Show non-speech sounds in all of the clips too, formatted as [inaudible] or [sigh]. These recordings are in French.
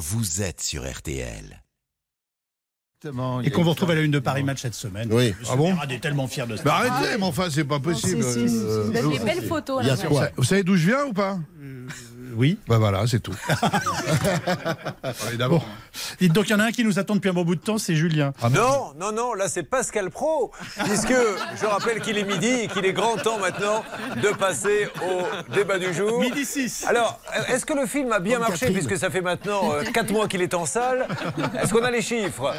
vous êtes sur RTL. Et qu'on vous retrouve à la une de Paris Match cette semaine. Oui. Ah bon est tellement fier de ça. Bah arrêtez, mais enfin, c'est pas possible. C'est- c'est- Euh, Vous avez euh, des belles photos là. Vous savez d'où je viens ou pas? Oui. Bah voilà, c'est tout. [laughs] Évidemment. Dites donc, il y en a un qui nous attend depuis un bon bout de temps, c'est Julien. Non, non, non, là c'est Pascal Pro, puisque je rappelle qu'il est midi et qu'il est grand temps maintenant de passer au débat du jour. Midi 6. Alors, est-ce que le film a bien marché, Catherine. puisque ça fait maintenant 4 mois qu'il est en salle? Est-ce qu'on a les chiffres?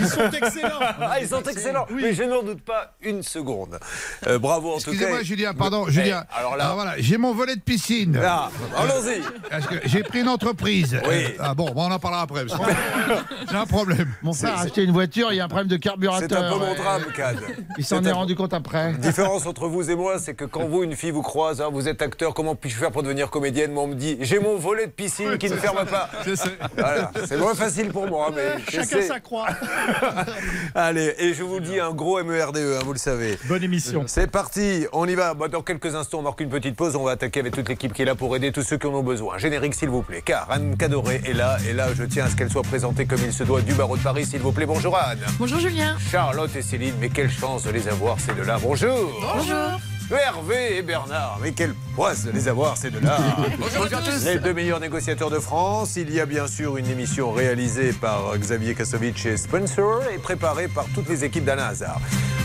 Ils sont excellents. Ah, ils sont excellents, mais je n'en doute pas une seconde. Euh, bravo en tout cas. Excusez-moi, Julien, pardon, Eh, Julien. alors là- voilà, j'ai mon volet de piscine. Là, allons-y. Parce que j'ai pris une entreprise? Oui. Euh, ah bon, bon, on en parlera après. [laughs] J'ai un problème. Mon frère a acheté une voiture, il y a un problème de C'est carburateur. un peu mon drame, Cad. Il s'en C'est est rendu compte après. La différence entre vous et moi, c'est que quand vous, une fille, vous croise, hein, vous êtes acteur, comment puis-je faire pour devenir comédienne? Moi, on me dit, j'ai mon volet de piscine qui ne ferme pas. Voilà, c'est moins facile pour moi, mais Chacun sa croix. [laughs] Allez, et je vous dis, un gros MERDE, hein, vous le savez. Bonne émission. C'est parti, on y va. Bah, dans quelques instants, on marque une petite pause. On va attaquer avec toute l'équipe qui est là pour aider tous ceux qui en ont besoin. Générique, s'il vous plaît. Car Anne Cadoré est là. Et là, je tiens à ce qu'elle soit présentée comme il se doit du barreau de Paris, s'il vous plaît. Bonjour Anne. Bonjour Julien. Charlotte et Céline, mais quelle chance de les avoir, ces deux-là. Bonjour. Bonjour. Hervé et Bernard, mais quelle poisse de les avoir ces deux-là. [laughs] Bonjour à tous. Les deux meilleurs négociateurs de France. Il y a bien sûr une émission réalisée par Xavier Kasovic et Spencer et préparée par toutes les équipes d'Alain Hazard.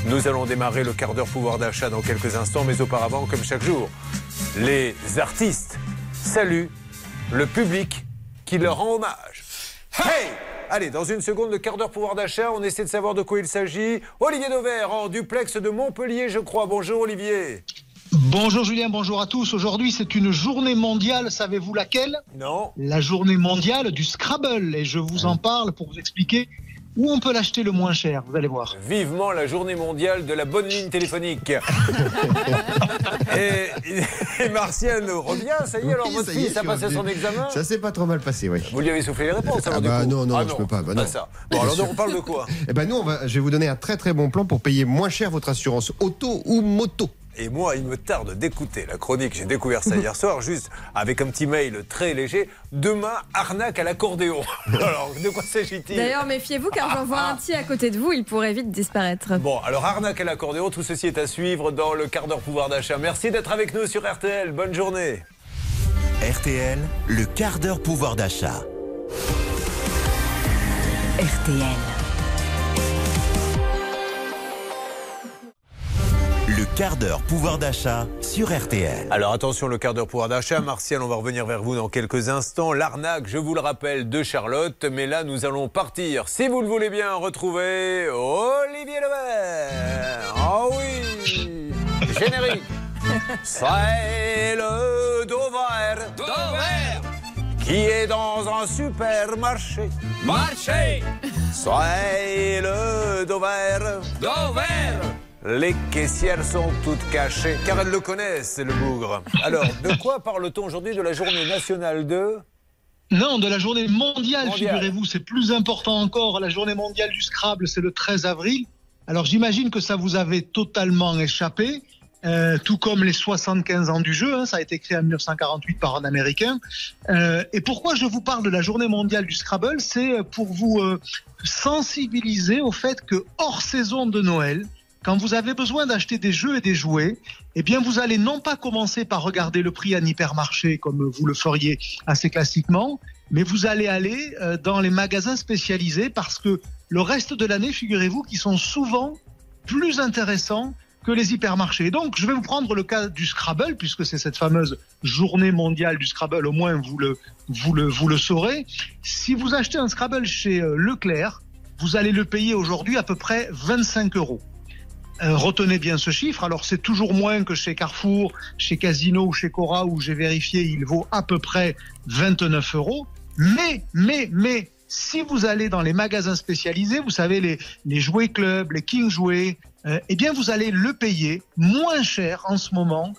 Nous allons démarrer le quart d'heure pouvoir d'achat dans quelques instants, mais auparavant, comme chaque jour, les artistes saluent le public qui leur rend hommage. Hey Allez, dans une seconde, le quart d'heure pouvoir d'achat, on essaie de savoir de quoi il s'agit. Olivier Dauvert, en duplex de Montpellier, je crois. Bonjour Olivier. Bonjour Julien, bonjour à tous. Aujourd'hui, c'est une journée mondiale, savez-vous laquelle? Non La journée mondiale du Scrabble. Et je vous en parle pour vous expliquer où on peut l'acheter le moins cher, vous allez voir. Vivement la journée mondiale de la bonne ligne téléphonique. [laughs] et, et Martial revient, ça y est, alors Oui, votre ça y est, fils a passé son examen Ça s'est pas trop mal passé, oui. Vous lui avez soufflé les réponses alors, Ah du bah coup non, non, Ah je peux pas, bah non. ça. Bon, alors on parle de quoi [laughs] Eh ben nous, on va, je vais vous donner un très très bon plan pour payer moins cher votre assurance auto ou moto. Et moi, il me tarde d'écouter la chronique. J'ai découvert ça hier soir, juste avec un petit mail très léger. Demain, arnaque à l'accordéon. [laughs] Alors, de quoi s'agit-il D'ailleurs, méfiez-vous car j'en vois un petit à côté de vous, il pourrait vite disparaître. Bon, alors arnaque à l'accordéon, tout ceci est à suivre dans le quart d'heure pouvoir d'achat. Merci d'être avec nous sur RTL. Bonne journée. RTL, le quart d'heure pouvoir d'achat. RTL. Quart d'heure pouvoir d'achat sur RTL. Alors attention, le quart d'heure pouvoir d'achat. Martial, on va revenir vers vous dans quelques instants. L'arnaque, je vous le rappelle, de Charlotte. Mais là, nous allons partir, si vous le voulez bien, retrouver Olivier Levert. Ah oui Générique C'est le Dover. Qui est dans un supermarché. Marché C'est le Dover. Les caissières sont toutes cachées, car elles le connaissent, le bougre. Alors, de quoi parle-t-on aujourd'hui de la journée nationale de... Non, de la journée mondiale, Mondiale. figurez-vous. C'est plus important encore. La journée mondiale du Scrabble, c'est le 13 avril. Alors j'imagine que ça vous avait totalement échappé. euh, tout comme les 75 ans du jeu, hein, ça a été créé en 1948 par un Américain. Euh, et pourquoi je vous parle de la journée mondiale du Scrabble? C'est pour vous euh, sensibiliser au fait que hors saison de Noël, quand vous avez besoin d'acheter des jeux et des jouets, eh bien vous allez non pas commencer par regarder le prix en hypermarché comme vous le feriez assez classiquement, mais vous allez aller euh, dans les magasins spécialisés parce que le reste de l'année, figurez-vous, qui sont souvent plus intéressants que les hypermarchés. Donc, je vais vous prendre le cas du Scrabble, puisque c'est cette fameuse journée mondiale du Scrabble, au moins vous le, vous le, vous le saurez. Si vous achetez un Scrabble chez euh, Leclerc, vous allez le payer aujourd'hui à peu près 25 euros. Euh, retenez bien ce chiffre. Alors c'est toujours moins que chez Carrefour, chez Casino ou chez Cora où j'ai vérifié, il vaut à peu près 29 euros. Mais, mais, mais, si vous allez dans les magasins spécialisés, vous savez les, les jouets clubs, les King jouets, euh, eh bien vous allez le payer moins cher en ce moment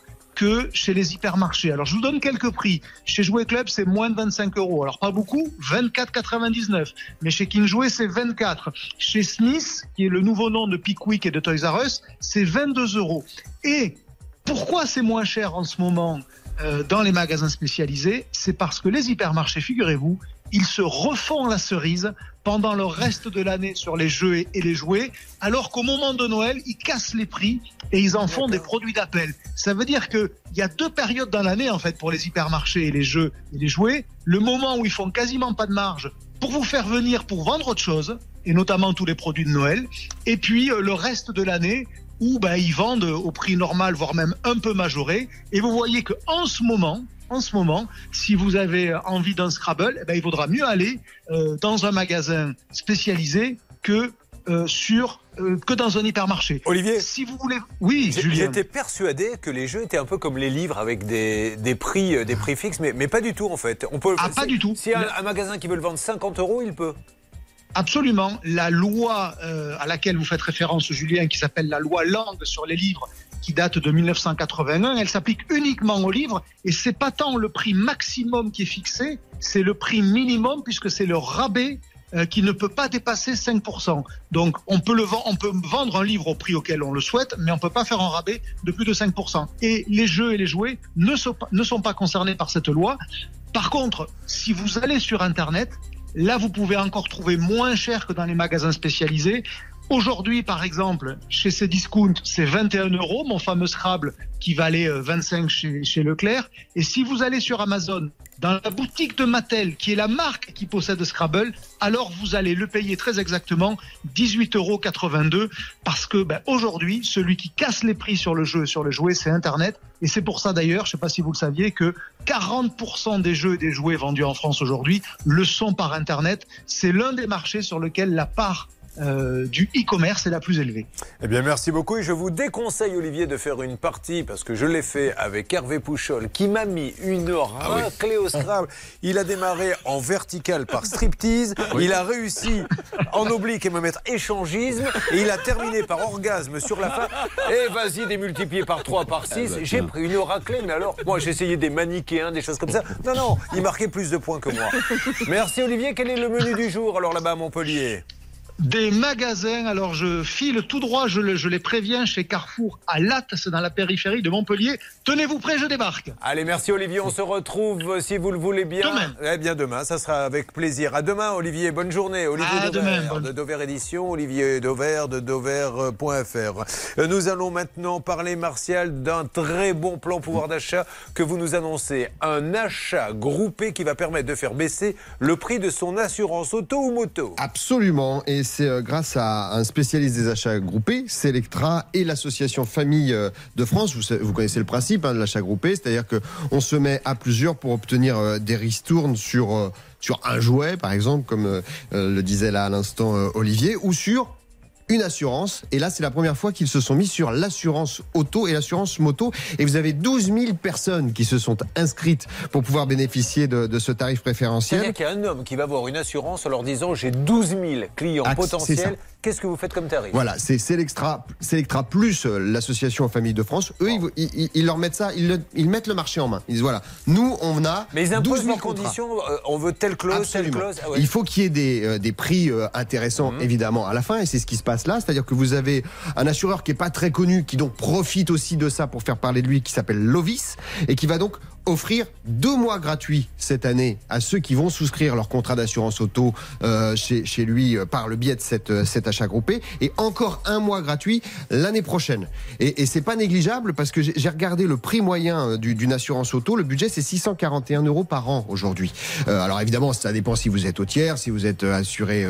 chez les hypermarchés. Alors je vous donne quelques prix. Chez Jouet Club, c'est moins de 25 euros. Alors pas beaucoup, 24,99. Mais chez King Jouet, c'est 24. Chez Smith, qui est le nouveau nom de Pickwick et de Toys R Us, c'est 22 euros. Et pourquoi c'est moins cher en ce moment euh, dans les magasins spécialisés? C'est parce que les hypermarchés, figurez-vous, ils se refont la cerise pendant le reste de l'année sur les jeux et- les jouets, alors qu'au moment de Noël, ils cassent les prix et ils en font des produits d'appel. Ça veut dire qu'il y a deux périodes dans l'année, en fait, pour les hypermarchés et les jeux et les jouets. Le moment où ils font quasiment pas de marge pour vous faire venir pour vendre autre chose, et notamment tous les produits de Noël, et puis euh, le reste de l'année où ben, ils vendent au prix normal, voire même un peu majoré. Et vous voyez que en ce moment, en ce moment, si vous avez envie d'un Scrabble, eh ben, il vaudra mieux aller euh, dans un magasin spécialisé que euh, sur euh, que dans un hypermarché. Olivier Si vous voulez, oui, Julien. J'étais persuadé que les jeux étaient un peu comme les livres avec des, des prix, euh, des prix fixes, mais, mais pas du tout en fait. On peut, Ah, pas si- du tout. Si un, un magasin qui veut le vendre 50 euros, il peut. Absolument. La loi euh, à laquelle vous faites référence, Julien, qui s'appelle la loi Langue sur les livres, qui date de 1981, elle s'applique uniquement aux livres et c'est pas tant le prix maximum qui est fixé, c'est le prix minimum puisque c'est le rabais euh, qui ne peut pas dépasser 5%. Donc on peut, le on peut vendre un livre au prix auquel on le souhaite, mais on peut pas faire un rabais de plus de 5%. Et les jeux et les jouets ne sont pas, ne sont pas concernés par cette loi. Par contre, si vous allez sur Internet, Là, vous pouvez encore trouver moins cher que dans les magasins spécialisés. Aujourd'hui, par exemple, chez Cdiscount, c'est 21 euros, mon fameux Scrabble qui valait euh, 25 chez, chez Leclerc. Et si vous allez sur Amazon, dans la boutique de Mattel, qui est la marque qui possède Scrabble, alors vous allez le payer très exactement 18,82 euros. Parce que ben, aujourd'hui, celui qui casse les prix sur le jeu sur le jouet, c'est Internet. Et c'est pour ça d'ailleurs, je ne sais pas si vous le saviez, que 40% des jeux et des jouets vendus en France aujourd'hui le sont par Internet. C'est l'un des marchés sur lequel la part euh, du e-commerce est la plus élevée. Eh bien, merci beaucoup. Et je vous déconseille, Olivier, de faire une partie, parce que je l'ai fait avec Hervé Pouchol, qui m'a mis une raclée au Scrabble. Il a démarré en vertical par striptease. Il a réussi en oblique et me mettre échangisme. Et il a terminé par orgasme sur la fin. Et vas-y, démultiplié par 3, par 6. J'ai pris une raclée, mais alors, moi, j'ai essayé des manichéens, des choses comme ça. Non, non, il marquait plus de points que moi. Merci, Olivier. Quel est le menu du jour, alors, là-bas à Montpellier? Des magasins, alors je file tout droit, je, le- je les préviens, chez Carrefour à Latte, c'est dans la périphérie de Montpellier. Tenez-vous prêts, je débarque. Allez, merci Olivier. On se retrouve, euh, si vous le voulez bien. Demain. Eh bien, demain, ça sera avec plaisir. À demain, Olivier. Bonne journée. Olivier À Dauvert, demain, bonne- de Dover Édition, Olivier Dauvert de Dover.fr. Euh, Nous allons maintenant parler, Martial, d'un très bon plan pouvoir d'achat que vous nous annoncez. Un achat groupé qui va permettre de faire baisser le prix de son assurance auto ou moto. Absolument, et c'est euh, grâce à un spécialiste des achats groupés, Selectra et l'association Famille euh, de France. Vous, connaissez le principe hein, de l'achat groupé, c'est-à-dire que on se met à plusieurs pour obtenir euh, des ristournes sur sur un jouet, par exemple, comme le disait là à l'instant Olivier, ou sur une assurance. Et là, c'est la première fois qu'ils se sont mis sur l'assurance auto et l'assurance moto. Et vous avez 12 000 personnes qui se sont inscrites pour pouvoir bénéficier de, de ce tarif préférentiel. C'est-à-dire qu'il y a un homme qui va avoir une assurance en leur disant j'ai 12 000 clients Ah, potentiels. Qu'est-ce que vous faites comme tarif Voilà, c'est Selectra, Selectra plus euh, l'association Famille de France. Eux, ils, ils- ils leur mettent ça, ils, le- ils mettent le marché en main. Ils disent voilà, nous on a Mais ils 12 imposent 000 leurs contrats. conditions. euh, on veut telle clause, Absolument. telle clause. Ah ouais. Il faut qu'il y ait des, euh, des prix euh, intéressants, Mhm. évidemment, à la fin, et c'est ce qui se passe là. C'est-à-dire que vous avez un assureur qui est pas très connu, qui donc profite aussi de ça pour faire parler de lui, qui s'appelle Lovis, et qui va donc offrir deux mois gratuits cette année à ceux qui vont souscrire leur contrat d'assurance auto euh, chez, lui euh, par le biais de cette, euh, cet achat groupé, et encore un mois gratuit l'année prochaine. Et, et c'est pas négligeable parce que j'ai regardé le prix moyen du- d'une assurance auto, le budget c'est 641 euros par an aujourd'hui. Alors évidemment, ça dépend si vous êtes au tiers, si vous êtes assuré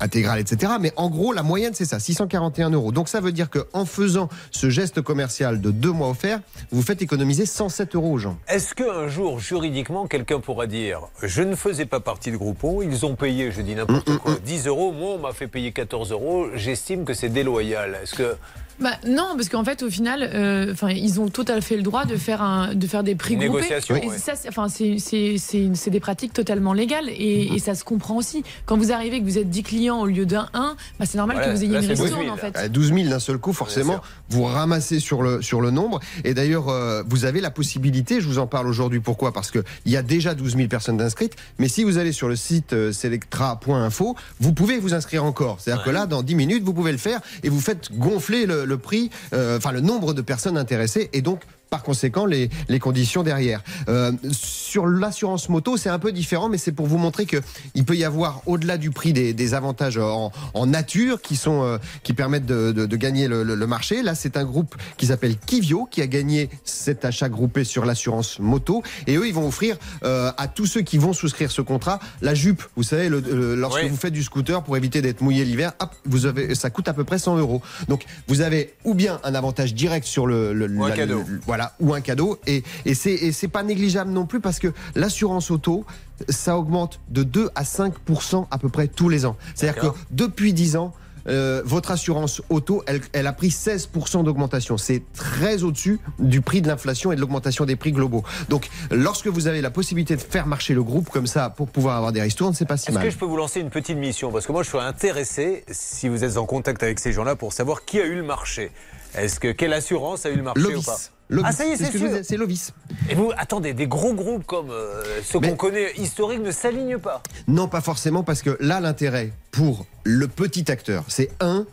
intégral, etc. Mais en gros, la moyenne c'est ça, 641 euros. Donc ça veut dire que en faisant ce geste commercial de deux mois offerts, vous faites économiser 107 euros aux gens. Est-ce qu'un jour, juridiquement, quelqu'un pourra dire Je ne faisais pas partie de Groupon, ils ont payé, je dis n'importe Mm, quoi, 10 euros, moi on m'a fait payer 14 euros, j'estime que c'est déloyal. Est-ce que. Bah, non, parce qu'en fait, au final, euh, enfin, ils ont tout à fait le droit de faire un, de faire des prix Une groupés. négociation, Et ouais. ça, c'est- enfin, c'est, c'est, c'est, c'est des pratiques totalement légales et, et ça se comprend aussi. Quand vous arrivez et que vous êtes 10 clients au lieu d'un 1, bah, c'est normal Voilà, que vous ayez là, une c'est 12 ristourne 000, en fait. À 12 000 d'un seul coup, forcément, vous ramassez sur le, sur le nombre. Et d'ailleurs, euh, vous avez la possibilité, je vous en parle aujourd'hui, pourquoi? Parce qu'il y a déjà 12 000 personnes inscrites, mais si vous allez sur le site euh, selectra.info, vous pouvez vous inscrire encore. C'est-à-dire que là, dans 10 minutes, vous pouvez le faire et vous faites gonfler le, le prix, euh, enfin le nombre de personnes intéressées, et donc par conséquent les, les conditions derrière. Euh, sur l'assurance moto, c'est un peu différent, mais c'est pour vous montrer que il peut y avoir au-delà du prix des, des avantages en, en, nature qui sont euh, qui permettent de, de, de gagner le, le, le, marché. Là, c'est un groupe qui s'appelle Kivio qui a gagné cet achat groupé sur l'assurance moto, et eux, ils vont offrir euh, à tous ceux qui vont souscrire ce contrat la jupe. Vous savez, le, lorsque oui. vous faites du scooter pour éviter d'être mouillé l'hiver, vous avez ça coûte à peu près 100 euros. Donc, vous avez ou bien un avantage direct sur le, le ou un cadeau. voilà ou un cadeau et, et c'est pas négligeable non plus parce que l'assurance auto ça augmente de 2 à 5% à peu près tous les ans. C'est-à-dire que depuis 10 ans euh, votre assurance auto, elle, elle a pris 16% d'augmentation. C'est très au-dessus du prix de l'inflation et de l'augmentation des prix globaux. Donc, lorsque vous avez la possibilité de faire marcher le groupe comme ça pour pouvoir avoir des ristournes, c'est pas si Est-ce mal. que je peux vous lancer une petite mission? Parce que moi, je suis intéressé, si vous êtes en contact avec ces gens-là, pour savoir qui a eu le marché. Est-ce que quelle assurance a eu le marché ou pas? Ah ça y est, c'est Lovis. Et vous, attendez, des gros groupes comme euh, ceux qu'on connaît historiques ne s'alignent pas Non, pas forcément, parce que là, l'intérêt pour le petit acteur, c'est un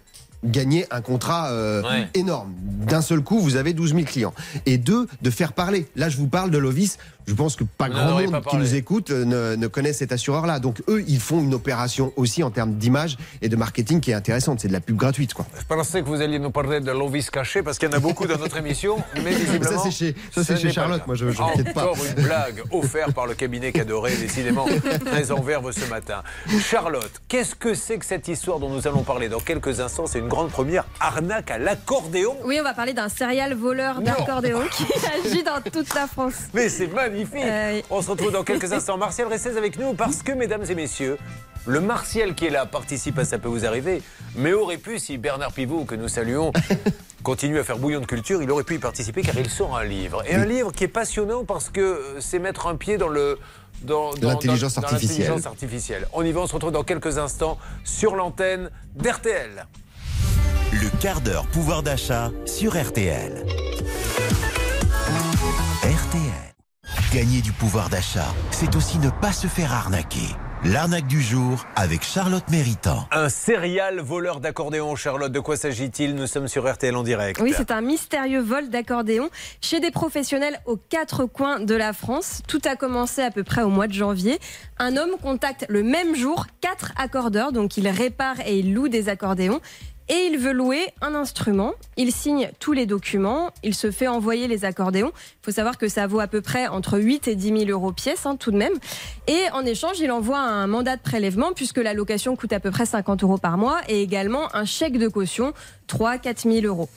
gagner un contrat euh, Ouais. énorme. D'un seul coup, vous avez 12 000 clients. Et deux, de faire parler. Là, je vous parle de Lovis. Je pense que pas grand monde pas qui nous écoute euh, ne, ne connaît cet assureur-là. Donc eux, ils font une opération aussi en termes d'image et de marketing qui est intéressante. C'est de la pub gratuite, quoi. Je pensais que vous alliez nous parler de Lovis caché parce qu'il y en a beaucoup dans notre émission, [laughs] mais visiblement. Ça, c'est chez- ça, ce chez Charlotte. Moi, je- je n'inquiète pas. Encore une blague offerte par le cabinet Cadoré, décidément très en verve ce matin. Charlotte, qu'est-ce que c'est que cette histoire dont nous allons parler dans quelques instants? C'est une grande première arnaque à l'accordéon. Oui, on va parler d'un serial voleur d'accordéon qui [laughs] agit dans toute la France. Mais c'est magnifique Euh, On se retrouve dans quelques [laughs] instants. Martial, restez avec nous parce que, mesdames et messieurs, le Martial qui est là participe à Ça peut vous arriver, mais aurait pu, si Bernard Pivot, que nous saluons, [laughs] continue à faire bouillon de culture, il aurait pu y participer car il sort un livre. Et un livre qui est passionnant parce que euh, c'est mettre un pied dans le... Dans, dans- L'intelligence dans- dans artificielle. l'intelligence artificielle. On y va, on se retrouve dans quelques instants sur l'antenne d'RTL. Le quart d'heure pouvoir d'achat sur RTL. Gagner du pouvoir d'achat, c'est aussi ne pas se faire arnaquer. L'arnaque du jour avec Charlotte Méritant. Un serial voleur d'accordéon, Charlotte, de quoi s'agit-il? Nous sommes sur RTL en direct. Oui, c'est un mystérieux vol d'accordéon chez des professionnels aux quatre coins de la France. Tout a commencé à peu près au mois de janvier. Un homme contacte le même jour quatre accordeurs, donc il répare et il loue des accordéons. Et il veut louer un instrument. Il signe tous les documents. Il se fait envoyer les accordéons. Il faut savoir que ça vaut à peu près entre 8 et 10 000 euros pièce, hein, tout de même. Et en échange, il envoie un mandat de prélèvement puisque la location coûte à peu près 50 euros par mois et également un chèque de caution, 3 4 000 euros.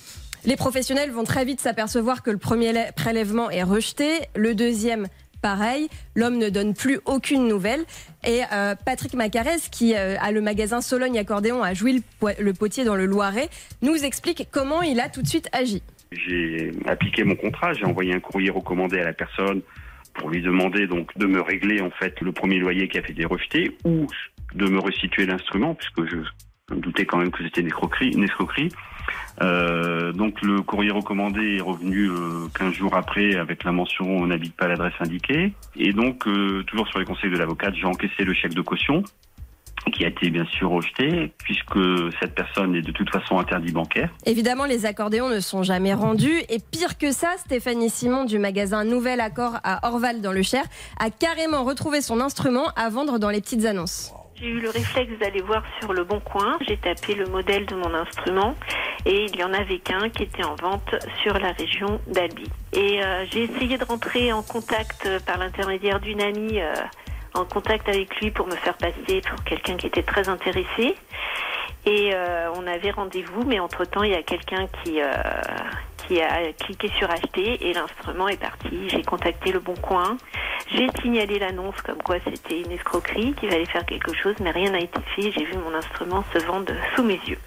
Les professionnels vont très vite s'apercevoir que le premier lè- prélèvement est rejeté, le deuxième pareil, l'homme ne donne plus aucune nouvelle. Et euh, Patrick Macarès, qui euh, a le magasin Sologne Accordéon à Jouy-le-Potier dans le Loiret, nous explique comment il a tout de suite agi. J'ai appliqué mon contrat, j'ai envoyé un courrier recommandé à la personne pour lui demander donc de me régler en fait le premier loyer qui a été rejeté ou de me restituer l'instrument puisque je doutais quand même que c'était une. Euh, donc le courrier recommandé est revenu euh, 15 jours après avec la mention on n'habite pas l'adresse indiquée et donc euh, toujours sur les conseils de l'avocate j'ai encaissé le chèque de caution qui a été bien sûr rejeté puisque cette personne est de toute façon interdit bancaire. Évidemment, les accordéons ne sont jamais rendus. Et pire que ça, Stéphanie Simon du magasin Nouvel Accord à Orval dans le Cher a carrément retrouvé son instrument à vendre dans les petites annonces. J'ai eu le réflexe d'aller voir sur le bon coin. J'ai tapé le modèle de mon instrument et il y en avait qu'un qui était en vente sur la région d'Albi. Et euh, j'ai essayé de rentrer en contact euh, par l'intermédiaire d'une amie, euh, en contact avec lui pour me faire passer pour quelqu'un qui était très intéressé. Et on avait rendez-vous, mais entre-temps, il y a quelqu'un qui, qui a cliqué sur acheter et l'instrument est parti. J'ai contacté le bon coin. J'ai signalé l'annonce comme quoi c'était une escroquerie, qu'il fallait faire quelque chose, mais rien n'a été fait. J'ai vu mon instrument se vendre sous mes yeux.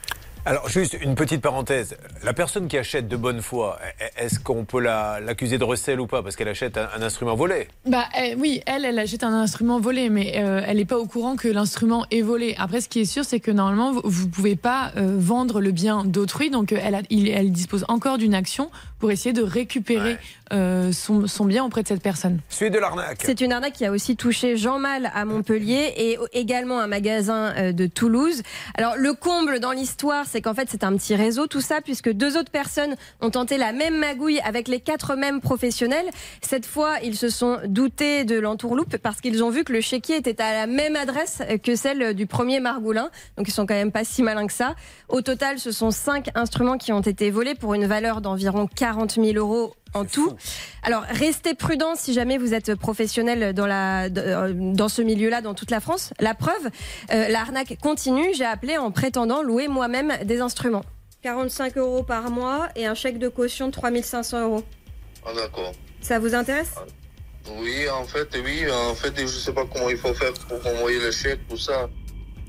Alors, juste une petite parenthèse. La personne qui achète de bonne foi, est-ce qu'on peut la- l'accuser de recel ou pas? Parce qu'elle achète un, instrument volé. Bah eh, oui, elle, elle achète un instrument volé, mais euh, elle n'est pas au courant que l'instrument est volé. Après, ce qui est sûr, c'est que normalement, vous- vous pouvez pas euh, vendre le bien d'autrui, donc elle, elle dispose encore d'une action pour essayer de récupérer euh, son, son bien auprès de cette personne. Suite de l'arnaque. C'est une arnaque qui a aussi touché Jean Mal à Montpellier et également un magasin euh, de Toulouse. Alors le comble dans l'histoire, c'est qu'en fait c'est un petit réseau tout ça puisque deux autres personnes ont tenté la même magouille avec les quatre mêmes professionnels. Cette fois, ils se sont doutés de l'entourloupe parce qu'ils ont vu que le chéquier était à la même adresse que celle du premier Margoulin. Donc ils sont quand même pas si malins que ça. Au total, ce sont cinq instruments qui ont été volés pour une valeur d'environ 40 000 euros en tout. Alors, restez prudent si jamais vous êtes professionnel dans, la, dans ce milieu-là, dans toute la France. La preuve, euh, l'arnaque continue. J'ai appelé en prétendant louer moi-même des instruments. 45 euros par mois et un chèque de caution de 3500 euros. Ah, d'accord. Ça vous intéresse? Oui, en fait, oui. En fait, je sais pas comment il faut faire pour envoyer le chèque, tout ça.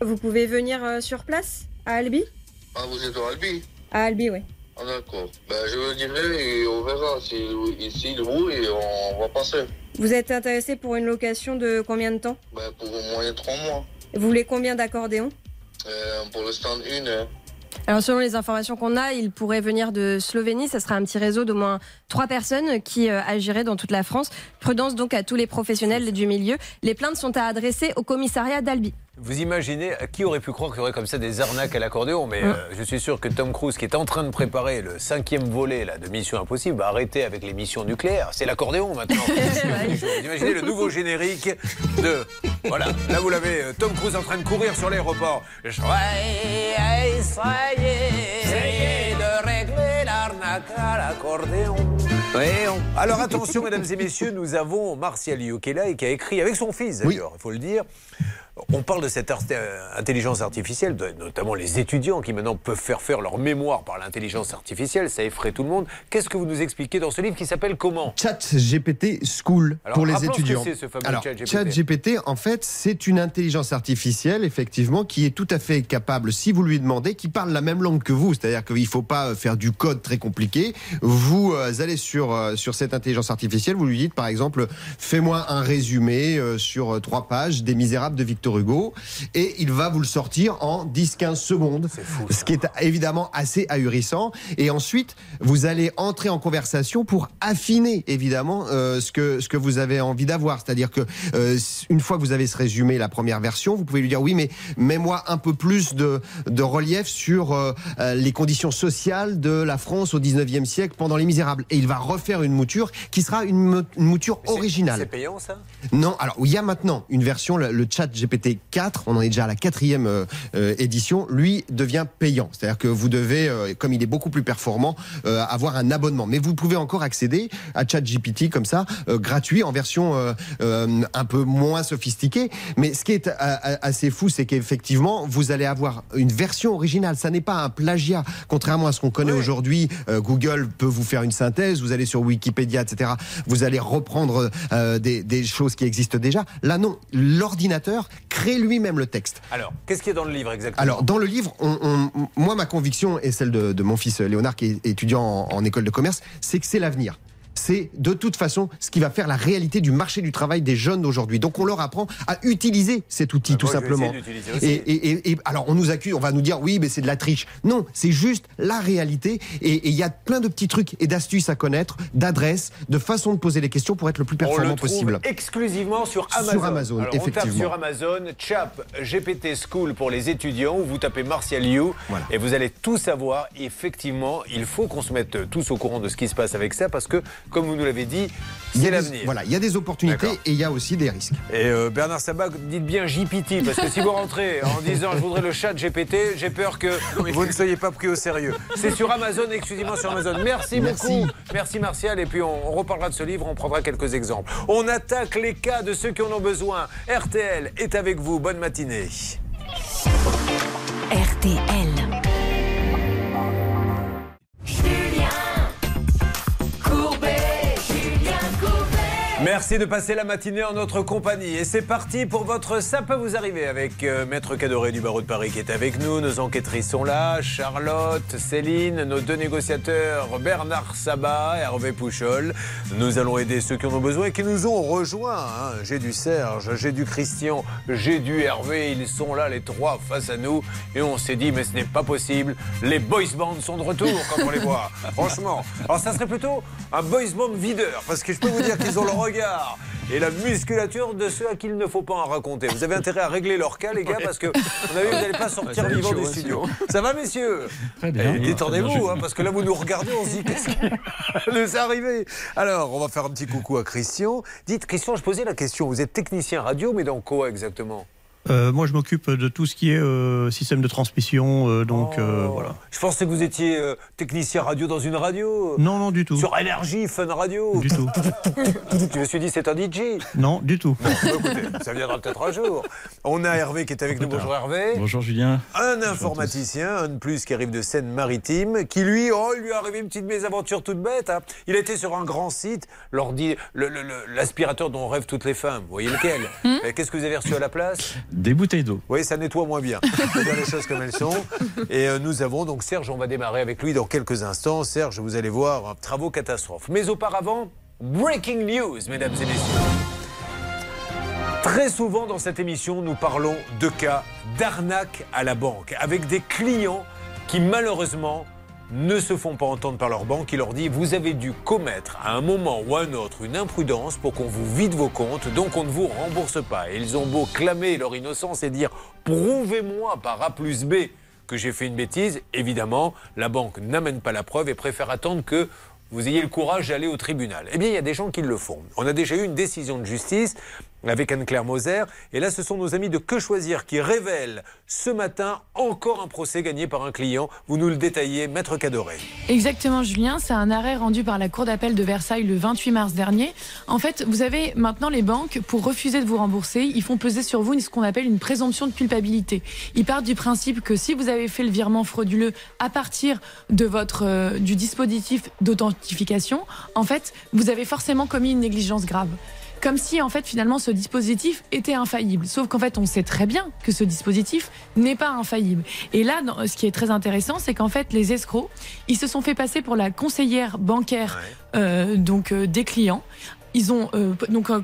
Vous pouvez venir euh, sur place, à Albi? Ah, vous êtes à Albi? À Albi, oui. Ah, d'accord. Ben, je le dirai et on verra s'il roule et on va passer. Vous êtes intéressé pour une location de combien de temps? Ben, Pour au moins trois mois. Vous voulez combien d'accordéons? Euh, Pour le stand une. Hein. Alors selon les informations qu'on a, il pourrait venir de Slovénie. Ça sera un petit réseau d'au moins trois personnes qui euh, agiraient dans toute la France. Prudence donc à tous les professionnels du milieu. Les plaintes sont à adresser au commissariat d'Albi. Vous imaginez, qui aurait pu croire qu'il y aurait comme ça des arnaques à l'accordéon Mais euh, je suis sûr que Tom Cruise, qui est en train de préparer le cinquième volet là, de Mission Impossible, va arrêter avec les missions nucléaires. C'est l'accordéon maintenant. [laughs] vous imaginez le nouveau générique de... Voilà, là vous l'avez, euh, Tom Cruise en train de courir sur l'aéroport. Essayez de régler l'arnaque à l'accordéon. Alors attention, mesdames et messieurs, nous avons Martial You qui est là et qui a écrit avec son fils d'ailleurs, il faut le dire, on parle de cette euh, intelligence artificielle, notamment les étudiants qui maintenant peuvent faire faire leur mémoire par l'intelligence artificielle, ça effraie tout le monde. Qu'est-ce que vous nous expliquez dans ce livre qui s'appelle comment? Chat GPT School pour les étudiants. Ce ce fameux Alors, Chat GPT, en fait, c'est une intelligence artificielle, effectivement, qui est tout à fait capable, si vous lui demandez, qui parle la même langue que vous. C'est-à-dire qu'il ne faut pas euh, faire du code très compliqué. Vous euh, allez sur, sur cette intelligence artificielle, vous lui dites, par exemple, fais-moi un résumé sur trois pages des Misérables de Victor Hugo et il va vous le sortir en 10-15 secondes. ce qui est évidemment assez ahurissant. Et ensuite, vous allez entrer en conversation pour affiner évidemment euh, ce, que, ce que vous avez envie d'avoir. C'est-à-dire que euh, une fois que vous avez ce résumé, la première version, vous pouvez lui dire oui, mais mets-moi un peu plus de, de relief sur euh, les conditions sociales de la France au 19e siècle pendant les Misérables. Et il va refaire une mouture qui sera une, mouture originale. C'est payant ça? Non, alors il y a maintenant une version, le, le chat GPT 4, on en est déjà à la quatrième euh, euh, édition, lui devient payant. C'est-à-dire que vous devez, euh, comme il est beaucoup plus performant, avoir un abonnement. Mais vous pouvez encore accéder à ChatGPT comme ça, gratuit, en version un peu moins sophistiquée. Mais ce qui est assez fou, c'est qu'effectivement, vous allez avoir une version originale. Ça n'est pas un plagiat, contrairement à ce qu'on connaît aujourd'hui. Google peut vous faire une synthèse, vous allez sur Wikipédia, etc. Vous allez reprendre des, des choses qui existent déjà. Là, non. L'ordinateur crée lui-même le texte. Alors, qu'est-ce qui est dans le livre exactement? Alors, dans le livre, on, moi, ma conviction, et celle de, mon fils Léonard, qui est étudiant en école de commerce, c'est que c'est l'avenir c'est de toute façon ce qui va faire la réalité du marché du travail des jeunes d'aujourd'hui. Donc on leur apprend à utiliser cet outil bah, tout simplement. Et, alors on nous accuse, on va nous dire oui, mais c'est de la triche. Non, c'est juste la réalité. Et il y a plein de petits trucs et d'astuces à connaître, d'adresses, de façons de poser les questions pour être le plus performant on le possible. Exclusivement sur Amazon. Sur Amazon, effectivement. On tape sur Amazon, Chap GPT School pour les étudiants, ou vous tapez Martial You, et vous allez tout savoir. Effectivement, il faut qu'on se mette tous au courant de ce qui se passe avec ça, parce que comme vous nous l'avez dit, c'est l'avenir. Voilà, il y a des opportunités et il y a aussi des risques. Et euh, Bernard Sabat, dites bien JPT, parce que si vous rentrez en disant je voudrais le chat GPT, j'ai peur que vous ne soyez pas pris au sérieux. C'est sur Amazon, exclusivement sur Amazon. Merci, beaucoup. Merci Martial. Et puis on, reparlera de ce livre, on prendra quelques exemples. On attaque les cas de ceux qui en ont besoin. RTL est avec vous. Bonne matinée. RTL. Merci de passer la matinée en notre compagnie. Et c'est parti pour votre Ça peut vous arriver avec euh, Maître Cadoré du barreau de Paris qui est avec nous. Nos enquêtrices sont là. Charlotte, Céline, nos deux négociateurs Bernard Sabat et Hervé Pouchol. Nous allons aider ceux qui en ont besoin et qui nous ont rejoints. hein. J'ai du Serge, j'ai du Christian, j'ai du Hervé. Ils sont là les trois face à nous. Et on s'est dit, mais ce n'est pas possible. Les boys bands sont de retour quand on les voit. [laughs] Franchement. Alors ça serait plutôt un boys band videur. Parce que je peux vous dire qu'ils ont le regard et la musculature de ceux à qui il ne faut pas en raconter. Vous avez intérêt à régler leur cas, les gars, parce que vous avez vu, vous n'allez pas sortir vivant chaud du aussi, studio. hein. Ça va, messieurs? Très bien. Eh, Détendez-vous, hein, parce que là, vous nous regardez, on se dit qu'est-ce qui [laughs] nous est arrivé? Alors, on va faire un petit coucou à Christian. Dites, Christian, je posais la question. Vous êtes technicien radio, mais dans quoi exactement? Euh, moi, je m'occupe de tout ce qui est euh, système de transmission, euh, donc euh, voilà. Je pensais que vous étiez euh, technicien radio dans une radio. Non, non, du tout. Sur Énergie, Fun Radio. Du tout. [laughs] Je me suis dit, c'est un DJ. Non, du tout. Bon, bah, écoutez, ça viendra peut-être un jour. On a Hervé qui est avec nous. Bonjour Hervé. Bonjour Julien. Un informaticien, un de plus qui arrive de Seine-Maritime, qui lui, oh, il lui est arrivé une petite mésaventure toute bête. hein. Il était sur un grand site, l'aspirateur dont rêvent toutes les femmes. Vous voyez lequel? Euh, Qu'est-ce que vous avez reçu à la place? Des bouteilles d'eau. Oui, ça nettoie moins bien. Faut dire les choses comme elles sont. Et euh, nous avons donc Serge, on va démarrer avec lui dans quelques instants. Serge, vous allez voir, un travaux catastrophe. Mais auparavant, breaking news, mesdames et messieurs. Très souvent dans cette émission, nous parlons de cas d'arnaque à la banque, avec des clients qui malheureusement ne se font pas entendre par leur banque qui leur dit vous avez dû commettre à un moment ou à un autre une imprudence pour qu'on vous vide vos comptes, donc on ne vous rembourse pas. Et ils ont beau clamer leur innocence et dire prouvez-moi par A plus B que j'ai fait une bêtise, évidemment, la banque n'amène pas la preuve et préfère attendre que vous ayez le courage d'aller au tribunal. Eh bien, il y a des gens qui le font. On a déjà eu une décision de justice avec Anne-Claire Moser. Et là, ce sont nos amis de Que Choisir qui révèlent ce matin encore un procès gagné par un client. Vous nous le détaillez, Maître Cadoré. Exactement, Julien. C'est un arrêt rendu par la Cour d'appel de Versailles le 28 mars dernier. En fait, vous avez maintenant les banques, pour refuser de vous rembourser, ils font peser sur vous ce qu'on appelle une présomption de culpabilité. Ils partent du principe que si vous avez fait le virement frauduleux à partir de votre, euh, du dispositif d'authentification, en fait, vous avez forcément commis une négligence grave comme si en fait finalement ce dispositif était infaillible. Sauf qu'en fait on sait très bien que ce dispositif n'est pas infaillible. Et là, ce qui est très intéressant, c'est qu'en fait les escrocs, ils se sont fait passer pour la conseillère bancaire euh, donc euh, des clients. Ils ont euh, donc euh,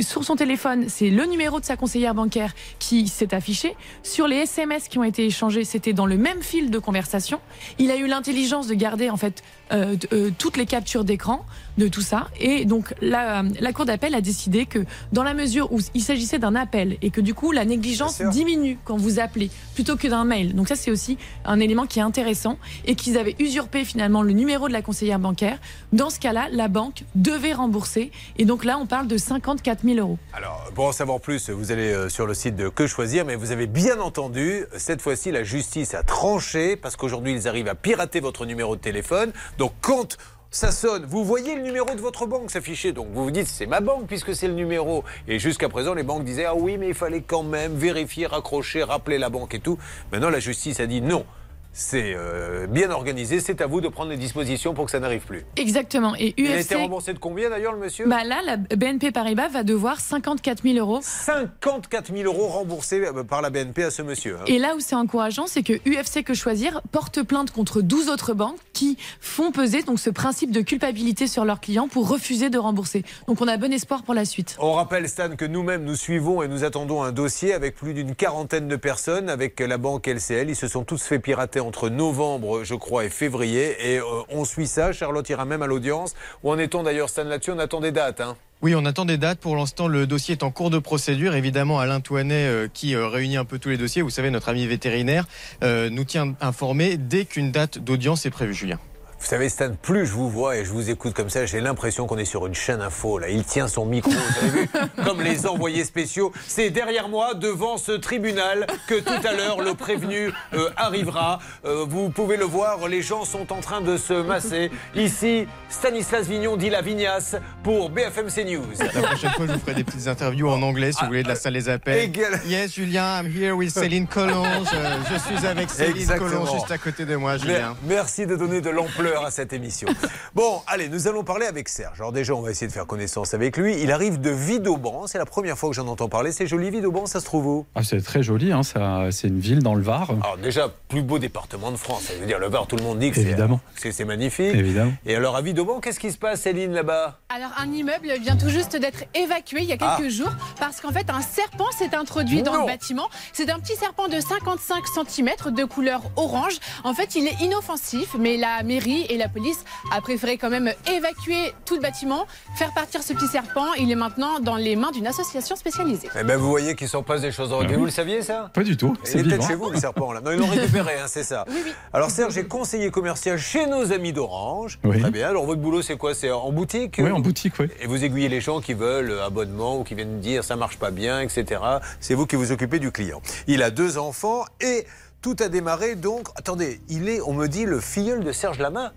sur son téléphone, c'est le numéro de sa conseillère bancaire qui s'est affiché. Sur les SMS qui ont été échangés, c'était dans le même fil de conversation. Il a eu l'intelligence de garder en fait euh, euh, toutes les captures d'écran de tout ça. Et donc la, la cour d'appel a décidé que dans la mesure où il s'agissait d'un appel et que du coup la négligence diminue quand vous appelez plutôt que d'un mail. Donc ça c'est aussi un élément qui est intéressant et qu'ils avaient usurpé finalement le numéro de la conseillère bancaire. Dans ce cas-là, la banque devait rembourser. Et donc là, on parle de 54 000 euros. Alors, pour en savoir plus, vous allez euh, sur le site de Que Choisir, mais vous avez bien entendu, cette fois-ci, la justice a tranché parce qu'aujourd'hui, ils arrivent à pirater votre numéro de téléphone. Donc, quand ça sonne, vous voyez le numéro de votre banque s'afficher. Donc, vous vous dites, c'est ma banque puisque c'est le numéro. Et jusqu'à présent, les banques disaient, ah oui, mais il fallait quand même vérifier, raccrocher, rappeler la banque et tout. Maintenant, la justice a dit non. C'est euh, bien organisé, c'est à vous de prendre les dispositions pour que ça n'arrive plus. Exactement. Et Il a été UFC. remboursé de combien d'ailleurs, le monsieur? Bah là, la BNP Paribas va devoir 54 000 euros. 54 000 euros remboursés euh, par la BNP à ce monsieur. hein. Et là où c'est encourageant, c'est que UFC Que Choisir porte plainte contre 12 autres banques qui font peser donc ce principe de culpabilité sur leurs clients pour refuser de rembourser. Donc on a bon espoir pour la suite. On rappelle, Stan, que nous-mêmes, nous suivons et nous attendons un dossier avec plus d'une quarantaine de personnes avec la banque LCL. Ils se sont tous fait pirater entre novembre, je crois, et février. Et euh, on suit ça. Charlotte ira même à l'audience. Où en est-on d'ailleurs, Stan, là-dessus? On attend des dates. Hein. Oui, on attend des dates. Pour l'instant, le dossier est en cours de procédure. Évidemment, Alain Touanet, euh, qui euh, réunit un peu tous les dossiers, vous savez, notre ami vétérinaire, euh, nous tient informés dès qu'une date d'audience est prévue, Julien. Vous savez, Stan, plus je vous vois et je vous écoute comme ça, j'ai l'impression qu'on est sur une chaîne info. Là, il tient son micro, vous avez vu, [laughs] comme les envoyés spéciaux. C'est derrière moi, devant ce tribunal, que tout à l'heure le prévenu euh, arrivera. Euh, vous pouvez le voir, les gens sont en train de se masser. Ici, Stanislas Vignon dit la vignasse pour BFM CNews. La prochaine fois, je vous ferai des petites interviews en anglais, si vous voulez, de la salle des appels. Égal- Yes, Julien, I'm here with [laughs] Céline Collonge. Euh, Je suis avec Céline. Collonge juste à côté de moi, Julien. Merci de donner de l'ampleur cœur à cette émission. Bon, allez, nous allons parler avec Serge. Alors déjà, on va essayer de faire connaissance avec lui. Il arrive de Vidauban. C'est la première fois que j'en entends parler. C'est joli, Vidauban, ça se trouve où? Ah, c'est très joli, hein, ça- c'est une ville dans le Var. Alors déjà, plus beau département de France. Ça veut dire le Var, tout le monde dit que c'est- Évidemment. c'est c'est magnifique. Évidemment. Et alors à Vidauban, qu'est-ce qui se passe, Céline, là-bas? Alors un immeuble vient tout juste d'être évacué il y a quelques Ah. jours parce qu'en fait un serpent s'est introduit dans le bâtiment. C'est un petit serpent de 55 cm de couleur orange. En fait il est inoffensif mais la mairie et la police a préféré quand même évacuer tout le bâtiment, faire partir ce petit serpent. Il est maintenant dans les mains d'une association spécialisée. Eh ben, vous voyez qu'il s'en passe des choses Ah oui. Vous le saviez, ça? Pas du tout, c'est est peut-être chez vous, le serpent, là. Non, ils l'ont récupéré, hein, c'est ça. Alors, Serge est conseiller commercial chez nos amis d'Orange. Oui. Très bien. Alors, votre boulot, c'est quoi? C'est en boutique? Oui, en boutique, oui. Et vous aiguillez les gens qui veulent euh, abonnement ou qui viennent dire ça marche pas bien, etc. C'est vous qui vous occupez du client. Il a deux enfants et tout a démarré donc. Attendez, il est, on me dit, le filleul de Serge Lama.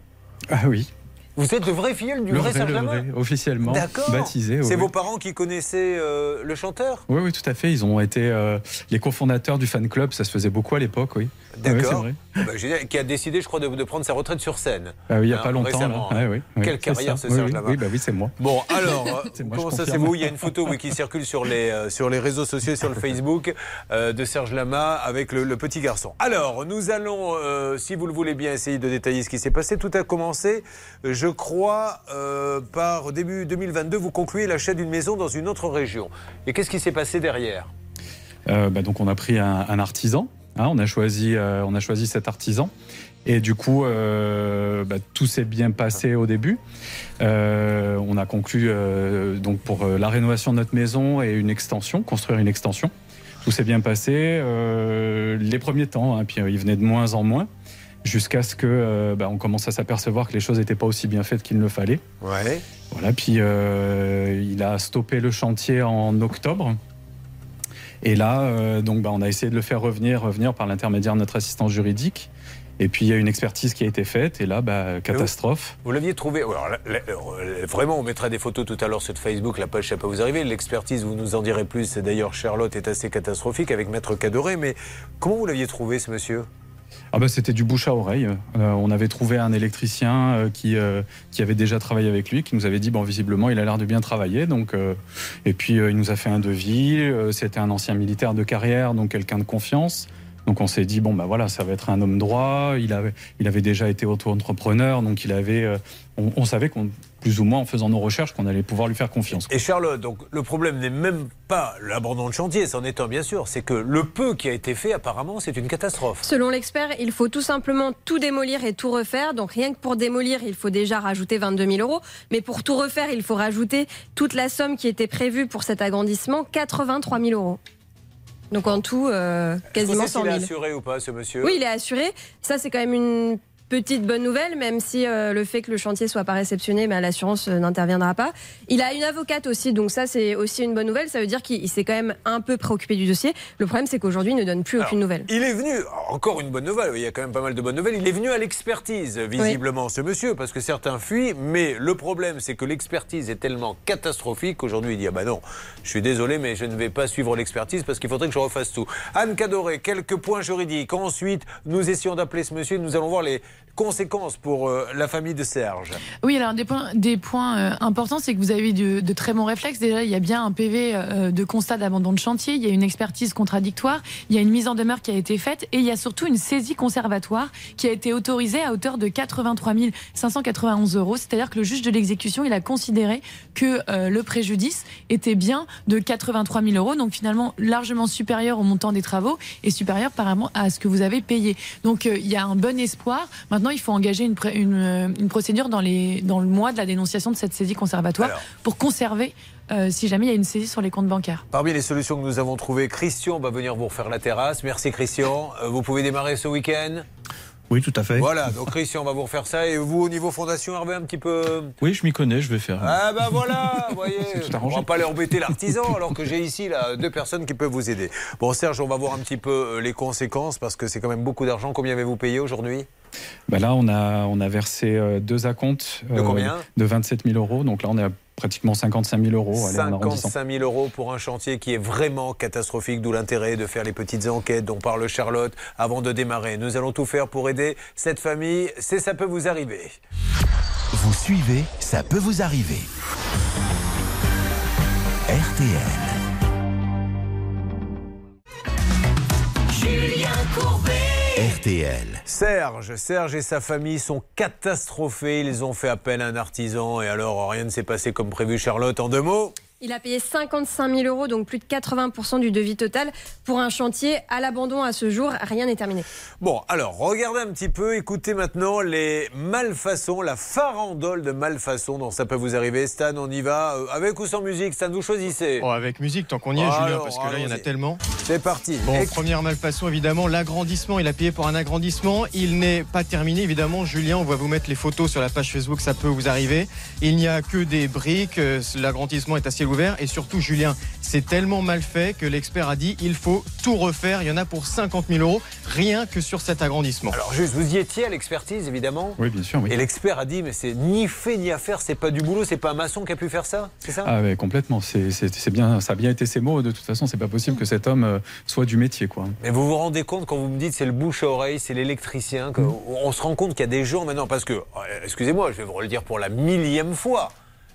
Ah oui. Vous êtes le vrai filleul du le vrai, vrai, Serge Lama officiellement D'accord. baptisé. oui, C'est vos parents qui connaissaient euh, le chanteur? Oui, oui, tout à fait. Ils ont été euh, les cofondateurs du fan club. Ça se faisait beaucoup à l'époque, oui. C'est D'accord. Ah bah, qui a décidé, je crois, de, de prendre sa retraite sur scène. Ah oui, il n'y a Hein, pas longtemps. récemment, là. hein. Ouais, oui, oui, Quelle carrière, ça. ce Serge Lama. Oui, bah oui, c'est moi. Bon, alors, [laughs] euh, moi, comment ça c'est vous Il y a une photo qui circule sur les, euh, sur les réseaux sociaux, sur le Facebook, de Serge Lama avec le, le petit garçon. Alors, nous allons, si vous le voulez bien, essayer de détailler ce qui s'est passé. Tout a commencé, je crois, euh, par début 2022, vous concluez l'achat d'une maison dans une autre région. Et qu'est-ce qui s'est passé derrière? Euh, bah, donc on a pris un, artisan. hein, on a choisi, euh, on a choisi cet artisan. Et du coup, bah, tout s'est bien passé au début. On a conclu donc pour la rénovation de notre maison et une extension, construire une extension. Tout s'est bien passé les premiers temps, hein, puis il venait de moins en moins, jusqu'à ce que euh, bah, on commence à s'apercevoir que les choses n'étaient pas aussi bien faites qu'il ne le fallait. Ouais. Voilà, puis euh, il a stoppé le chantier en octobre. Et là, euh, donc, bah, on a essayé de le faire revenir, revenir par l'intermédiaire de notre assistance juridique. Et puis il y a une expertise qui a été faite, et là, bah, catastrophe. Vous l'aviez trouvé alors, là, là, Vraiment, on mettra des photos tout à l'heure sur Facebook, la page ça peut vous arriver. L'expertise, vous nous en direz plus. D'ailleurs, Charlotte est assez catastrophique avec Maître Cadoré. Mais comment vous l'aviez trouvé, ce monsieur? Ah bah, c'était du bouche à oreille. Euh, on avait trouvé un électricien euh, qui, euh, qui avait déjà travaillé avec lui, qui nous avait dit bon visiblement il a l'air de bien travailler. Donc et puis il nous a fait un devis. C'était un ancien militaire de carrière, donc quelqu'un de confiance. Donc on s'est dit bon bah voilà ça va être un homme droit. Il avait il avait déjà été auto-entrepreneur, donc il avait on savait qu'on plus ou moins en faisant nos recherches qu'on allait pouvoir lui faire confiance. Et Charlotte, donc le problème n'est même pas l'abandon de chantier, c'en est un bien sûr, c'est que le peu qui a été fait, apparemment, c'est une catastrophe. Selon l'expert, il faut tout simplement tout démolir et tout refaire. Donc rien que pour démolir, il faut déjà rajouter 22 000 euros. Mais pour tout refaire, il faut rajouter toute la somme qui était prévue pour cet agrandissement, 83 000 euros. Donc en tout, euh, quasiment Est-ce 100 qu'il est 000. assuré ou pas, ce monsieur Oui, il est assuré. Ça, c'est quand même une petite bonne nouvelle, même si euh, le fait que le chantier soit pas réceptionné, bah, l'assurance euh, n'interviendra pas. Il a une avocate aussi, donc ça, c'est aussi une bonne nouvelle. Ça veut dire qu'il il s'est quand même un peu préoccupé du dossier. Le problème, c'est qu'aujourd'hui, il ne donne plus aucune nouvelle. Il est venu, encore une bonne nouvelle, il y a quand même pas mal de bonnes nouvelles, il est venu à l'expertise, visiblement, ce monsieur, parce que certains fuient, mais le problème, c'est que l'expertise est tellement catastrophique qu'aujourd'hui, il dit, ah bah non, je suis désolé, mais je ne vais pas suivre l'expertise parce qu'il faudrait que je refasse tout. Anne Cadoré, quelques points juridiques. Ensuite, nous essayons d'appeler ce monsieur, nous allons voir les conséquences pour euh, la famille de Serge. Oui, alors des points, des points euh, importants, c'est que vous avez de, très bons réflexes. Déjà, il y a bien un PV euh, de constat d'abandon de chantier, il y a une expertise contradictoire, il y a une mise en demeure qui a été faite et il y a surtout une saisie conservatoire qui a été autorisée à hauteur de 83 591 euros. C'est-à-dire que le juge de l'exécution, il a considéré que le préjudice était bien de 83 000 euros, donc finalement largement supérieur au montant des travaux et supérieur par à ce que vous avez payé. Donc il y a un bon espoir. Maintenant, il faut engager une, pré- une, euh, une procédure dans, les, dans le mois de la dénonciation de cette saisie conservatoire pour conserver, euh, si jamais il y a une saisie sur les comptes bancaires. Parmi les solutions que nous avons trouvées, Christian va venir vous refaire la terrasse. Merci Christian. [laughs] Euh, Vous pouvez démarrer ce week-end? Oui, tout à fait. Voilà, donc Christian va vous refaire ça. Et vous, au niveau fondation, Hervé, un petit peu? Oui, je m'y connais, je vais faire. Ah ben voilà, vous voyez, [laughs] on va pas aller embêter l'artisan [laughs] alors que j'ai ici là deux personnes qui peuvent vous aider. Bon Serge, on va voir un petit peu les conséquences parce que c'est quand même beaucoup d'argent. Combien avez-vous payé aujourd'hui? Bah là, on a, on a versé euh, deux acomptes De combien de 27 000 euros. Donc là, on est à pratiquement 55 000 euros. allez, en arrondissant. 55 000 euros pour un chantier qui est vraiment catastrophique, d'où l'intérêt de faire les petites enquêtes dont parle Charlotte avant de démarrer. Nous allons tout faire pour aider cette famille. C'est ça peut vous arriver. Vous suivez, ça peut vous arriver. RTL. Julien Courbet. Serge, Serge et sa famille sont catastrophés. Ils ont fait appel à un artisan et alors rien ne s'est passé comme prévu. Charlotte, en deux mots Il a payé 55 000 euros, donc plus de 80% du devis total, pour un chantier à l'abandon à ce jour. Rien n'est terminé. Bon, alors regardez un petit peu, écoutez maintenant les malfaçons, la farandole de malfaçons dont ça peut vous arriver. Stan, on y va, euh, avec ou sans musique Stan, vous choisissez Oh, avec musique, tant qu'on y est, Julien, Alors, parce que là, il y en a tellement. C'est parti. Bon, Et- première malfaçon, évidemment, l'agrandissement. Il a payé pour un agrandissement. Il n'est pas terminé, évidemment. Julien, on va vous mettre les photos sur la page Facebook, ça peut vous arriver. Il n'y a que des briques. euh, L'agrandissement est à ciel Et surtout, Julien, c'est tellement mal fait que l'expert a dit il faut tout refaire. Il y en a pour 50 000 euros, rien que sur cet agrandissement. Alors juste, vous y étiez à l'expertise, évidemment Oui, bien sûr. Oui. Et l'expert a dit, mais c'est ni fait ni à faire, c'est pas du boulot, c'est pas un maçon qui a pu faire ça, c'est ça? Ah ouais, complètement. C'est c'est- c'est bien, ça a bien été ses mots. De toute façon, c'est pas possible que cet homme euh, soit du métier, quoi. Mais vous vous rendez compte quand vous me dites c'est le bouche à oreille, c'est l'électricien, que- on se rend compte qu'il y a des gens maintenant, parce que, euh, excusez-moi, je vais vous le dire pour la millième fois,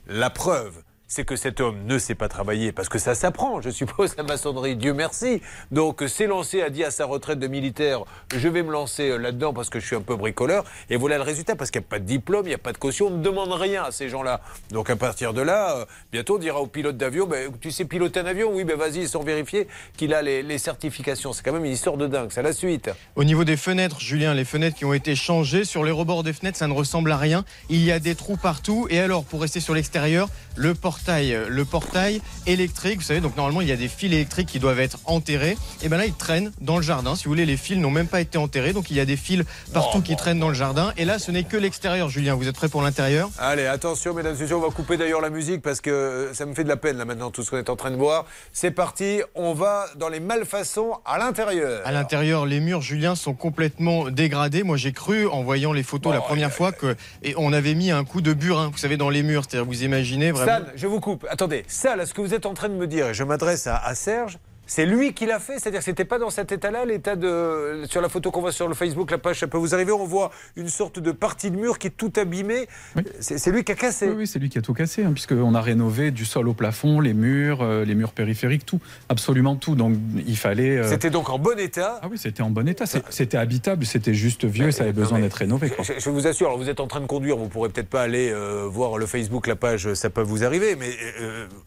la preuve. C'est que cet homme ne sait pas travailler parce que ça s'apprend, je suppose, la maçonnerie, Dieu merci. Donc s'est lancé, a dit à sa retraite de militaire, je vais me lancer euh, là-dedans parce que je suis un peu bricoleur. Et voilà le résultat, parce qu'il n'y a pas de diplôme, il n'y a pas de caution, on ne demande rien à ces gens-là. Donc à partir de là, euh, bientôt on dira au pilote d'avion, ben, tu sais piloter un avion Oui, ben vas-y, sans vérifier qu'il a les, les certifications. C'est quand même une histoire de dingue, c'est la suite. Au niveau des fenêtres, Julien, les fenêtres qui ont été changées, sur les rebords des fenêtres, ça ne ressemble à rien. Il y a des trous partout. Et alors, pour rester sur l'extérieur, le portail, euh, le portail électrique, vous savez, donc normalement, il y a des fils électriques qui doivent être enterrés. Et ben là, ils traînent dans le jardin. Si vous voulez, les fils n'ont même pas été enterrés. Donc il y a des fils partout qui traînent dans le jardin. Et là, ce n'est que l'extérieur, Julien. Vous êtes prêt pour l'intérieur? Allez, attention, mesdames et messieurs, on va couper d'ailleurs la musique parce que euh, ça me fait de la peine là maintenant, tout ce qu'on est en train de voir. C'est parti, on va dans les malfaçons à l'intérieur. À l'intérieur, les murs, Julien, sont complètement dégradés. Moi, j'ai cru, en voyant les photos la première fois, que et on avait mis un coup de burin, vous savez, dans les murs. C'est-à-dire, vous imaginez vraiment. Stan, je vous coupe. Attendez, ça, là, ce que vous êtes en train de me dire, et je m'adresse à, à Serge, c'est lui qui l'a fait, c'est-à-dire que c'était pas dans cet état-là, l'état de. Sur la photo qu'on voit sur le Facebook, la page, ça peut vous arriver, on voit une sorte de partie de mur qui est tout abîmée. C'est c'est lui qui a cassé. Oui, oui, c'est lui qui a tout cassé, hein, puisqu'on a rénové du sol au plafond, les murs, euh, les murs périphériques, tout, absolument tout. Donc il fallait. euh, C'était donc en bon état. Ah oui, c'était en bon état. C'était habitable, c'était juste vieux, ça avait besoin d'être rénové. quoi. Je, je vous assure, alors vous êtes en train de conduire, vous pourrez peut-être pas aller euh, voir le Facebook, la page, ça peut vous arriver, mais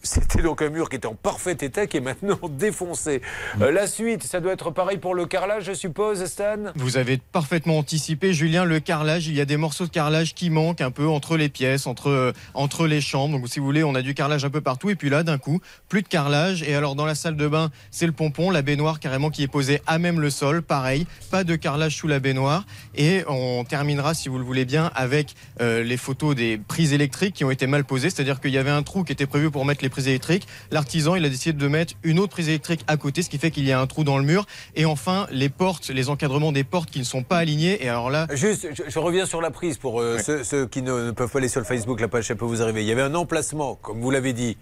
c'était donc un mur qui était en parfait état, qui est maintenant [laughs] défoncé. Euh, la suite, ça doit être pareil pour le carrelage, je suppose, Stan Vous avez parfaitement anticipé, Julien, le carrelage. Il y a des morceaux de carrelage qui manquent un peu entre les pièces, entre, euh, entre les chambres. Donc, si vous voulez, on a du carrelage un peu partout. Et puis là, d'un coup, plus de carrelage. Et alors, dans la salle de bain, c'est le pompon, la baignoire carrément qui est posée à même le sol. Pareil, pas de carrelage sous la baignoire. Et on terminera, si vous le voulez bien, avec euh, les photos des prises électriques qui ont été mal posées. C'est-à-dire qu'il y avait un trou qui était prévu pour mettre les prises électriques. L'artisan, il a décidé de mettre une autre prise électrique à côté, ce qui fait qu'il y a un trou dans le mur. Et enfin, les portes, les encadrements des portes qui ne sont pas alignés. Et alors là, Juste, je, je reviens sur la prise pour euh, ceux, ceux qui ne, ne peuvent pas aller sur le Facebook, la page, peut vous arriver. Il y avait un emplacement, comme vous l'avez dit,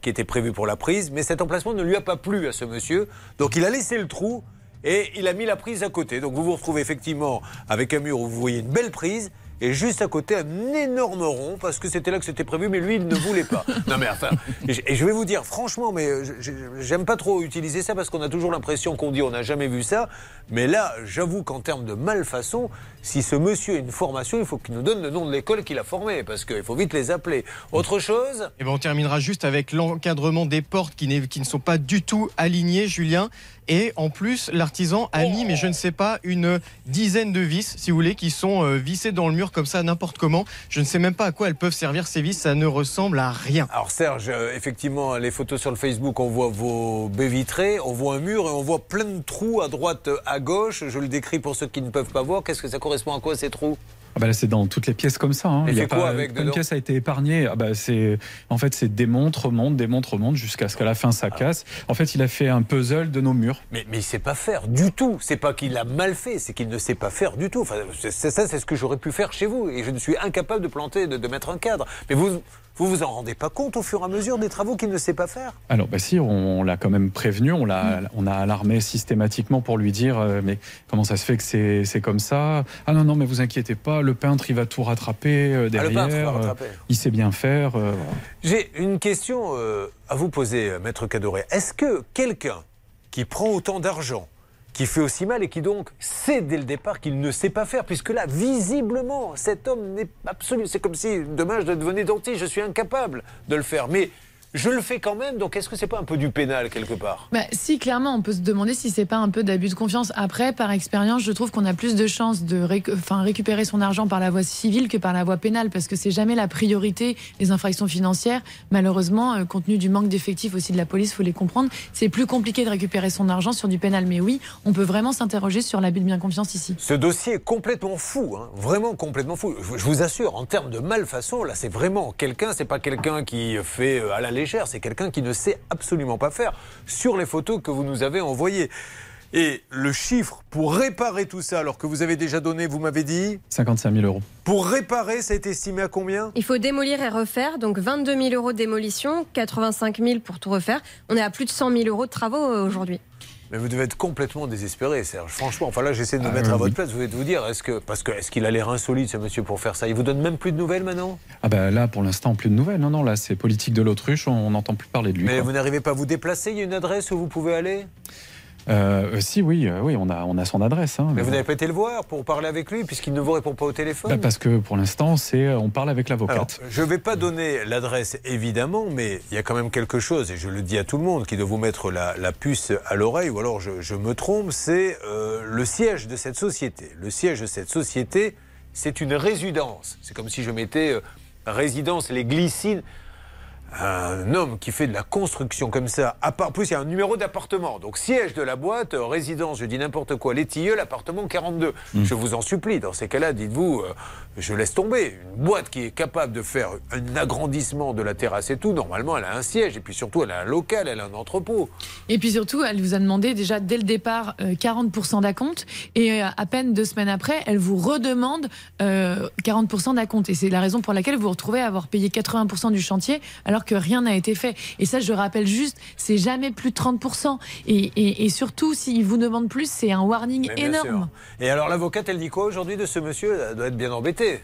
qui était prévu pour la prise, mais cet emplacement ne lui a pas plu à ce monsieur. Donc il a laissé le trou et il a mis la prise à côté. Donc vous vous retrouvez effectivement avec un mur où vous voyez une belle prise. Et juste à côté, un énorme rond, parce que c'était là que c'était prévu, mais lui, il ne voulait pas. [laughs] Non, mais enfin, et je- et je vais vous dire, franchement, mais je- j'aime pas trop utiliser ça parce qu'on a toujours l'impression qu'on dit on n'a jamais vu ça. Mais là, j'avoue qu'en termes de malfaçon, si ce monsieur a une formation, il faut qu'il nous donne le nom de l'école qu'il a formée, parce qu'il faut vite les appeler. Autre chose Eh ben, on terminera juste avec l'encadrement des portes qui, qui ne sont pas du tout alignées, Julien. Et en plus, l'artisan a mis, mais je ne sais pas, une dizaine de vis, si vous voulez, qui sont euh, vissées dans le mur comme ça, n'importe comment. Je ne sais même pas à quoi elles peuvent servir ces vis, ça ne ressemble à rien. Alors Serge, euh, effectivement, les photos sur le Facebook, on voit vos baies vitrées, on voit un mur et on voit plein de trous à droite, à gauche. Je le décris pour ceux qui ne peuvent pas voir. Qu'est-ce que ça correspond à quoi ces trous? Ah bah là, c'est dans toutes les pièces comme ça. hein. Et Il y a quoi pas- avec une pièce a été épargnée. Ah bah c'est, en fait, c'est des montres remontent, des montres remontent jusqu'à ce qu'à la fin ça casse. En fait, il a fait un puzzle de nos murs. mais, mais il sait pas faire du tout. C'est pas qu'il a mal fait, c'est qu'il ne sait pas faire du tout. Enfin, c'est c'est ça, c'est ce que j'aurais pu faire chez vous. Et je ne suis incapable de planter, de, de mettre un cadre. Mais vous, Vous vous en rendez pas compte au fur et à mesure des travaux qu'il ne sait pas faire? Alors, bah si, on, l'a quand même prévenu, on, l'a, on a alarmé systématiquement pour lui dire euh, Mais comment ça se fait que c'est, c'est comme ça? Ah non, non, mais vous inquiétez pas, le peintre, il va tout rattraper euh, Ah, le derrière. peintre va euh, rattraper. il sait bien faire. voilà. J'ai une question à vous poser, Maître Cadoré. Est-ce que quelqu'un qui prend autant d'argent, qui fait aussi mal et qui donc sait dès le départ qu'il ne sait pas faire, puisque là, visiblement, cet homme n'est absolument... C'est comme si demain je devenais dentiste, je suis incapable de le faire. Mais je le fais quand même, donc est-ce que c'est pas un peu du pénal quelque part? Bah, si, clairement, on peut se demander si c'est pas un peu d'abus de confiance. Après, par expérience, je trouve qu'on a plus de chances de récupérer son argent par la voie civile que par la voie pénale, parce que c'est jamais la priorité les infractions financières. Malheureusement, euh, compte tenu du manque d'effectifs aussi de la police, faut les comprendre. C'est plus compliqué de récupérer son argent sur du pénal. Mais oui, on peut vraiment s'interroger sur l'abus de bien confiance ici. Ce dossier est complètement fou, hein, vraiment complètement fou. Je, je vous assure, en termes de malfaçon, là, c'est vraiment quelqu'un, c'est pas quelqu'un qui fait euh, à la légère, c'est quelqu'un qui ne sait absolument pas faire sur les photos que vous nous avez envoyées. Et le chiffre pour réparer tout ça, alors que vous avez déjà donné, vous m'avez dit, 55 000 euros. pour réparer, ça a été estimé à combien? Il faut démolir et refaire, donc 22 000 euros de démolition, 85 000 pour tout refaire. On est à plus de 100 000 euros de travaux euh, aujourd'hui. Mais vous devez être complètement désespéré, Serge. Franchement, enfin là, j'essaie de me Ah, mettre à votre place. Vous devez vous dire, est-ce que, parce que, est-ce qu'il a l'air insolite, ce monsieur, pour faire ça? Il vous donne même plus de nouvelles maintenant? Ah bah là, pour l'instant, plus de nouvelles. Non, non, là, c'est politique de l'autruche, on n'entend plus parler de lui. Mais quoi. vous n'arrivez pas à vous déplacer? Il y a une adresse où vous pouvez aller? Euh, euh, si, oui, euh, oui, on a, on a son adresse. hein, Mais mais vous n'avez pas été le voir pour parler avec lui, puisqu'il ne vous répond pas au téléphone Bah, parce que pour l'instant, c'est, euh, on parle avec l'avocate. je ne vais pas donner l'adresse évidemment, mais il y a quand même quelque chose, et je le dis à tout le monde, qui doit vous mettre la, la puce à l'oreille, ou alors je, je me trompe, c'est euh, le siège de cette société. Le siège de cette société, c'est une résidence. C'est comme si je mettais euh, résidence, les glycines. Un homme qui fait de la construction comme ça, à part, plus il y a un numéro d'appartement, donc siège de la boîte, euh, résidence, je dis n'importe quoi, les tilleuls, appartement 42. Je vous en supplie, dans ces cas-là, dites-vous, euh, je laisse tomber. Une boîte qui est capable de faire un agrandissement de la terrasse et tout, normalement elle a un siège, et puis surtout elle a un local, elle a un entrepôt. Et puis surtout, elle vous a demandé déjà dès le départ euh, 40% d'acompte et euh, à peine deux semaines après, elle vous redemande euh, 40% d'acompte. Et c'est la raison pour laquelle vous vous retrouvez à avoir payé 80% du chantier alors que rien n'a été fait. Et ça, je rappelle juste, c'est jamais plus de 30%. Et, et, et surtout, s'il vous demande plus, c'est un warning énorme. sûr. Et alors l'avocate, elle dit quoi aujourd'hui de ce monsieur? Elle doit être bien embêtée.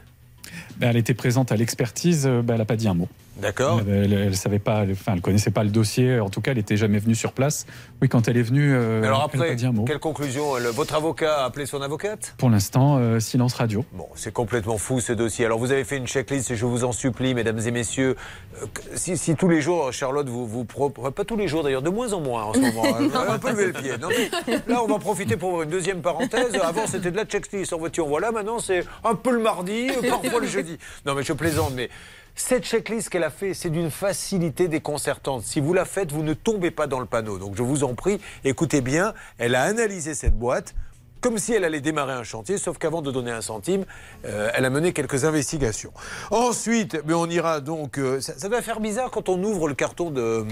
Bah, elle était présente à l'expertise, euh, bah, elle n'a pas dit un mot. D'accord. Elle, elle, elle savait pas, elle- enfin, elle connaissait pas le dossier. En tout cas, elle n'était jamais venue sur place. Oui, quand elle est venue, euh, alors elle n'a après, pas dit un mot. quelle conclusion Le- Votre avocat a appelé son avocate? Pour l'instant, euh, silence radio. Bon, c'est complètement fou ce dossier. Alors vous avez fait une checklist et je vous en supplie, mesdames et messieurs, euh, si, si tous les jours, Charlotte, vous vous pro- pas tous les jours d'ailleurs, de moins en moins en ce moment, hein, [laughs] un peu lever le pied. Non, mais là, on va profiter pour une deuxième parenthèse. Avant, c'était de la checklist en voiture. Voilà, maintenant, c'est un peu le mardi, euh, parfois le jeudi. Non, mais je plaisante, mais. Cette checklist qu'elle a fait, c'est d'une facilité déconcertante. Si vous la faites, vous ne tombez pas dans le panneau. Donc je vous en prie, écoutez bien, elle a analysé cette boîte comme si elle allait démarrer un chantier, sauf qu'avant de donner un centime, euh, elle a mené quelques investigations. Ensuite, mais on ira donc... euh, ça, doit faire bizarre quand on ouvre le carton de,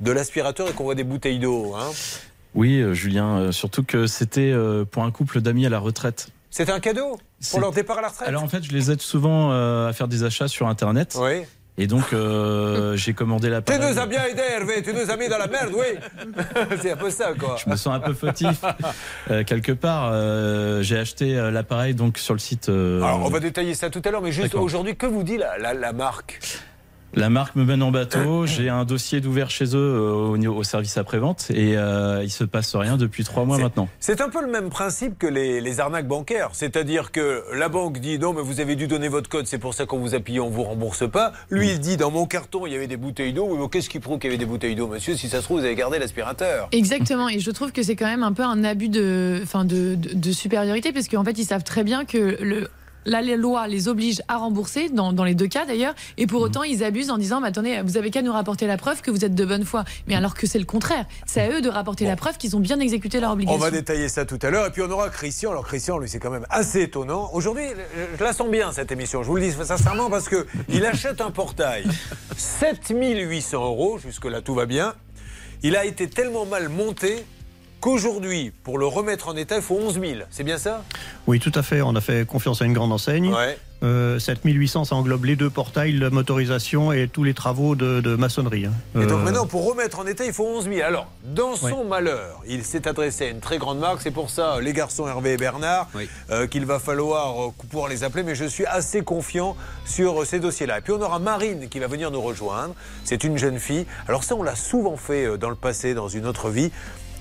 de l'aspirateur et qu'on voit des bouteilles d'eau. Hein. Oui, euh, Julien, surtout que c'était pour un couple d'amis à la retraite. C'est un cadeau pour leur départ à la retraite Alors en fait, je les aide souvent euh, à faire des achats sur Internet. Oui. Et donc, euh, [laughs] j'ai commandé Tu l'appareil. nous as bien aidé, Hervé, tu nous as mis dans la merde, oui [laughs] C'est un peu ça, quoi. Je me sens un peu fautif. [laughs] Euh, quelque part, euh, j'ai acheté l'appareil donc sur le site. Alors, on va détailler ça tout à l'heure, mais juste aujourd'hui, que vous dit la, la, la marque? La marque me mène en bateau. J'ai un dossier d'ouvert chez eux euh, au, niveau- au service après-vente et euh, il se passe rien depuis trois mois maintenant. C'est un peu le même principe que les, les arnaques bancaires. C'est-à-dire que la banque dit non, mais vous avez dû donner votre code, c'est pour ça qu'on vous a pillé, on vous rembourse pas. Lui, il dit dans mon carton, il y avait des bouteilles d'eau. Oui, mais qu'est-ce qui prouve qu'il y avait des bouteilles d'eau, monsieur Si ça se trouve, vous avez gardé l'aspirateur? Exactement, et je trouve que c'est quand même un peu un abus de, enfin de, de, de supériorité, parce qu'en fait, ils savent très bien que le. La loi les oblige à rembourser, dans, dans les deux cas d'ailleurs, et pour autant ils abusent en disant mais attendez, vous avez qu'à nous rapporter la preuve que vous êtes de bonne foi. Mais alors que c'est le contraire. C'est à eux de rapporter la preuve qu'ils ont bien exécuté leur On obligation. va détailler ça tout à l'heure. Et puis on aura Christian. Alors Christian, lui, c'est quand même assez étonnant. Aujourd'hui, je la sens bien, cette émission. Je vous le dis sincèrement parce que il achète un portail. [laughs] 7800 euros. Jusque-là, tout va bien. Il a été tellement mal monté qu'aujourd'hui, pour le remettre en état, il faut 11 000. C'est bien ça? Oui, tout à fait. On a fait confiance à une grande enseigne. Ouais. Euh, 7800, ça englobe les deux portails, la motorisation et tous les travaux de, de maçonnerie. hein. Et donc Euh, maintenant, pour remettre en état, il faut 11 000. Alors, dans son malheur, il s'est adressé à une très grande marque. C'est pour ça, les garçons Hervé et Bernard, euh, qu'il va falloir euh, pouvoir les appeler. Mais je suis assez confiant sur ces dossiers-là. Et puis, on aura Marine qui va venir nous rejoindre. C'est une jeune fille. Alors ça, on l'a souvent fait dans le passé, dans une autre vie.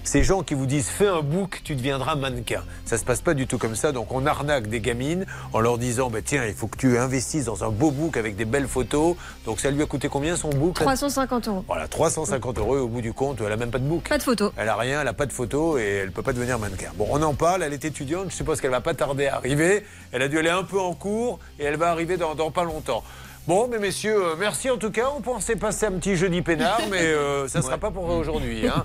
Ces gens qui vous disent fais un book, tu deviendras mannequin. Ça se passe pas du tout comme ça. Donc on arnaque des gamines en leur disant bah, tiens, il faut que tu investisses dans un beau book avec des belles photos. Donc ça lui a coûté combien son book 350 euros. voilà, 350 euros et au bout du compte, elle a même pas de book. Pas de photo. Elle a rien, elle a pas de photo et elle peut pas devenir mannequin. Bon, on en parle, elle est étudiante, je suppose qu'elle va pas tarder à arriver. Elle a dû aller un peu en cours et elle va arriver dans, dans pas longtemps. Bon, mais messieurs, euh, merci en tout cas. On pensait passer un petit jeudi peinard, mais euh, [laughs] ça sera pas pour aujourd'hui. hein.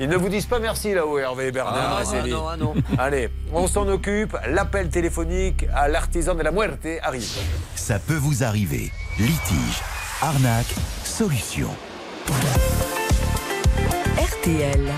Ils ne vous disent pas merci là-haut, Hervé et Bernard. Ah, et Céline. non, ah, non. Allez, on s'en occupe. L'appel téléphonique à l'artisan de la muerte arrive. Ça peut vous arriver. Litige, arnaque, solution. RTL.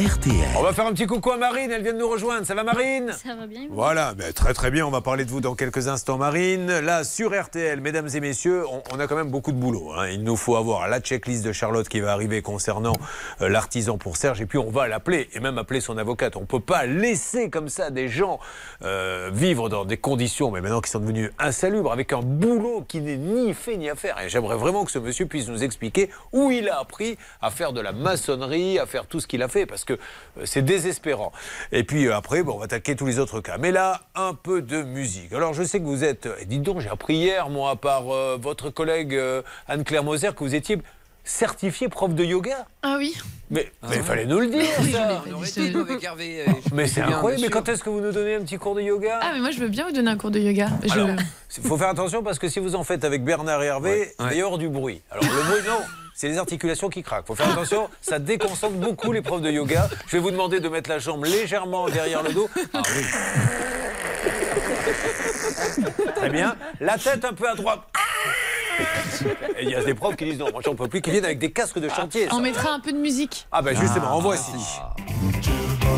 RTL. On va faire un petit coucou à Marine, elle vient de nous rejoindre. Ça va Marine? Ça va bien Voilà, mais très très bien, on va parler de vous dans quelques instants Marine. Là, sur RTL, mesdames et messieurs, on, on a quand même beaucoup de boulot. hein. Il nous faut avoir la checklist de Charlotte qui va arriver concernant euh, l'artisan pour Serge, et puis on va l'appeler, et même appeler son avocate. On ne peut pas laisser comme ça des gens euh, vivre dans des conditions, mais maintenant qui sont devenues insalubres, avec un boulot qui n'est ni fait ni à faire. Et j'aimerais vraiment que ce monsieur puisse nous expliquer où il a appris à faire de la maçonnerie, à faire tout ce qu'il a fait, parce que euh, c'est désespérant. Et puis euh, après, bon, on va attaquer tous les autres cas. Mais là, un peu de musique. Alors je sais que vous êtes, et dites donc, j'ai appris hier, moi, par euh, votre collègue euh, Anne-Claire Moser, que vous étiez certifié prof de yoga. Ah oui Mais il fallait nous le dire, ça. On aurait dit avec Hervé. euh, Mais c'est incroyable. Mais quand est-ce que vous nous donnez un petit cours de yoga Ah, mais moi, je veux bien vous donner un cours de yoga. Je- Alors, il faut faire attention parce que si vous en faites avec Bernard et Hervé, il va y avoir du bruit. Alors le bruit, non. C'est les articulations qui craquent. Il faut faire attention, ça déconcentre beaucoup les profs de yoga. Je vais vous demander de mettre la jambe légèrement derrière le dos. Ah oui. Très bien. La tête un peu à droite. Et il y a des profs qui disent non, moi j'en peux plus, qui viennent avec des casques de chantier. ça. On mettra un peu de musique. Ah ben justement, en voici.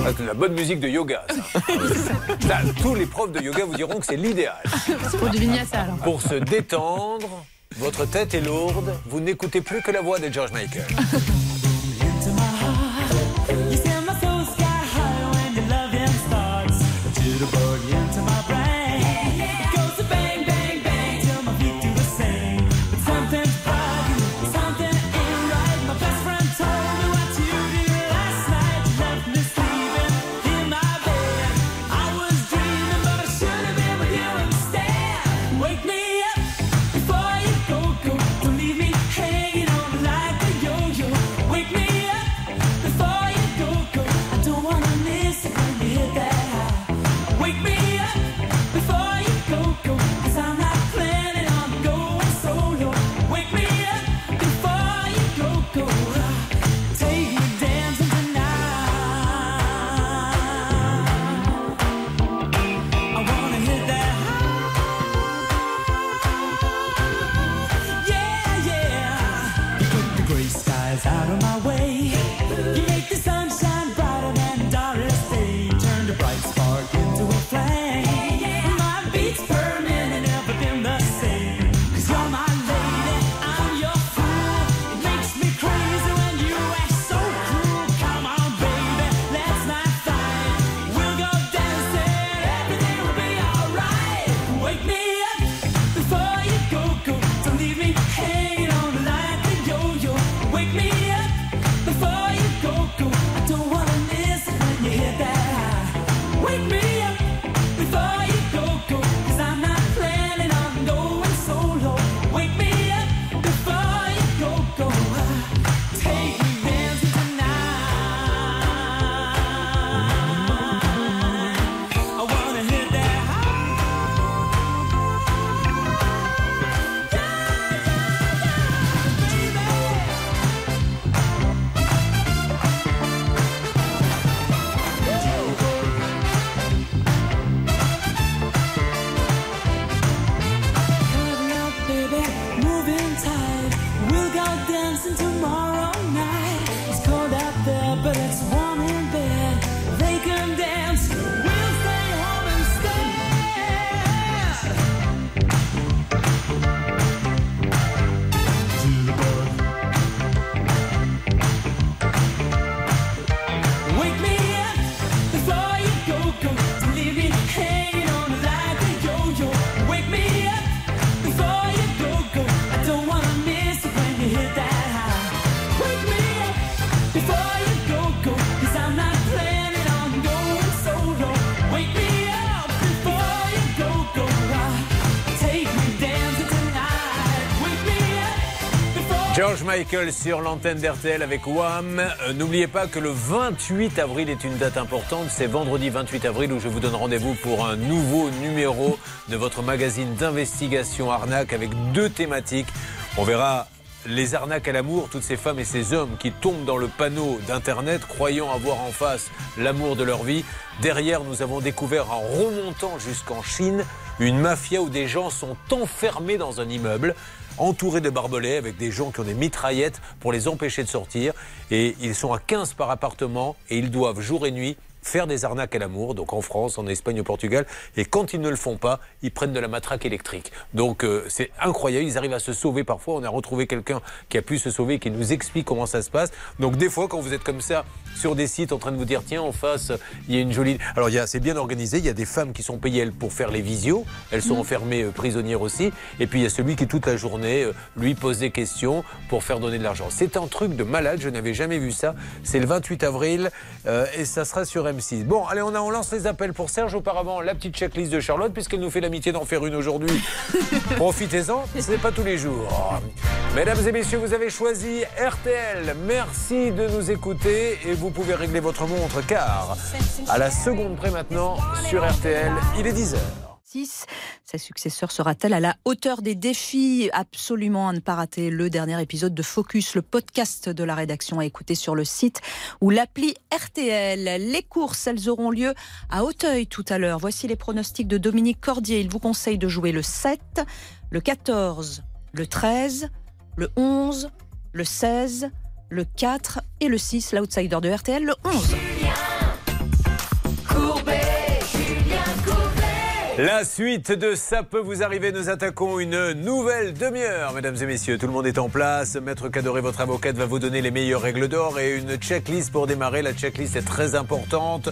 Ah, c'est de la bonne musique de yoga. ça. [laughs] Là, tous les profs de yoga vous diront que c'est l'idéal. Pour du vinyasa, alors. Pour se détendre, votre tête est lourde, vous n'écoutez plus que la voix de George Michael. [laughs] Sur l'antenne d'RTL avec Wham. Euh, N'oubliez pas que le 28 avril est une date importante. C'est vendredi 28 avril où je vous donne rendez-vous pour un nouveau numéro de votre magazine d'investigation arnaque avec deux thématiques. On verra les arnaques à l'amour, toutes ces femmes et ces hommes qui tombent dans le panneau d'Internet croyant avoir en face l'amour de leur vie. Derrière, nous avons découvert en remontant jusqu'en Chine une mafia où des gens sont enfermés dans un immeuble entourés de barbelés avec des gens qui ont des mitraillettes pour les empêcher de sortir. Et ils sont à 15 par appartement et ils doivent jour et nuit faire des arnaques à l'amour, donc en France, en Espagne, au Portugal. Et quand ils ne le font pas, ils prennent de la matraque électrique. Donc euh, c'est incroyable, ils arrivent à se sauver parfois. On a retrouvé quelqu'un qui a pu se sauver, qui nous explique comment ça se passe. Donc des fois, quand vous êtes comme ça sur des sites en train de vous dire, tiens, en face, il y a une jolie... Alors il y a- c'est bien organisé, il y a des femmes qui sont payées elles, pour faire les visios, elles sont Mhm. enfermées euh, prisonnières aussi. Et puis il y a celui qui toute la journée euh, lui pose des questions pour faire donner de l'argent. C'est un truc de malade, je n'avais jamais vu ça. C'est le 28 avril euh, et ça sera sur M6. Bon, allez, on, a, on lance les appels pour Serge. Auparavant, la petite checklist de Charlotte, puisqu'elle nous fait l'amitié d'en faire une aujourd'hui. [laughs] Profitez-en, ce n'est pas tous les jours. Mesdames et messieurs, vous avez choisi RTL. Merci de nous écouter et vous pouvez régler votre montre car à la seconde près maintenant sur RTL, il est 10h. 6. Sa successeur sera-t-elle à la hauteur des défis? Absolument à ne pas rater le dernier épisode de Focus, le podcast de la rédaction à écouter sur le site ou l'appli RTL. Les courses, elles auront lieu à Auteuil tout à l'heure. Voici les pronostics de Dominique Cordier. Il vous conseille de jouer le 7, le 14, le 13, le 11, le 16, le 4 et le 6, l'outsider de RTL, le 11. La suite de Ça peut vous arriver, nous attaquons une nouvelle demi-heure, mesdames et messieurs. Tout le monde est en place. Maître Cadoré, votre avocate, va vous donner les meilleures règles d'or et une checklist pour démarrer. La checklist est très importante.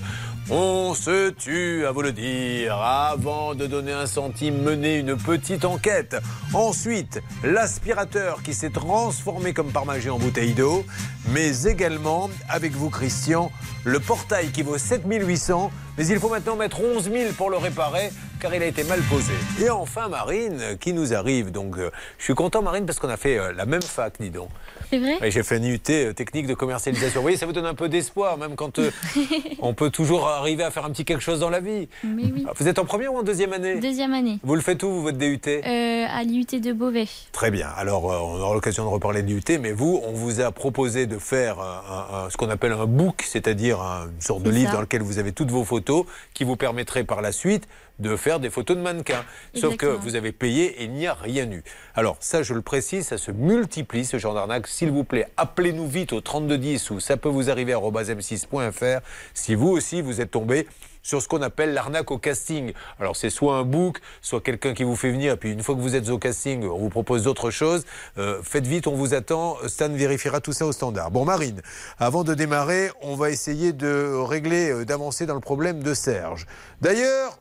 On se tue, à vous le dire. Avant de donner un centime, menez une petite enquête. Ensuite, l'aspirateur qui s'est transformé comme par magie en bouteille d'eau. Mais également, avec vous, Christian, le portail qui vaut 7800. Mais il faut maintenant mettre 11 000 pour le réparer car il a été mal posé. Et enfin, Marine, qui nous arrive. Donc, euh, je suis content, Marine, parce qu'on a fait euh, la même fac, dis donc. C'est vrai Ouais, J'ai fait un IUT euh, technique de commercialisation. Vous voyez, ça vous donne un peu d'espoir, même quand [laughs] on peut toujours arriver à faire un petit quelque chose dans la vie. Mais oui. Vous êtes en première ou en deuxième année Deuxième année. Vous le faites où, vous, votre DUT à l'IUT de Beauvais. Très bien. Alors, on aura l'occasion de reparler de l'IUT, mais vous, on vous a proposé de faire un- un- ce qu'on appelle un book, c'est-à-dire un- une sorte de livre ça. dans lequel vous avez toutes vos photos, qui vous permettrait par la suite de faire des photos de mannequins. Sauf que vous avez payé et il n'y a rien eu. Alors, ça, je le précise, ça se multiplie, ce genre d'arnaque. S'il vous plaît, appelez-nous vite au 3210 ou ça peut vous arriver à m6.fr si vous aussi vous êtes tombé sur ce qu'on appelle l'arnaque au casting. Alors c'est soit un book, soit quelqu'un qui vous fait venir, puis une fois que vous êtes au casting, on vous propose d'autres choses. Euh, faites vite, on vous attend. Stan vérifiera tout ça au standard. Bon Marine, avant de démarrer, on va essayer de régler, euh, d'avancer dans le problème de Serge. D'ailleurs,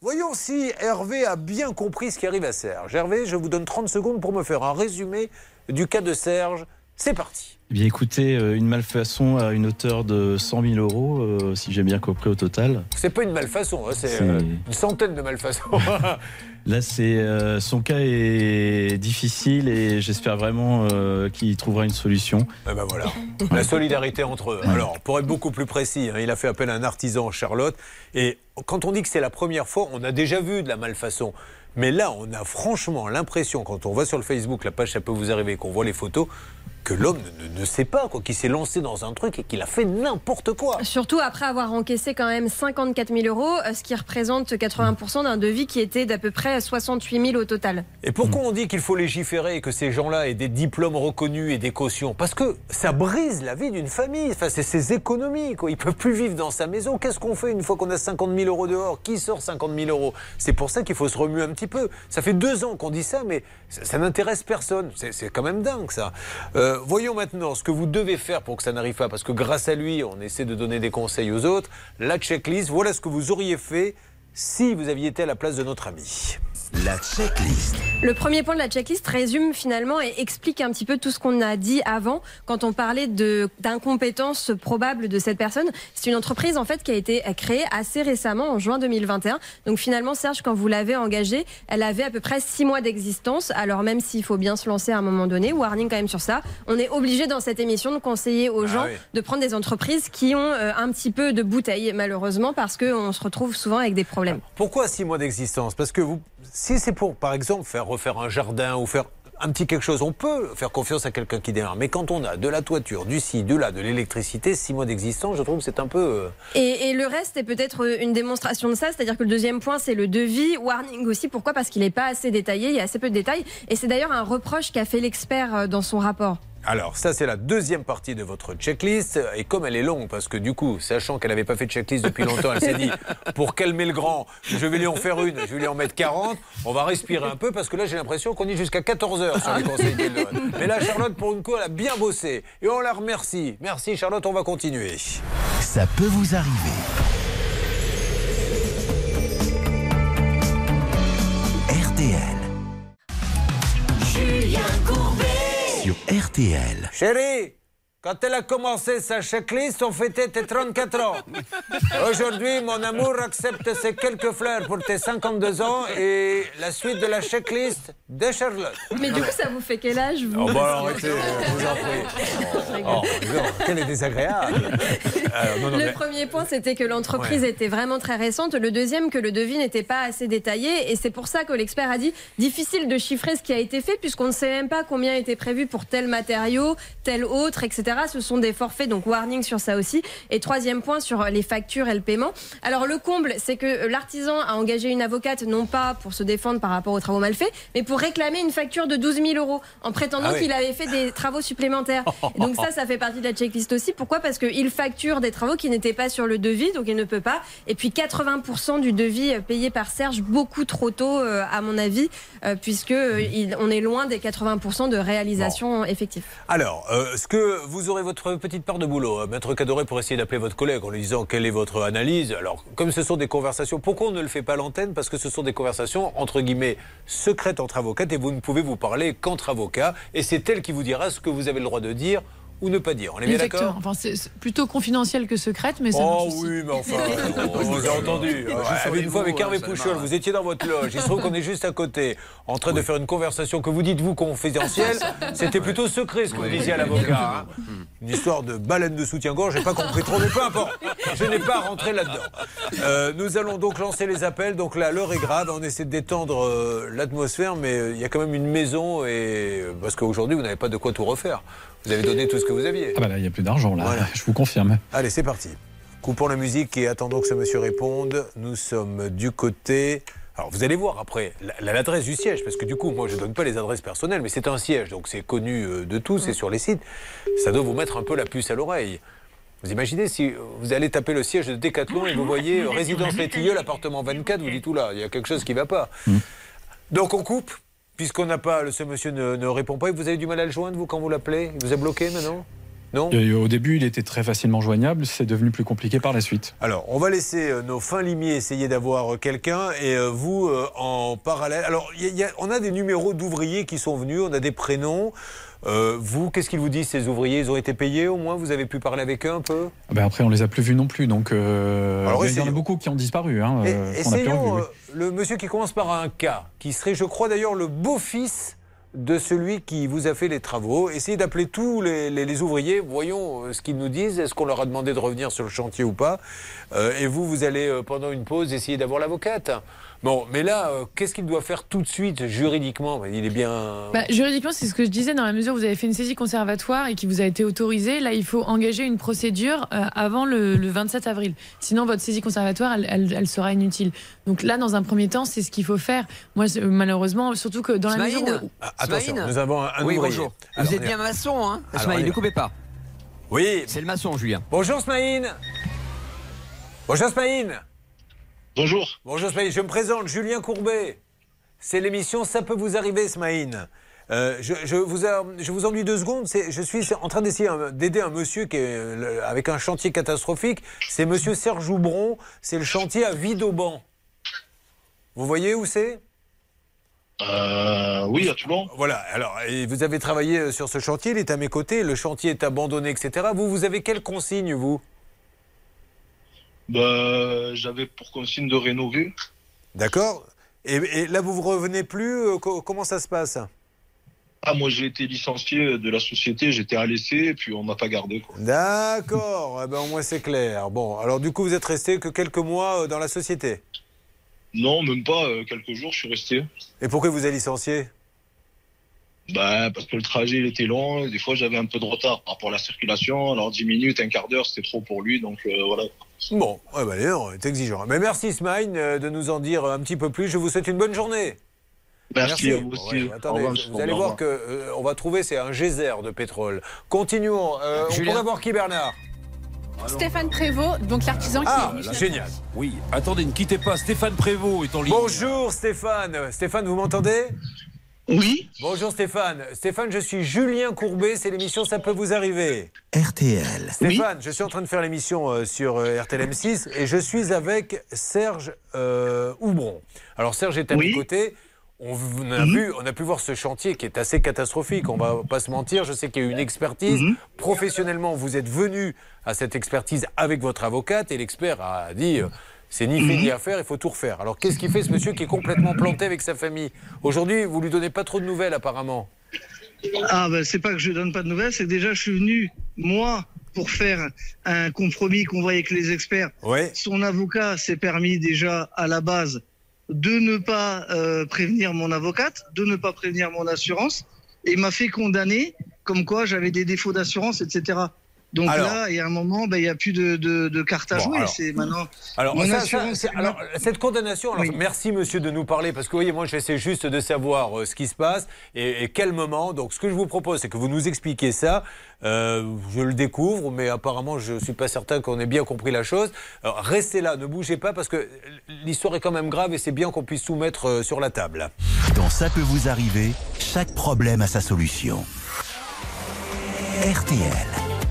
voyons si Hervé a bien compris ce qui arrive à Serge. Hervé, je vous donne 30 secondes pour me faire un résumé du cas de Serge. C'est parti. Eh Bien écoutez, euh, une malfaçon à une hauteur de 100 000 euros, euh, si j'ai bien compris au total. C'est pas une malfaçon, hein, c'est euh, une centaine de malfaçons. [laughs] Là, c'est euh, son cas est difficile et j'espère vraiment qu'il trouvera une solution. Eh ben voilà, la solidarité entre eux. Alors, pour être beaucoup plus précis, hein, il a fait appel à un artisan, Charlotte, et quand on dit que c'est la première fois, on a déjà vu de la malfaçon. Mais là, on a franchement l'impression, quand on va sur le Facebook, la page, ça peut vous arriver, qu'on voit les photos, que l'homme ne, ne- sait pas, quoi, qu'il s'est lancé dans un truc et qu'il a fait n'importe quoi. Surtout après avoir encaissé quand même 54 000 euros, ce qui représente 80% d'un devis qui était d'à peu près 68 000 au total. Et pourquoi on dit qu'il faut légiférer et que ces gens-là aient des diplômes reconnus et des cautions? Parce que ça brise la vie d'une famille. Enfin, c'est ses économies. Quoi. Ils peuvent plus vivre dans sa maison. Qu'est-ce qu'on fait une fois qu'on a 50 000 euros dehors? Qui sort 50 000 euros? C'est pour ça qu'il faut se remuer un petit peu. Ça fait deux ans qu'on dit ça, mais ça, ça n'intéresse personne. C'est c'est quand même dingue, ça. Euh, voyons maintenant ce que vous devez faire pour que ça n'arrive pas. Parce que grâce à lui, on essaie de donner des conseils aux autres. La checklist, voilà ce que vous auriez fait si vous aviez été à la place de notre ami. La checklist. Le premier point de la checklist résume finalement et explique un petit peu tout ce qu'on a dit avant quand on parlait de d'incompétence probable de cette personne. C'est une entreprise en fait qui a été créée assez récemment en juin 2021. Donc finalement Serge, quand vous l'avez engagée, elle avait à peu près six mois d'existence. Alors même s'il faut bien se lancer à un moment donné, warning quand même sur ça, on est obligé dans cette émission de conseiller aux gens oui. de prendre des entreprises qui ont euh, un petit peu de bouteille malheureusement parce qu'on se retrouve souvent avec des problèmes. Pourquoi six mois d'existence? Parce que vous, si c'est pour, par exemple, faire refaire un jardin ou faire un petit quelque chose, on peut faire confiance à quelqu'un qui démarre. Mais quand on a de la toiture, du ci, de là, de l'électricité, six mois d'existence, je trouve que c'est un peu. euh, Et, et le reste est peut-être une démonstration de ça, c'est-à-dire que le deuxième point, c'est le devis. Warning aussi, pourquoi? Parce qu'il n'est pas assez détaillé, il y a assez peu de détails. Et c'est d'ailleurs un reproche qu'a fait l'expert euh, dans son rapport. Alors, ça, c'est la deuxième partie de votre checklist. Et comme elle est longue, parce que du coup, sachant qu'elle n'avait pas fait de checklist depuis [laughs] longtemps, elle s'est dit, pour calmer le grand, je vais lui en faire une, je vais lui en mettre 40. On va respirer un peu, parce que là, j'ai l'impression qu'on est jusqu'à 14 heures sur les conseils qu'elle donne. [laughs] Mais là, Charlotte, pour une coup, elle a bien bossé. Et on la remercie. Merci, Charlotte, on va continuer. Ça peut vous arriver. RTL. Julien Courbet. RTL. Chérie, quand elle a commencé sa checklist, on fêtait tes 34 ans. Aujourd'hui, mon amour accepte ces quelques fleurs pour tes 52 ans et la suite de la checklist de Charlotte. Mais du coup, ça vous fait quel âge, vous Oh, bah alors, arrêtez, je vous en prie. Oh, non, quelle est désagréable. Euh, non, non, le mais- premier point, c'était que l'entreprise Ouais. était vraiment très récente. Le deuxième, que le devis n'était pas assez détaillé. Et c'est pour ça que l'expert a dit difficile de chiffrer ce qui a été fait, puisqu'on ne sait même pas combien était prévu pour tel matériau, tel autre, etc. Ce sont des forfaits, donc warning sur ça aussi. Et troisième point, sur les factures et le paiement. Alors, le comble, c'est que l'artisan a engagé une avocate, non pas pour se défendre par rapport aux travaux mal faits, mais pour réclamer une facture de 12 000 euros, en prétendant Ah oui. qu'il avait fait des travaux supplémentaires. Et [laughs] donc ça, ça fait partie de la checklist aussi. Pourquoi? Parce qu'il facture des travaux qui n'étaient pas sur le devis, donc il ne peut pas. Et puis 80% du devis euh, payé par Serge, beaucoup trop tôt, euh, à mon avis, euh, puisque euh, on est loin des 80% de réalisation effective. Alors, euh, est-ce que vous aurez votre petite part de boulot, euh, Maître Cadoré, pour essayer d'appeler votre collègue en lui disant quelle est votre analyse. Alors, comme ce sont des conversations, pourquoi on ne le fait pas l'antenne? Parce que ce sont des conversations, entre guillemets, secrètes entre avocates et vous ne pouvez vous parler qu'entre avocats. Et c'est elle qui vous dira ce que vous avez le droit de dire ou ne pas dire. On est bien Exactement. d'accord Enfin, c'est plutôt confidentiel que secrète, mais ça Oh marche aussi. oui, mais enfin, [laughs] on vous a entendu. Ouais, sur une fois avec Hervé hein, Pouchol, vous étiez dans votre loge. Il se trouve qu'on est juste à côté, en train de faire une conversation que vous dites, vous, confidentielle. C'était plutôt secret ce que vous disiez à l'avocat. hein. Une histoire de baleine de soutien-gorge, j'ai pas compris trop, mais peu importe. Je n'ai pas rentré là-dedans. Euh, nous allons donc lancer les appels. Donc là, l'heure est grave. On essaie de détendre euh, l'atmosphère, mais euh, il y a quand même une maison et euh, parce qu'aujourd'hui, vous n'avez pas de quoi tout refaire. Vous avez donné tout ce que vous aviez. Ah bah là, il n'y a plus d'argent, là, je vous confirme. Allez, c'est parti. Coupons la musique et attendons que ce monsieur réponde. Nous sommes du côté. Alors, vous allez voir après la- l'adresse du siège, parce que du coup, moi, je ne donne pas les adresses personnelles, mais c'est un siège, donc c'est connu euh, de tous, c'est sur les sites. Ça doit vous mettre un peu la puce à l'oreille. Vous imaginez si vous allez taper le siège de Décathlon et vous voyez euh, [laughs] résidence Les Tilleuls, appartement 24, vous dites tout là, il y a quelque chose qui ne va pas. Donc on coupe, puisqu'on n'a pas, ce monsieur ne, ne répond pas, et vous avez du mal à le joindre, vous, quand vous l'appelez Il vous a bloqué maintenant Non Et au début, il était très facilement joignable, c'est devenu plus compliqué par la suite. Alors, on va laisser euh, nos fins limiers essayer d'avoir euh, quelqu'un et euh, vous euh, en parallèle. Alors, il y a- il y a- on a des numéros d'ouvriers qui sont venus, on a des prénoms. Euh, vous, qu'est-ce qu'ils vous disent ces ouvriers? Ils ont été payés au moins Vous avez pu parler avec eux un peu? Ah ben après, on les a plus vus non plus, donc euh, Alors, il y en a beaucoup qui ont disparu. Hein, euh, qu'on a euh, le monsieur qui commence par un K, qui serait, je crois d'ailleurs, le beau-fils de celui qui vous a fait les travaux. Essayez d'appeler tous les, ouvriers, voyons euh, ce qu'ils nous disent, est-ce qu'on leur a demandé de revenir sur le chantier ou pas? Euh, et vous, vous allez, euh, pendant une pause, essayer d'avoir l'avocate. Bon, mais là, euh, qu'est-ce qu'il doit faire tout de suite, juridiquement? Il est bien... Bah, juridiquement, c'est ce que je disais, dans la mesure où vous avez fait une saisie conservatoire et qui vous a été autorisée, là, il faut engager une procédure euh, avant le, le 27 avril. Sinon, votre saisie conservatoire, elle, elle- elle sera inutile. Donc là, dans un premier temps, c'est ce qu'il faut faire. Moi, c'est- malheureusement, surtout que dans la mesure où... Ah, attention, Smaïn nous avons un, un Oui, bonjour. Alors, Vous êtes bien maçon, hein Alors, Smaïn, ne coupez pas. Oui. C'est le maçon, Julien. Bonjour Smaïn. Bonjour Smaïn. Bonjour. Bonjour Smaïn, je me présente, Julien Courbet. C'est l'émission Ça peut vous arriver Smaïn. Euh, je, je vous a- je vous ennuie deux secondes. Je suis en train d'essayer d'aider un monsieur qui est euh, le- avec un chantier catastrophique. C'est monsieur Serge Joubron. C'est le chantier à Vidauban. Vous voyez où c'est? Euh, oui, à Toulon. Voilà, alors, et vous avez travaillé euh, sur ce chantier, il est à mes côtés, le chantier est abandonné, etc. Vous, vous avez quelle consigne, vous? Bah, j'avais pour consigne de rénover. D'accord et, et là, vous vous revenez plus euh, co- Comment ça se passe? Ah, moi, j'ai été licencié de la société, j'étais à l'essai, et puis on m'a pas gardé. D'accord, eh ben, au moins c'est clair. Bon, alors du coup, vous êtes resté que quelques mois euh, dans la société? Non, même pas, euh, quelques jours, je suis resté. Et pourquoi vous avez licencié? Bah, parce que le trajet, il était long, et des fois, j'avais un peu de retard par rapport à la circulation. Alors, 10 minutes, un quart d'heure, c'était trop pour lui, donc euh, voilà. Bon, ouais, bah, d'ailleurs, c'est exigeant. Mais merci, Smine, euh, de nous en dire un petit peu plus. Je vous souhaite une bonne journée. Merci, à vous Bon, aussi. ouais, attendez, revoir, vous allez voir que euh, on va trouver c'est un geyser de pétrole. Continuons. Euh, on Julien. pourrait voir qui Bernard? Stéphane Prévost, donc l'artisan qui Ah, est venu génial. Oui, attendez, ne quittez pas. Stéphane Prévost est en ligne. Bonjour Stéphane. Stéphane, vous m'entendez? Oui. Bonjour Stéphane. Stéphane, je suis Julien Courbet, c'est l'émission Ça peut vous arriver. RTL. Stéphane, je suis en train de faire l'émission euh, sur euh, RTL M6 et je suis avec Serge euh, Houbron. Alors Serge est à mes côtés. On, a vu, on a pu voir ce chantier qui est assez catastrophique. On va pas se mentir. Je sais qu'il y a eu une expertise. Professionnellement, vous êtes venu à cette expertise avec votre avocate et l'expert a dit euh, c'est ni fait ni à faire, il faut tout refaire. Alors qu'est-ce qui fait ce monsieur qui est complètement planté avec sa famille Aujourd'hui, vous lui donnez pas trop de nouvelles apparemment. Ah ben c'est pas que je donne pas de nouvelles, c'est que déjà je suis venu moi pour faire un compromis qu'on voit avec les experts. Ouais. Son avocat s'est permis déjà à la base de ne pas euh, prévenir mon avocate, de ne pas prévenir mon assurance, et m'a fait condamner comme quoi j'avais des défauts d'assurance, etc. Donc Alors- là, il y a un moment, ben, il n'y a plus de, de, de carte à Bon, jouer. alors- C'est maintenant. Alors, ça, assurance, cette condamnation, alors, merci monsieur de nous parler, parce que vous voyez, moi j'essaie juste de savoir euh, ce qui se passe et, et quel moment. Donc ce que je vous propose, c'est que vous nous expliquiez ça. Euh, je le découvre, mais apparemment je ne suis pas certain qu'on ait bien compris la chose. Alors, restez là, ne bougez pas, parce que l'histoire est quand même grave et c'est bien qu'on puisse tout mettre euh, sur la table. Dans Ça peut vous arriver, chaque problème a sa solution. RTL.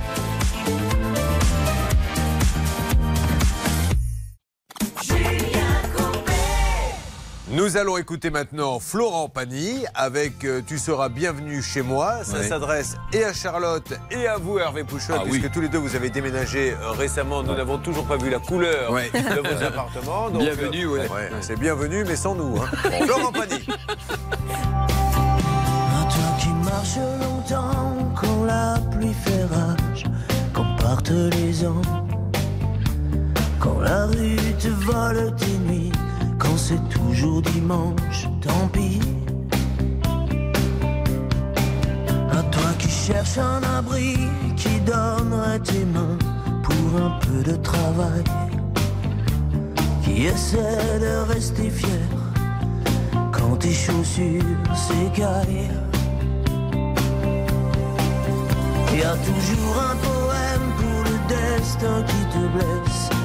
Nous allons écouter maintenant Florent Pagny avec euh, Tu seras bienvenu chez moi. Ça s'adresse et à Charlotte et à vous Hervé Pouchol, Ah puisque oui. tous les deux vous avez déménagé euh, récemment. Nous n'avons toujours pas vu la couleur Ouais. de vos appartements. donc, Bienvenue, euh, ouais. C'est bienvenu, mais sans nous. hein. Bon, Florent Pagny. Toi qui marches longtemps quand la pluie fait rage, quand partent les ans, quand la rue te vole tes nuits, quand c'est toujours dimanche, tant pis. À toi qui cherches un abri, qui donnerait tes mains pour un peu de travail, qui essaie de rester fier quand tes chaussures s'écaillent. Y a toujours un poème pour le destin qui te blesse.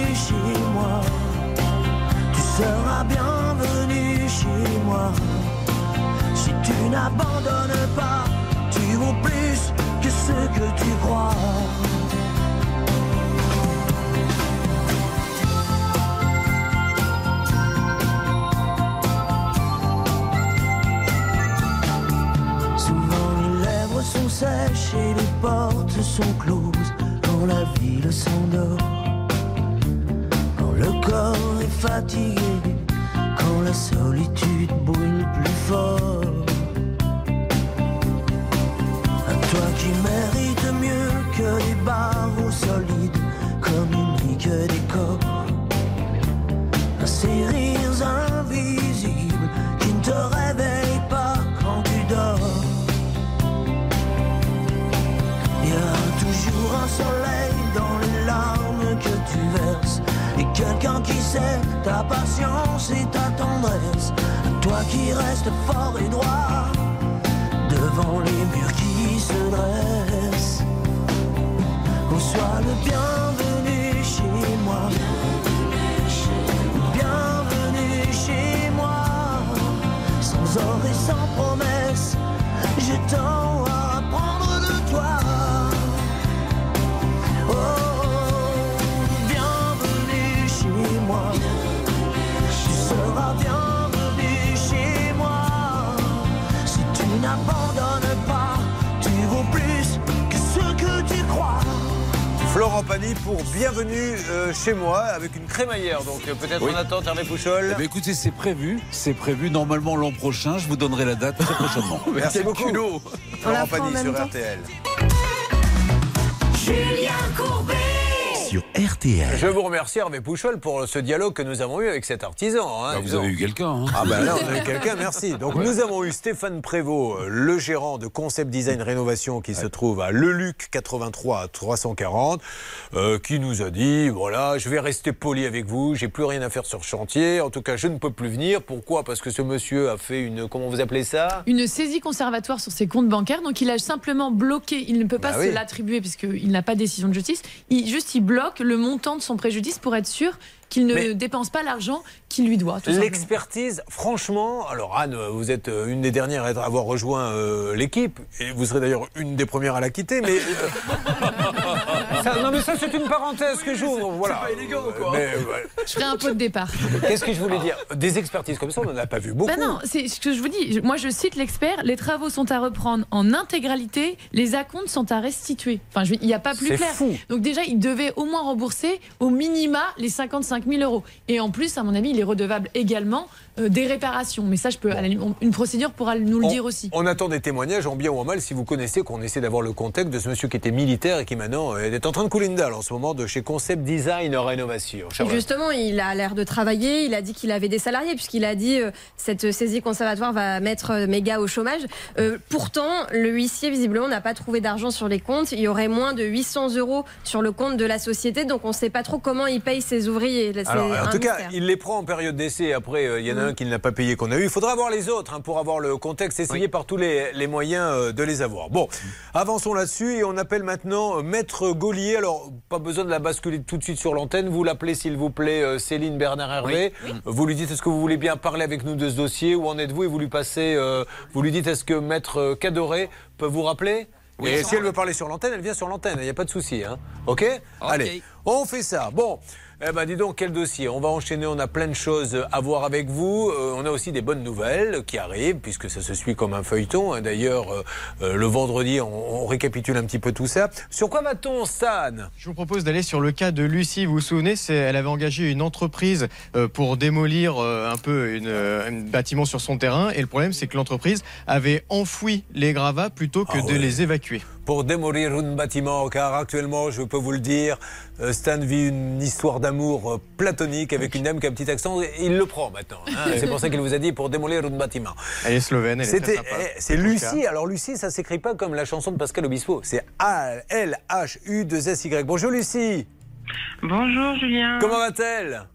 chez moi, tu seras bienvenu chez moi. Si tu n'abandonnes pas, tu vaux plus que ce que tu crois. Souvent les lèvres sont sèches et les portes sont closes quand la ville s'endort. Le corps est fatigué, quand la solitude brûle plus fort. À toi qui mérites mieux que les barreaux solides, communique des corps. À ces rires invisibles qui ne te réveillent pas quand tu dors. Il y a toujours un soleil quelqu'un qui sait ta patience et ta tendresse. Toi qui restes fort et droit devant les murs qui se dressent. Oh, sois le bienvenu chez moi. Bienvenue chez moi. Sans or et sans promesse, je tends Florent Pagny pour Bienvenue euh, chez moi avec une crémaillère. Donc euh, peut-être Oui. on attend Hervé Pouchol. Eh bien, écoutez, c'est prévu, c'est prévu. Normalement l'an prochain, je vous donnerai la date très prochainement. [laughs] Merci beaucoup. La Florent Pagny sur temps. RTL. RTL. Je vous remercie Hervé Pouchol pour ce dialogue que nous avons eu avec cet artisan. hein. Bah, vous avez eu quelqu'un. hein. Ah ben là, on a eu [laughs] quelqu'un, merci. Donc nous avons eu Stéphane Prévost, euh, le gérant de Concept Design Rénovation qui se trouve à Leluc 83 à 340, euh, qui nous a dit, voilà, je vais rester poli avec vous, j'ai plus rien à faire sur le chantier, en tout cas je ne peux plus venir. Pourquoi? Parce que ce monsieur a fait une, comment vous appelez ça? Une saisie conservatoire sur ses comptes bancaires, donc il a simplement bloqué, il ne peut pas Bah se oui. l'attribuer puisqu'il n'a pas de décision de justice, il, juste il bloque le montant de son préjudice pour être sûr qu'il ne Mais- dépense pas l'argent qu'il lui doit. L'expertise, franchement, alors Anne, vous êtes euh, une des dernières à avoir rejoint euh, l'équipe, et vous serez d'ailleurs une des premières à la quitter, mais... euh, [laughs] ça- non mais ça c'est une parenthèse que j'ouvre, voilà. C'est pas élégant, quoi. Mais, Je ferai un pot de départ. Qu'est-ce que je voulais dire? Des expertises comme ça, on n'en a pas vu beaucoup. Bah non, c'est ce que je vous dis. Moi, je cite l'expert. Les travaux sont à reprendre en intégralité. Les acomptes sont à restituer. Enfin, il n'y a pas plus C'est clair. fou. Donc déjà, il devait au moins rembourser au minima les 55 000 euros. Et en plus, à mon avis, il est redevable également euh, des réparations. Mais ça, je peux. à la limite, on- Une procédure pourra nous le on, dire aussi. on attend des témoignages en bien ou en mal si vous connaissez qu'on essaie d'avoir le contexte de ce monsieur qui était militaire et qui maintenant euh, est en train de couler une dalle en ce moment de chez Concept Design Rénovation. Justement, il a l'air de travailler. Il a dit qu'il avait des salariés, puisqu'il a dit euh, cette saisie conservatoire va mettre euh, mes gars au chômage. Euh, pourtant, le huissier, visiblement, n'a pas trouvé d'argent sur les comptes. Il y aurait moins de 800 euros sur le compte de la société. Donc, on ne sait pas trop comment il paye ses ouvriers. Alors, en tout cas, il les prend en période d'essai. Après, euh, il y en a un qui ne l'a pas payé qu'on a eu. Il faudra voir les autres hein, pour avoir le contexte. Essayer par tous les, les moyens euh, de les avoir. Bon, avançons là-dessus et on appelle maintenant euh, Maître Gaulier. Alors, pas besoin de la basculer tout de suite sur l'antenne. Vous l'appelez, s'il vous plaît, euh, Céline Bernard Hervé. Vous lui dites est-ce que vous voulez bien parler avec nous de ce dossier? Où en êtes-vous? Et vous lui passez. euh, vous lui dites est-ce que Maître Cadoré peut vous rappeler? Oui, et si elle veut parler sur l'antenne, elle vient sur l'antenne, il n'y a pas de souci. Hein. OK Allez, on fait ça. Bon, eh ben dis donc, quel dossier On va enchaîner, on a plein de choses à voir avec vous. Euh, on a aussi des bonnes nouvelles qui arrivent, puisque ça se suit comme un feuilleton. hein. D'ailleurs, euh, euh, le vendredi, on, on récapitule un petit peu tout ça. Sur quoi va-t-on, Stan? Je vous propose d'aller sur le cas de Lucie. Vous vous souvenez, elle avait engagé une entreprise pour démolir un peu une, un bâtiment sur son terrain. Et le problème, c'est que l'entreprise avait enfoui les gravats plutôt que Ah de les évacuer. Pour démolir un bâtiment, car actuellement, je peux vous le dire, euh, Stan vit une histoire d'amour euh, platonique avec une dame qui a un petit accent, et il le prend maintenant. hein. [laughs] C'est pour ça qu'il vous a dit pour démolir un bâtiment. Elle est slovène, elle est très C'était, sympa. eh, c'est Lucie. Alors Lucie, ça s'écrit pas comme la chanson de Pascal Obispo. C'est A L H U 2 S Y. Bonjour Lucie. Bonjour Julien. Comment va-t-elle?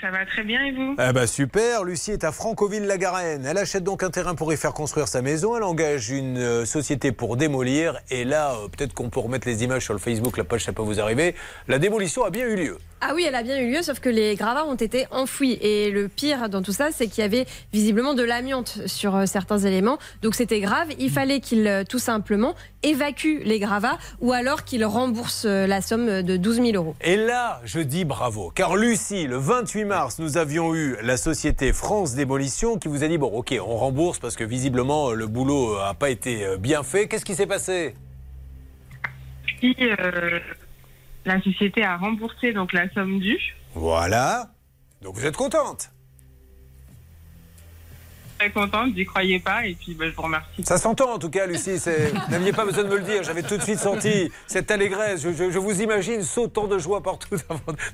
Ça va très bien et vous? Eh ben super, Lucie est à Franconville-la-Garenne. Elle achète donc un terrain pour y faire construire sa maison. Elle engage une euh, société pour démolir. Et là, euh, peut-être qu'on peut remettre les images sur le Facebook, la page, ça peut vous arriver. La démolition a bien eu lieu. Ah oui, elle a bien eu lieu, sauf que les gravats ont été enfouis. Et le pire dans tout ça, c'est qu'il y avait visiblement de l'amiante sur euh, certains éléments. Donc c'était grave. Il fallait qu'il, euh, tout simplement, évacue les gravats ou alors qu'il rembourse euh, la somme de 12 000 euros. Et là, je dis bravo. Car Lucie, le 28 mars, nous avions eu la société France Démolition qui vous a dit, bon ok, on rembourse parce que visiblement le boulot n'a pas été bien fait. Qu'est-ce qui s'est passé? Euh, la société a remboursé donc la somme due. Voilà. Donc vous êtes contente? Très contente, j'y croyais pas et puis bah, je vous remercie. Ça s'entend en tout cas, Lucie. [laughs] Vous n'aviez pas besoin de me le dire. J'avais tout de suite senti cette allégresse. Je, je- je vous imagine sautant de joie partout.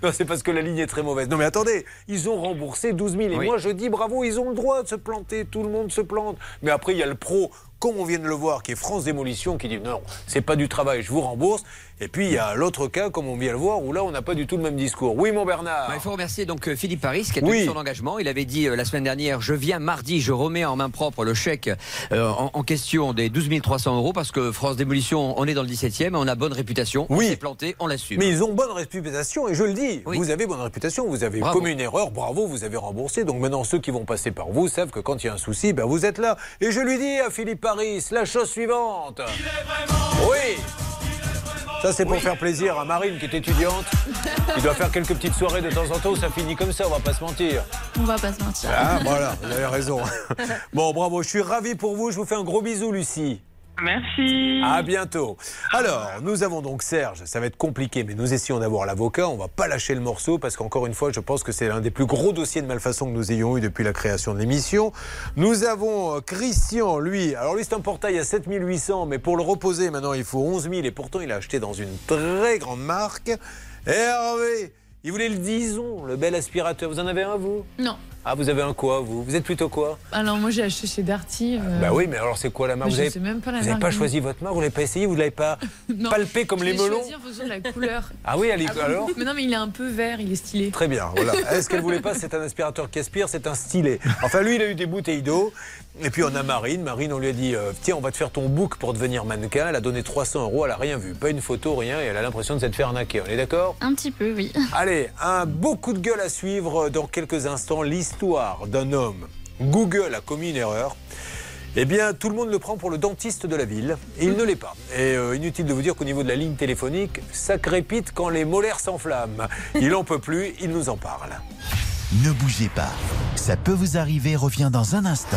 Non, c'est parce que la ligne est très mauvaise. Non, mais attendez, ils ont remboursé 12 000. Et Oui. moi, je dis bravo, ils ont le droit de se planter. Tout le monde se plante. Mais après, il y a le pro comme on vient de le voir, qui est France Démolition, qui dit non, c'est pas du travail, je vous rembourse. Et puis il y a l'autre cas, comme on vient de le voir, où là on n'a pas du tout le même discours. Oui, mon Bernard. Bah, il faut remercier donc euh, Philippe Paris qui a Oui. tenu son engagement. Il avait dit euh, la semaine dernière je viens mardi, je remets en main propre le chèque euh, en, en question des 12 300 euros parce que France Démolition, on est dans le 17e, on a bonne réputation. On s'est planté, on l'assume. Mais ils ont bonne réputation, et je le dis, vous avez bonne réputation, vous avez Bravo. commis une erreur, bravo, vous avez remboursé. Donc maintenant, ceux qui vont passer par vous savent que quand il y a un souci, ben, vous êtes là. Et je lui dis à Philippe Paris la chose suivante. Oui ça, c'est pour faire plaisir à Marine qui est étudiante. qui doit faire quelques petites soirées de temps en temps. Ça finit comme ça, on va pas se mentir. On va pas se mentir. Ah, voilà, vous avez raison. Bon, bravo, je suis ravi pour vous. Je vous fais un gros bisou, Lucie. Merci. À bientôt. Alors, nous avons donc Serge. Ça va être compliqué, mais nous essayons d'avoir l'avocat. On va pas lâcher le morceau parce qu'encore une fois, je pense que c'est l'un des plus gros dossiers de malfaçon que nous ayons eu depuis la création de l'émission. Nous avons euh, Christian, lui. Alors, lui, c'est un portail à 7800, mais pour le reposer, maintenant, il faut 11 000. Et pourtant, il a acheté dans une très grande marque. Hervé, il voulait le Dison, le bel aspirateur. Vous en avez un, vous? Non. Ah, vous avez un quoi, vous? Vous êtes plutôt quoi? Alors moi j'ai acheté chez Darty. euh, Bah oui, mais alors c'est quoi la marque? Mais Vous je avez, sais même pas la vous avez marque, pas choisi votre marque? Vous l'avez pas essayé? Vous l'avez pas [laughs] Non. palpé comme les melons? choisi en fonction de la couleur. [laughs] Ah oui, elle est- bon alors? Mais non, mais il est un peu vert, il est stylé. Très bien, voilà. Est-ce qu'elle voulait pas? C'est un aspirateur qui aspire, c'est un stylet. Enfin, lui, il a eu des bouteilles d'eau. Et puis on a Marine. Marine, on lui a dit euh, Tiens, on va te faire ton book pour devenir mannequin. Elle a donné 300 euros, elle a rien vu. Pas une photo, rien. Et elle a l'impression de s'être fait arnaquer. On est d'accord? Un petit peu, oui. [laughs] Allez, un beau coup de gueule à suivre dans quelques instants. L'histoire d'un homme. Google a commis une erreur. Eh bien, tout le monde le prend pour le dentiste de la ville, et il ne l'est pas. Et euh, inutile de vous dire qu'au niveau de la ligne téléphonique, ça crépite quand les molaires s'enflamment. Il en peut plus, il nous en parle. Ne bougez pas. Ça peut vous arriver, revient dans un instant.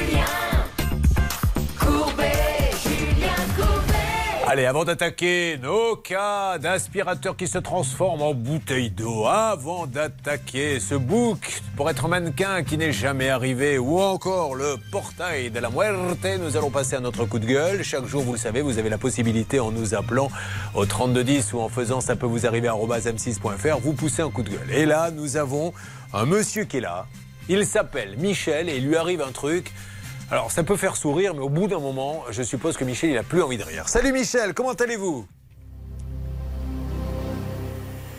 Allez, avant d'attaquer nos cas d'aspirateurs qui se transforment en bouteilles d'eau, avant d'attaquer ce book pour être mannequin qui n'est jamais arrivé, ou encore le portail de la muerte, nous allons passer à notre coup de gueule. Chaque jour, vous le savez, vous avez la possibilité en nous appelant au 3210 ou en faisant ça peut vous arriver à m6.fr, vous poussez un coup de gueule. Et là, nous avons un monsieur qui est là. Il s'appelle Michel et il lui arrive un truc. Alors, ça peut faire sourire, mais au bout d'un moment, je suppose que Michel, il a plus envie de rire. Salut Michel, comment allez-vous?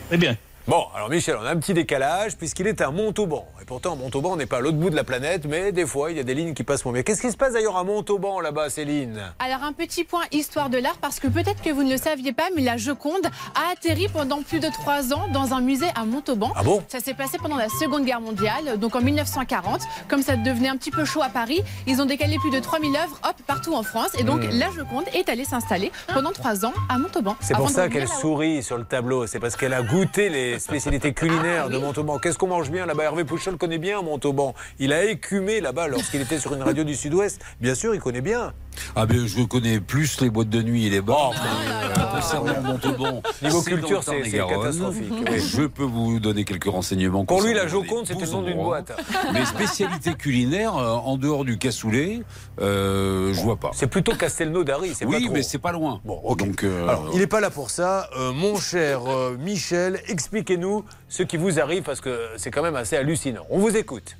Très bien. Bon, alors Michel, on a un petit décalage puisqu'il est à Montauban. Et pourtant, Montauban, on n'est pas à l'autre bout de la planète, mais des fois, il y a des lignes qui passent moins bien. Qu'est-ce qui se passe d'ailleurs à Montauban là-bas, Céline? Alors un petit point histoire de l'art parce que peut-être que vous ne le saviez pas mais la Joconde a atterri pendant plus de trois ans dans un musée à Montauban. Ah bon? Ça s'est passé pendant la Seconde Guerre mondiale, donc en 1940. Comme ça devenait un petit peu chaud à Paris, ils ont décalé plus de 3000 œuvres hop, partout en France et donc Hmm. la Joconde est allée s'installer pendant trois ans à Montauban. C'est pour ça qu'elle sourit sur le tableau. C'est parce qu'elle a goûté les spécialités culinaires de Montauban. Qu'est-ce qu'on mange bien là-bas? Hervé Pouchol connaît bien Montauban. Il a écumé là-bas lorsqu'il était sur une radio du Sud-Ouest. Bien sûr, il connaît bien. Ah ben je connais plus les boîtes de nuit et les bars. Oh, mais, euh, concernant Montauban, Niveau c'est culture, le c'est- c'est catastrophique, oui. Je peux vous donner quelques renseignements. Pour lui, la Joconde, c'était le nom d'une boîte. Mais spécialité culinaire, euh, en dehors du cassoulet, euh, je vois pas. C'est plutôt Castelnaudary, c'est pas Oui, trop. mais c'est pas loin. Bon. Donc, euh, Alors, il n'est pas là pour ça. Mon cher Michel, expliquez-nous ce qui vous arrive parce que c'est quand même assez hallucinant. On vous écoute.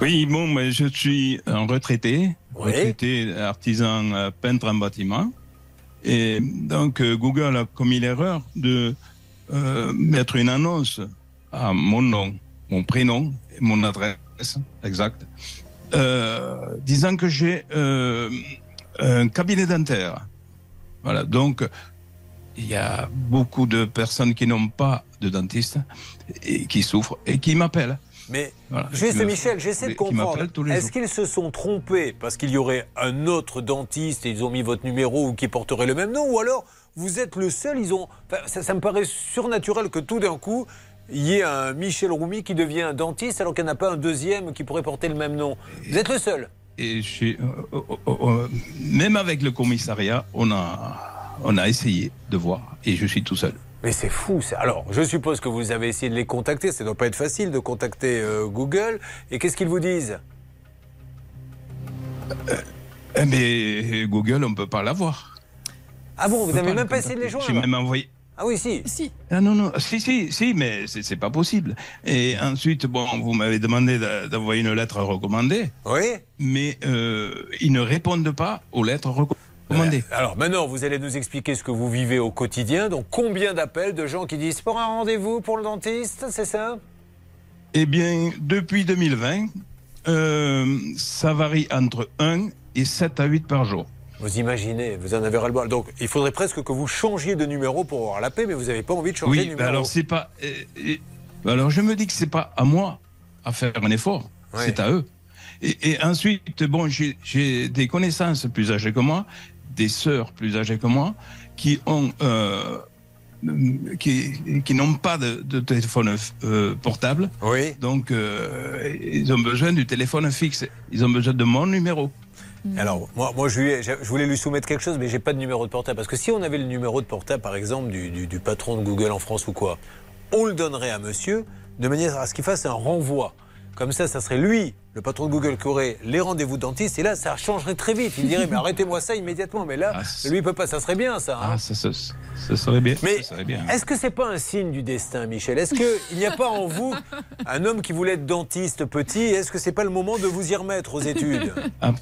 Oui, bon, mais je suis un retraité, retraité artisan euh, peintre en bâtiment. Et donc, euh, Google a commis l'erreur de euh, mettre une annonce à mon nom, mon prénom et mon adresse exacte, euh, disant que j'ai euh, un cabinet dentaire. Voilà, donc il y a beaucoup de personnes qui n'ont pas de dentiste et qui souffrent et qui m'appellent. Mais Voilà. juste Michel, j'essaie de comprendre. Est-ce qu'ils se sont trompés parce qu'il y aurait un autre dentiste et ils ont mis votre numéro ou qui porterait le même nom Ou alors vous êtes le seul ils ont... Enfin, ça, ça me paraît surnaturel que tout d'un coup, il y ait un Michel Roumi qui devient un dentiste alors qu'il n'y en a pas un deuxième qui pourrait porter le même nom. Vous êtes le seul Et je suis- euh, euh, euh, même avec le commissariat, on a, on a essayé de voir et je suis tout seul. Mais c'est fou ça. Alors, je suppose que vous avez essayé de les contacter. Ça ne doit pas être facile de contacter euh, Google. Et qu'est-ce qu'ils vous disent? Eh, Mais Google, on ne peut pas l'avoir. Ah bon, vous n'avez même pas essayé de les joindre J'ai même envoyé. Ah oui, si. Si. Ah non, non, si, si, si, mais c'est c'est pas possible. Et ensuite, bon, vous m'avez demandé d'envoyer une lettre recommandée. Oui. Mais euh, ils ne répondent pas aux lettres recommandées. Alors maintenant, vous allez nous expliquer ce que vous vivez au quotidien. Donc combien d'appels de gens qui disent pour un rendez-vous pour le dentiste, c'est ça? Eh bien, depuis 2020, euh, ça varie entre 1 et 7 à 8 par jour. Vous imaginez, vous en avez ras-le-bol. Donc il faudrait presque que vous changiez de numéro pour avoir la paix, mais vous n'avez pas envie de changer de Oui, numéro. alors c'est pas. euh, euh, alors je me dis que c'est pas à moi à faire un effort, c'est à eux. Et, et ensuite, bon, j'ai des connaissances plus âgées que moi, des sœurs plus âgées que moi, qui ont. euh, qui, qui n'ont pas de, de téléphone euh, portable. Oui. Donc, euh, ils ont besoin du téléphone fixe. Ils ont besoin de mon numéro. Alors, moi, moi je, lui ai- je voulais lui soumettre quelque chose, mais j'ai pas de numéro de portable. Parce que si on avait le numéro de portable, par exemple, du, du- du patron de Google en France ou quoi, on le donnerait à monsieur de manière à ce qu'il fasse un renvoi. Comme ça, ça serait lui, le patron de Google, qui aurait les rendez-vous dentistes. Et là, ça changerait très vite. Il dirait, mais arrêtez-moi ça immédiatement. Mais là, lui, il peut pas. Ça serait bien, ça. hein. Ah, ça, ça, ça serait bien. Mais est-ce que c'est pas un signe du destin, Michel? Est-ce qu'il n'y a pas en vous un homme qui voulait être dentiste petit? Est-ce que c'est pas le moment de vous y remettre aux études? Ab-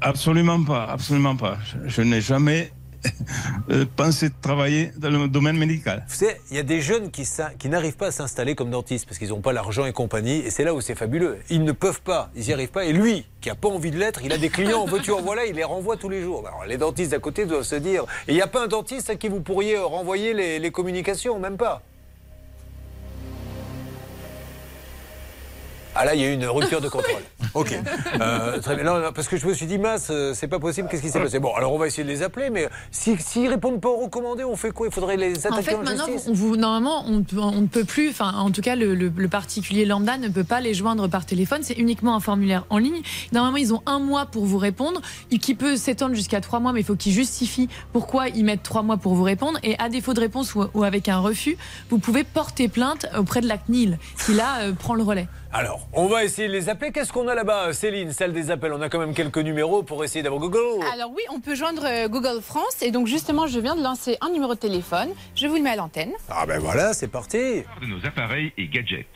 Absolument pas, absolument pas. Je, je n'ai jamais [laughs] euh, pensé travailler dans le domaine médical. Vous savez, il y a des jeunes qui, n'arrivent pas à s'installer comme dentistes parce qu'ils n'ont pas l'argent et compagnie. Et c'est là où c'est fabuleux. Ils ne peuvent pas, ils n'y arrivent pas. Et lui, qui n'a pas envie de l'être, il a des clients, en veux-tu, en voilà, il les renvoie tous les jours. Alors, les dentistes d'à côté doivent se dire. Il n'y a pas un dentiste à qui vous pourriez renvoyer les, les communications, même pas. Ah là, il y a eu une rupture de [laughs] contrôle. Ok. Euh, très bien. Non, non, parce que je me suis dit, mince, euh, c'est pas possible, qu'est-ce qui s'est passé? Bon, alors on va essayer de les appeler, mais si- s'ils répondent pas aux recommandés, on fait quoi? Il faudrait les attaquer En en, fait, maintenant, justice? on vous, normalement, on, ne peut plus, enfin, en tout cas, le, le- le particulier lambda ne peut pas les joindre par téléphone. C'est uniquement un formulaire en ligne. Normalement, ils ont un mois pour vous répondre, qui peut s'étendre jusqu'à trois mois, mais il faut qu'ils justifient pourquoi ils mettent trois mois pour vous répondre. Et à défaut de réponse ou, ou avec un refus, vous pouvez porter plainte auprès de la CNIL, qui là euh, prend le relais. Alors, on va essayer de les appeler. Qu'est-ce qu'on a là-bas, Céline, celle des appels? On a quand même quelques numéros pour essayer d'avoir Google. Alors oui, on peut joindre euh, Google France et donc justement, je viens de lancer un numéro de téléphone. Je vous le mets à l'antenne. Ah ben voilà, c'est parti. de nos appareils et gadgets.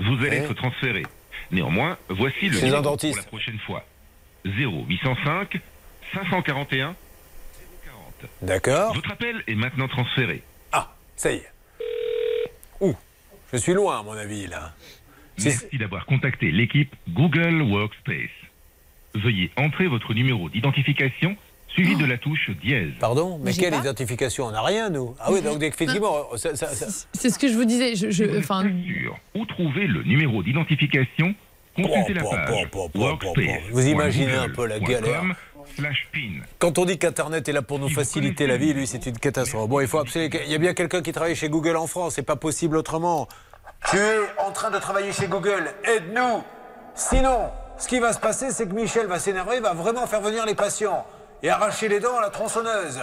Vous allez Ouais. être transféré. Néanmoins, voici le numéro dentiste. pour la prochaine fois. 0805 541 D'accord. Votre appel est maintenant transféré. Ah, ça y est. Ouh, je suis loin, à mon avis, là. Merci d'avoir contacté l'équipe Google Workspace. Veuillez entrer votre numéro d'identification suivi de la touche dièse. Pardon Mais quelle pas. identification? On n'a rien, nous. Ah oui, donc effectivement, ça- ça- ça- C'est ce que je vous disais. Je, je- enfin, Où trouver le numéro d'identification Consultez la page Workspace. Vous imaginez un peu la galère. slash pin. Quand on dit qu'Internet est là pour nous faciliter la vie, lui, c'est une catastrophe. Bon, il faut absolument. Il y a bien quelqu'un qui travaille chez Google en France, c'est pas possible autrement. Tu es en train de travailler chez Google, aide-nous Sinon, ce qui va se passer, c'est que Michel va s'énerver, va vraiment faire venir les patients et arracher les dents à la tronçonneuse.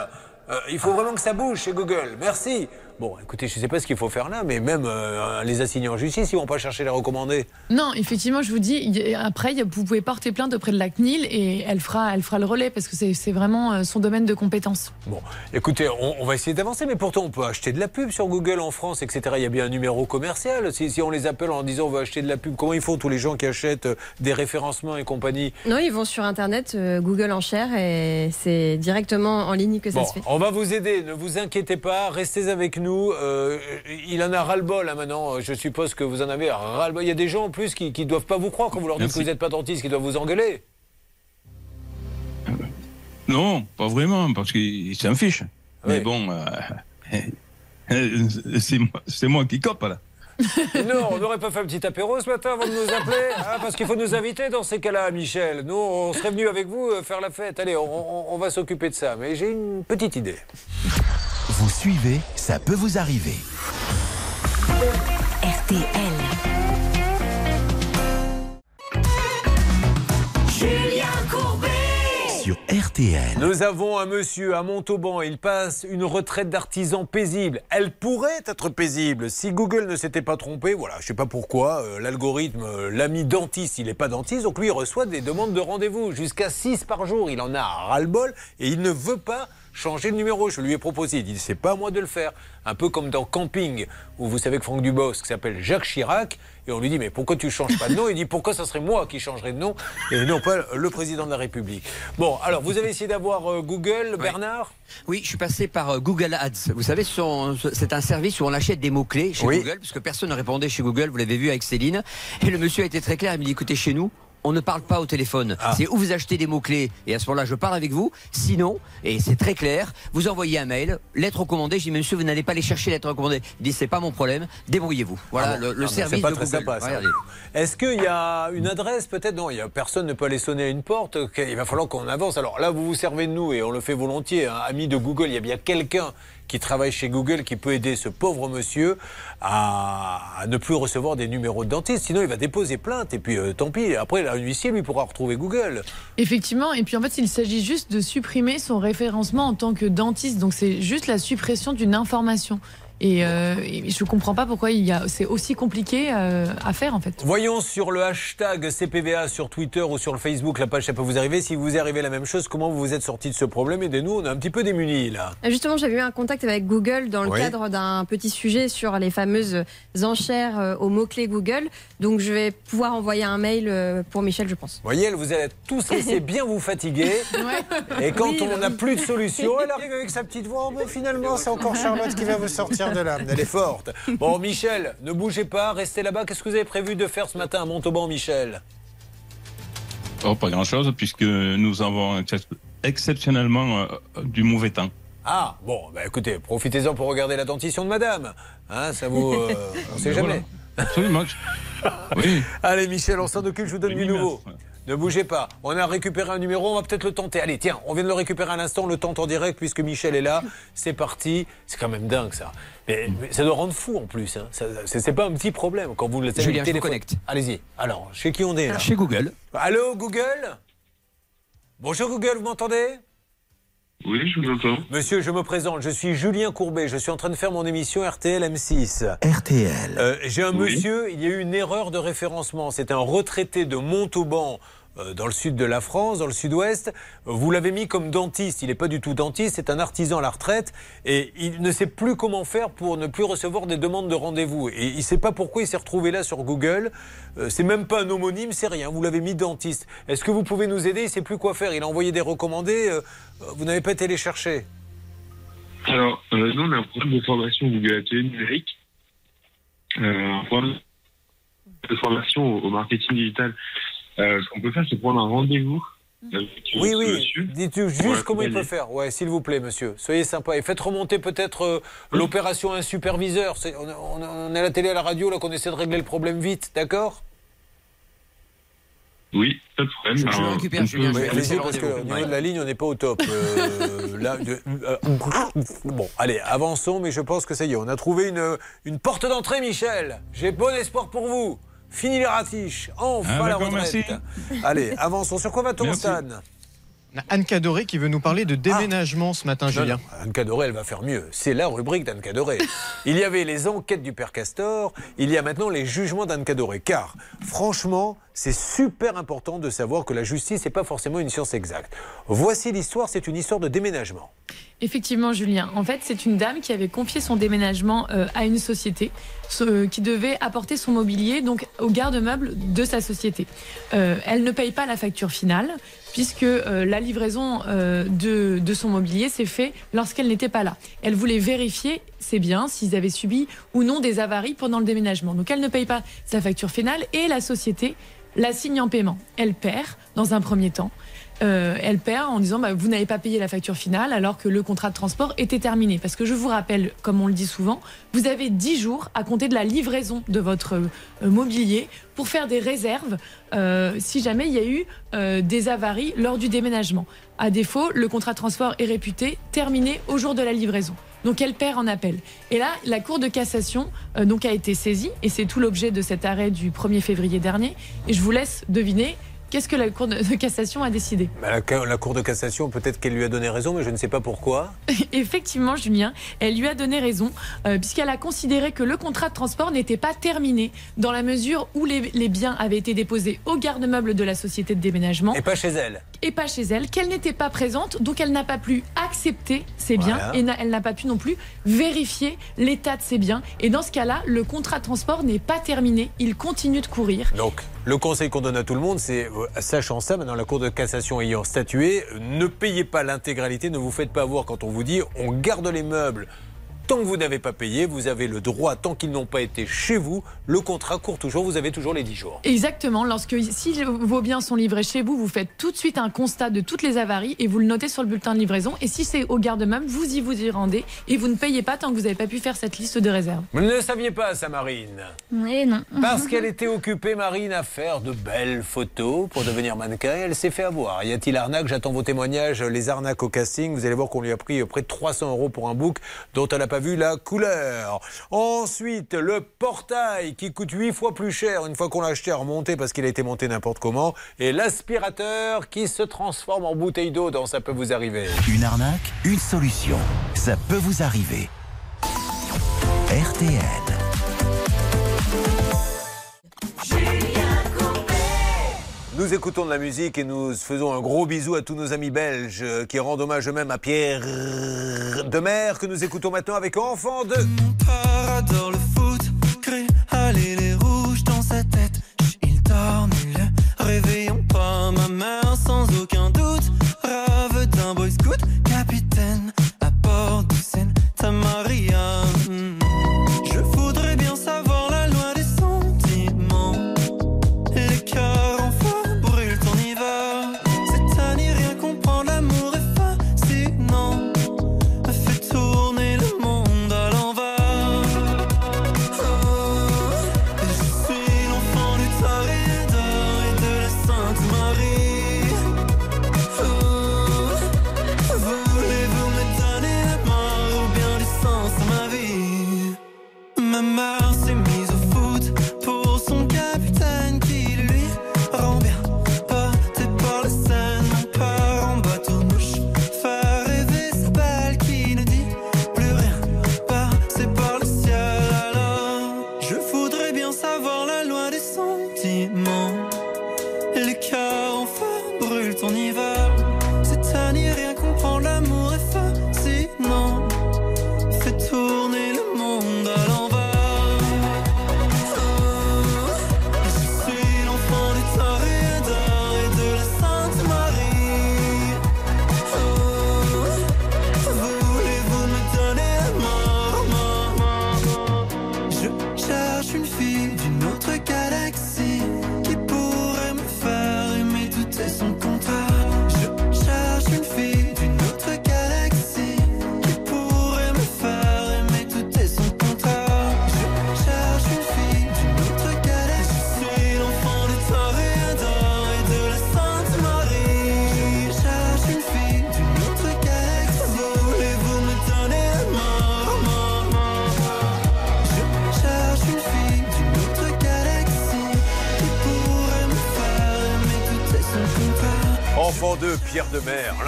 Euh, il faut vraiment que ça bouge chez Google. Merci. Bon, écoutez, je sais pas ce qu'il faut faire là, mais même euh, les assigner en justice, ils vont pas chercher les recommandés. Non, effectivement, je vous dis, il y a- après, vous pouvez porter plainte auprès de la CNIL et elle fera, elle fera le relais parce que c'est vraiment euh, son domaine de compétence. Bon, écoutez, on, on va essayer d'avancer, mais pourtant on peut acheter de la pub sur Google en France, etc. Il y a bien un numéro commercial. Si, si on les appelle en disant on veut acheter de la pub, comment ils font tous les gens qui achètent euh, des référencements et compagnie? Non, ils vont sur Internet, euh, Google enchère et c'est directement en ligne que ça Bon, se fait. on va vous aider, ne vous inquiétez pas, restez avec nous. Euh, il en a ras-le-bol hein, maintenant, je suppose que vous en avez ras-le-bol. Il y a des gens en plus qui ne doivent pas vous croire quand vous leur dites Merci. que vous n'êtes pas dentiste, qui doivent vous engueuler. Non, pas vraiment, parce qu'ils s'en fichent. Mais bon, euh, [laughs] euh, c'est moi, qui cope là. [laughs] non, on n'aurait pas fait un petit apéro ce matin avant de nous appeler hein, Parce qu'il faut nous inviter dans ces cas-là, Michel. Nous, on serait venus avec vous euh, faire la fête. Allez, on, on- on va s'occuper de ça. Mais j'ai une petite idée. Vous suivez, ça peut vous arriver. RTL. Julien Courbet. Sur RTL. Nous avons un monsieur à Montauban. Il passe une retraite d'artisan paisible. Elle pourrait être paisible si Google ne s'était pas trompé. Voilà, je sais pas pourquoi. euh, L'algorithme euh, l'a mis dentiste. Il n'est pas dentiste. Donc lui, il reçoit des demandes de rendez-vous. Jusqu'à 6 par jour. Il en a ras-le-bol. Et il ne veut pas changer le numéro. Je lui ai proposé. Il dit c'est pas à moi de le faire. Un peu comme dans Camping, où vous savez que Franck Dubosc s'appelle Jacques Chirac. Et on lui dit mais pourquoi tu changes pas de nom? Il dit pourquoi ça serait moi qui changerais de nom et non pas le président de la République? Bon, alors vous avez essayé d'avoir euh, Google, Bernard? Oui, je suis passé par euh, Google Ads. Vous savez, c'est un service où on achète des mots-clés chez Oui. Google, puisque personne ne répondait chez Google, vous l'avez vu avec Céline. Et le monsieur a été très clair, il me dit, écoutez, chez nous, on ne parle pas au téléphone. Ah. C'est où vous achetez des mots-clés, et à ce moment-là, je parle avec vous. Sinon, et c'est très clair, vous envoyez un mail, lettre recommandée. Je dis, monsieur, vous n'allez pas aller chercher lettre recommandée. Il dit, c'est pas mon problème, débrouillez-vous. Voilà Ah bon le, le service pas de très sympa. Est-ce qu'il y a une adresse peut-être? Non, il y a personne ne peut aller sonner à une porte. Il va falloir qu'on avance. Alors là, vous vous servez de nous et on le fait volontiers. hein. Ami de Google, il y a bien quelqu'un qui travaille chez Google qui peut aider ce pauvre monsieur à, ne plus recevoir des numéros de dentiste. Sinon, il va déposer plainte et puis euh, tant pis. Après, un huissier lui pourra retrouver Google. Effectivement, et puis en fait, il s'agit juste de supprimer son référencement en tant que dentiste. Donc c'est juste la suppression d'une information. Et, euh, et je comprends pas pourquoi il y a, c'est aussi compliqué euh, à faire en fait. Voyons sur le hashtag CPVA sur Twitter ou sur le Facebook, la page, ça peut vous arriver. Si vous arrivez la même chose, comment vous vous êtes sorti de ce problème? Aidez-nous, on est un petit peu démunis là. Justement, j'avais eu un contact avec Google dans le Oui. cadre d'un petit sujet sur les fameuses enchères euh, aux mots-clés Google. Donc, je vais pouvoir envoyer un mail euh, pour Michel, je pense. Voyez, vous allez tous laisser [laughs] bien vous fatiguer. Et quand Oui, on n'a oui. plus de solution, elle arrive avec sa petite voix. Oh, bon, finalement, c'est encore Charlotte qui va vous sortir de. Elle est forte. Bon, Michel, ne bougez pas, restez là-bas. Qu'est-ce que vous avez prévu de faire ce matin à Montauban, Michel? Oh, pas grand-chose, puisque nous avons ex- exceptionnellement euh, du mauvais temps. Ah, bon, bah écoutez, profitez-en pour regarder la dentition de madame. Hein, ça vous. euh, [laughs] on sait Ben jamais. voilà. Absolument. [laughs] Oui. Allez, Michel, on s'en occupe, je vous donne du nouveau. Ne bougez pas. On a récupéré un numéro, on va peut-être le tenter. Allez, tiens, on vient de le récupérer à l'instant, on le tente en direct puisque Michel est là. C'est parti. C'est quand même dingue ça. Mais, mais ça doit rendre fou en plus. Hein. C'est pas un petit problème quand vous le avez Julien, le je connecte. Allez-y. Alors, chez qui on est là Chez Google. Allô, Google? Bonjour Google, vous m'entendez? Oui, je vous entends. Monsieur, je me présente, je suis Julien Courbet, je suis en train de faire mon émission RTL M6. RTL. Euh, J'ai un Oui. monsieur, il y a eu une erreur de référencement. C'est un retraité de Montauban. Euh, Dans le sud de la France, dans le sud-ouest, vous l'avez mis comme dentiste. Il n'est pas du tout dentiste, c'est un artisan à la retraite et il ne sait plus comment faire pour ne plus recevoir des demandes de rendez-vous. Et il ne sait pas pourquoi il s'est retrouvé là sur Google. Euh, c'est même pas un homonyme, c'est rien. Vous l'avez mis dentiste. Est-ce que vous pouvez nous aider? Il ne sait plus quoi faire. Il a envoyé des recommandés. euh, vous n'avez pas été les chercher. Alors, nous, on a un programme de formation Google Atelier numérique. Euh, un programme de formation au marketing digital. Euh, ce qu'on peut faire, c'est prendre un rendez-vous. avec Oui, ce oui. Dites-nous Pour juste comment il peut faire. Ouais, s'il vous plaît, monsieur. Soyez sympa. Et faites remonter peut-être euh, l'opération un superviseur. On, on- on est à la télé, à la radio, là, qu'on essaie de régler le problème vite. D'accord? Oui, pas de problème. Je- je Alors, récupère, Julien, Allez-y, peut- parce qu'au niveau de la ligne, on n'est pas au top. Euh, [laughs] là, de- euh, bon, allez, avançons, mais je pense que ça y est. On a trouvé une, une porte d'entrée, Michel. J'ai bon espoir pour vous. Fini les ratiches. Enfin Ah, la d'accord, retraite. merci. Allez, avançons. Sur quoi va-t-on. Stan On a Anne Cadoré qui veut nous parler de déménagement ce matin, Non, Julien. non, Anne Cadoré, elle va faire mieux. C'est la rubrique d'Anne Cadoré. [laughs] il y avait les enquêtes du père Castor, il y a maintenant les jugements d'Anne Cadoré. Car, franchement, c'est super important de savoir que la justice n'est pas forcément une science exacte. Voici l'histoire, c'est une histoire de déménagement. Effectivement, Julien. En fait, c'est une dame qui avait confié son déménagement euh, à une société qui devait apporter son mobilier donc au garde-meuble de sa société. Euh, elle ne paye pas la facture finale puisque euh, la livraison de, de son mobilier s'est fait lorsqu'elle n'était pas là. Elle voulait vérifier ses biens, s'ils avaient subi ou non des avaries pendant le déménagement. Donc elle ne paye pas sa facture finale et la société la signe en paiement. Elle perd dans un premier temps. Euh, elle perd en disant bah, vous n'avez pas payé la facture finale alors que le contrat de transport était terminé. Parce que je vous rappelle, comme on le dit souvent, vous avez 10 jours à compter de la livraison de votre euh, mobilier pour faire des réserves euh, si jamais il y a eu euh, des avaries lors du déménagement. À défaut, le contrat de transport est réputé terminé au jour de la livraison. Donc elle perd en appel. Et là, la Cour de cassation euh, donc a été saisie, et c'est tout l'objet de cet arrêt du 1er février dernier. Et je vous laisse deviner Qu'est-ce que la Cour de [laughs] cassation a décidé? Bah, la, la Cour de cassation, peut-être qu'elle lui a donné raison, mais je ne sais pas pourquoi. [laughs] Effectivement, Julien, elle lui a donné raison, euh, puisqu'elle a considéré que le contrat de transport n'était pas terminé, dans la mesure où les, les biens avaient été déposés au garde-meuble de la société de déménagement. Et pas chez elle. et pas chez elle, qu'elle n'était pas présente, donc elle n'a pas pu accepter ses biens Voilà. et n'a- elle n'a pas pu non plus vérifier l'état de ses biens. Et dans ce cas-là, le contrat de transport n'est pas terminé, il continue de courir. Donc, le conseil qu'on donne à tout le monde, c'est, euh, sachant ça, maintenant la Cour de cassation ayant statué, ne payez pas l'intégralité, ne vous faites pas avoir quand on vous dit on garde les meubles. Tant que vous n'avez pas payé, vous avez le droit, tant qu'ils n'ont pas été chez vous, le contrat court toujours, vous avez toujours les 10 jours. Exactement, lorsque si vos biens sont livrés chez vous, vous faites tout de suite un constat de toutes les avaries et vous le notez sur le bulletin de livraison. Et si c'est au garde-meuble, vous y vous y rendez et vous ne payez pas tant que vous n'avez pas pu faire cette liste de réserve. Vous ne le saviez pas, ça, Marine Et non. Parce [laughs] qu'elle était occupée, Marine, à faire de belles photos pour devenir mannequin. et Elle s'est fait avoir. Y a-t-il arnaque? J'attends vos témoignages. Les arnaques au casting. Vous allez voir qu'on lui a pris près de 300 euros pour un book dont elle n'a pas vu la couleur. Ensuite, le portail qui coûte 8 fois plus cher une fois qu'on l'a acheté à remonter parce qu'il a été monté n'importe comment. Et l'aspirateur qui se transforme en bouteille d'eau dans Ça peut vous arriver. Une arnaque, une solution. Ça peut vous arriver. RTL. Nous écoutons de la musique et nous faisons un gros bisou à tous nos amis belges euh, qui rendent hommage eux-mêmes à Pierre Demer que nous écoutons maintenant avec Enfant de... adore le foot, crée aller les rouges dans sa tête. Il dort nul, réveillons pas ma mère sans aucun doute. Rave d'un boy scout, capitaine à bord de Sainte Maria.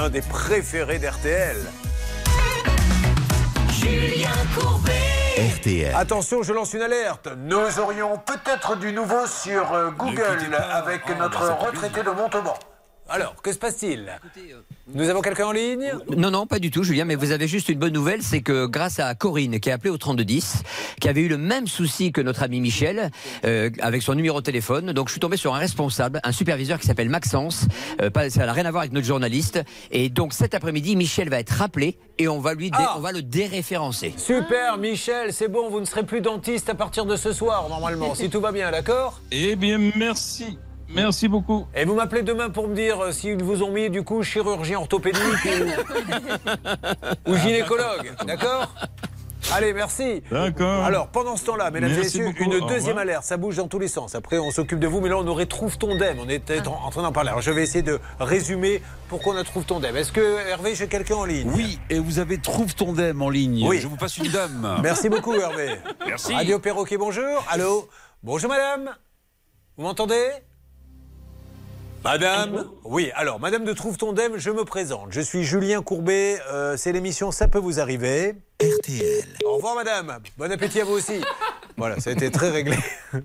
L'un des préférés d'RTL. Julien Courbet. RTL. Attention, je lance une alerte. Nous aurions peut-être du nouveau sur euh, Google avec notre retraité de Montauban. Alors, que se passe-t-il? Nous avons quelqu'un en ligne Non, non, pas du tout, Julien, mais vous avez juste une bonne nouvelle, c'est que grâce à Corinne, qui a appelé au 3210, qui avait eu le même souci que notre ami Michel, euh, avec son numéro de téléphone, donc je suis tombé sur un responsable, un superviseur qui s'appelle Maxence, euh, pas- ça n'a rien à voir avec notre journaliste, et donc cet après-midi, Michel va être rappelé, et on va, lui dé- Ah. on va le déréférencer. Super, Michel, c'est bon, vous ne serez plus dentiste à partir de ce soir, normalement, si tout va bien, d'accord? Eh bien, merci. Merci beaucoup. Et vous m'appelez demain pour me dire euh, s'ils vous ont mis, du coup, chirurgien orthopédique ou, [laughs] ou gynécologue, d'accord? Allez, merci. D'accord. Alors, pendant ce temps-là, mesdames et messieurs, beaucoup. une deuxième alerte. Ça bouge dans tous les sens. Après, on s'occupe de vous, mais là, on nous retrouve ton DEM. On était en, en train d'en parler. Alors, je vais essayer de résumer pourquoi on a trouve ton DEM. Est-ce que, Hervé, j'ai quelqu'un en ligne? Oui, et vous avez Trouve ton DEM en ligne. Oui. Je vous passe une dame. [laughs] Merci beaucoup, Hervé. Merci. Radio Perroquet, bonjour. Allô? Bonjour, madame. Vous m'entendez? Madame, oui, alors, Madame de Trouve ton Dème, je me présente. Je suis Julien Courbet, euh, c'est l'émission Ça peut vous arriver. RTL. Au revoir, Madame. Bon appétit à vous aussi. Voilà, ça a été très réglé. [laughs]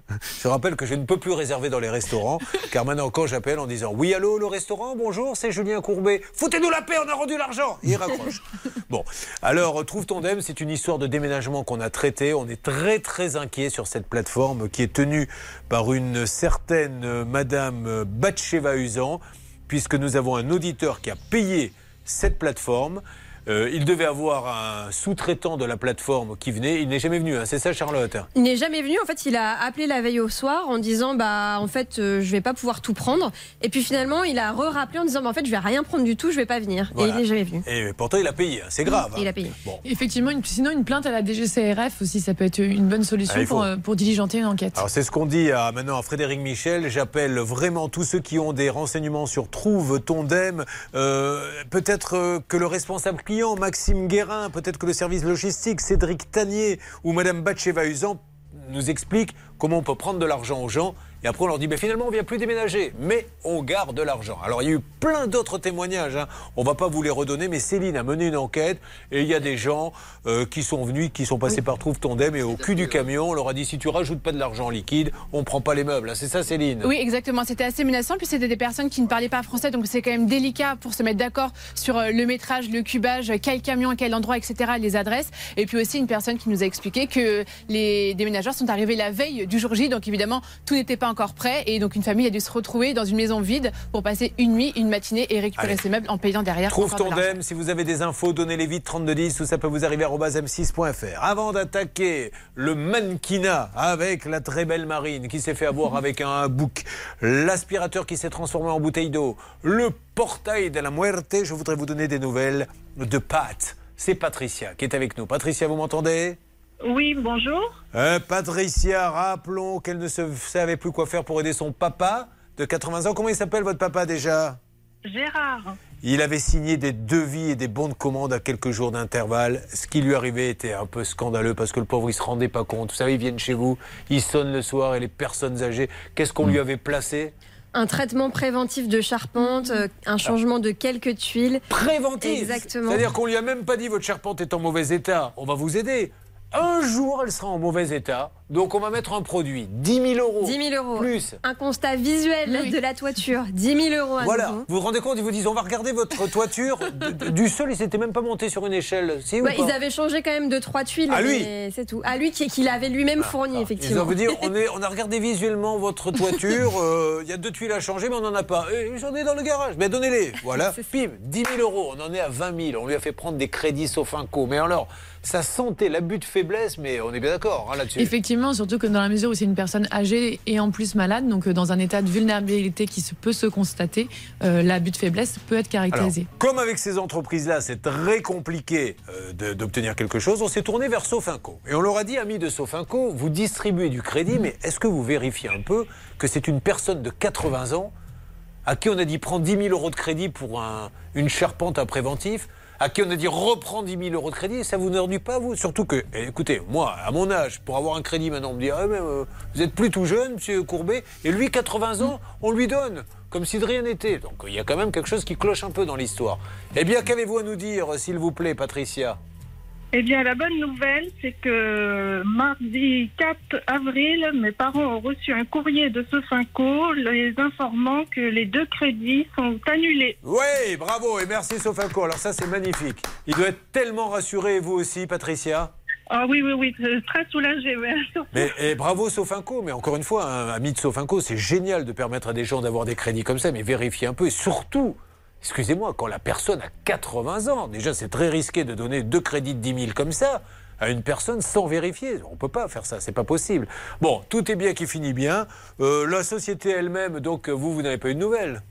Je rappelle que je ne peux plus réserver dans les restaurants, car maintenant, quand j'appelle en disant Oui, allô, le restaurant, bonjour, c'est Julien Courbet. Foutez-nous la paix, on a rendu l'argent. Il raccroche. [laughs] Bon, alors, Trouve ton Dème, c'est une histoire de déménagement qu'on a traitée. On est très, très inquiet sur cette plateforme qui est tenue par une certaine Madame Batcheva-Usan, puisque nous avons un auditeur qui a payé cette plateforme. Euh, il devait avoir un sous-traitant de la plateforme qui venait. Il n'est jamais venu, hein, c'est ça, Charlotte Il n'est jamais venu. En fait, il a appelé la veille au soir en disant bah en fait euh, je vais pas pouvoir tout prendre. Et puis finalement, il a re-rappelé en disant bah en fait je vais rien prendre du tout, je vais pas venir. Voilà. Et il n'est jamais venu. Et pourtant, il a payé. hein, C'est grave. hein. Il a payé. Effectivement, une- sinon une plainte à la DGCRF aussi, ça peut être une bonne solution Ah, il faut. pour, euh, pour diligenter une enquête. Alors c'est ce qu'on dit à, maintenant à Frédéric Michel. J'appelle vraiment tous ceux qui ont des renseignements sur Trouve ton DEM. Euh, peut-être que le responsable client, Maxime Guérin, peut-être que le service logistique, Cédric Tanier ou Madame Batcheva-Usan nous expliquent comment on peut prendre de l'argent aux gens et après on leur dit ben, finalement on vient plus déménager mais on garde de l'argent. Alors il y a eu plein d'autres témoignages, hein. on va pas vous les redonner mais Céline a mené une enquête et il y a des gens euh, qui sont venus, qui sont passés par Trouve ton DEM et au cul du camion on leur a dit si tu rajoutes pas de l'argent liquide on prend pas les meubles. C'est ça Céline? Oui, exactement. C'était assez menaçant. Puis c'était des personnes qui ne parlaient pas français, donc c'est quand même délicat pour se mettre d'accord sur euh, le métrage, le cubage, quel camion, à quel endroit, etc., les adresses. Et puis aussi une personne qui nous a expliqué que les déménageurs sont arrivés la veille du jour J, donc évidemment tout n'était pas encore prêt. Et donc une famille a dû se retrouver dans une maison vide pour passer une nuit, une matinée et récupérer Allez. ses meubles en payant derrière. Trouve ton de si vous avez des infos, donnez-les vite 3210 ou ça peut vous arriver à m6.fr. Avant d'attaquer le mannequinat avec la très belle Marine qui s'est fait avoir [laughs] avec un bouc, l'aspirateur qui s'est transformé en bouteille d'eau, le portail de la muerte, je voudrais vous donner des nouvelles de Pat. C'est Patricia qui est avec nous. Patricia, vous m'entendez? Oui, bonjour. Euh, Patricia, rappelons qu'elle ne se savait plus quoi faire pour aider son papa de 80 ans. Comment il s'appelle votre papa déjà? Gérard. il avait signé des devis et des bons de commande à quelques jours d'intervalle. Ce qui lui arrivait était un peu scandaleux parce que le pauvre, il se rendait pas compte. Vous savez, ils viennent chez vous, ils sonnent le soir et les personnes âgées, qu'est-ce qu'on lui avait placé? Un traitement préventif de charpente, euh, un changement de quelques tuiles. Préventif Exactement. C'est-à-dire qu'on lui a même pas dit votre charpente est en mauvais état, on va vous aider. Un jour, elle sera en mauvais état, donc on va mettre un produit, 10 000 euros. 10 000 euros. Plus. Un constat visuel de la toiture. 10 000 euros à Voilà, nouveau. vous vous rendez compte, ils vous disent on va regarder votre [laughs] toiture de- de- du sol, ils s'étaient même pas montés sur une échelle. Si pas ils avaient changé quand même deux trois tuiles. À lui mais C'est tout. À lui qui, qui l'avait lui-même fourni Ils effectivement. ont vous dire, on, est, [laughs] on a regardé visuellement votre toiture, euh, il y a deux tuiles à changer, mais on n'en a pas. J'en ai dans le garage, mais donnez-les. Voilà, [laughs] pim, 10 000 euros, on en est à 20 000. On lui a fait prendre des crédits Sofinco. Mais alors, ça sentait l'abus de faiblesse, mais on est bien d'accord hein, là-dessus. Effectivement, surtout que dans la mesure où c'est une personne âgée et en plus malade, donc euh, dans un état de vulnérabilité qui se peut se constater, euh, l'abus de faiblesse peut être Alors, caractérisé. comme avec ces entreprises-là, c'est très compliqué euh, d'obtenir quelque chose, on s'est tourné vers Sofinco. Et on leur a dit, amis de Sofinco, vous distribuez du crédit, mais est-ce que vous vérifiez un peu que c'est une personne de 80 ans à qui on a dit prends 10 000 euros de crédit pour un- une charpente à préventif à qui on a dit reprends 10 000 euros de crédit, ça vous n'ennuie pas, vous Surtout que, eh, écoutez, moi, à mon âge, pour avoir un crédit maintenant, on me dit ah, euh, Vous êtes plus tout jeune, monsieur Courbet, et lui, 80 ans, on lui donne, comme si de rien n'était. Donc il y a quand même quelque chose qui cloche un peu dans l'histoire. Eh bien, qu'avez-vous à nous dire, s'il vous plaît, Patricia? Eh bien, la bonne nouvelle, c'est que mardi 4 avril, mes parents ont reçu un courrier de Sofinco les informant que les deux crédits sont annulés. Oui, bravo, et merci Sofinco. Alors ça, c'est magnifique. Il doit être tellement rassuré, vous aussi, Patricia Ah oui, oui, oui, très soulagé. [laughs] Mais et bravo Sofinco, mais encore une fois, un ami de Sofinco, c'est génial de permettre à des gens d'avoir des crédits comme ça, mais vérifiez un peu. Et surtout, excusez-moi, quand la personne a 80 ans, déjà c'est très risqué de donner deux crédits de 10 000 comme ça à une personne sans vérifier. On peut pas faire ça, c'est pas possible. Bon, tout est bien qui finit bien. Euh, la société elle-même, donc vous, vous n'avez pas eu de nouvelles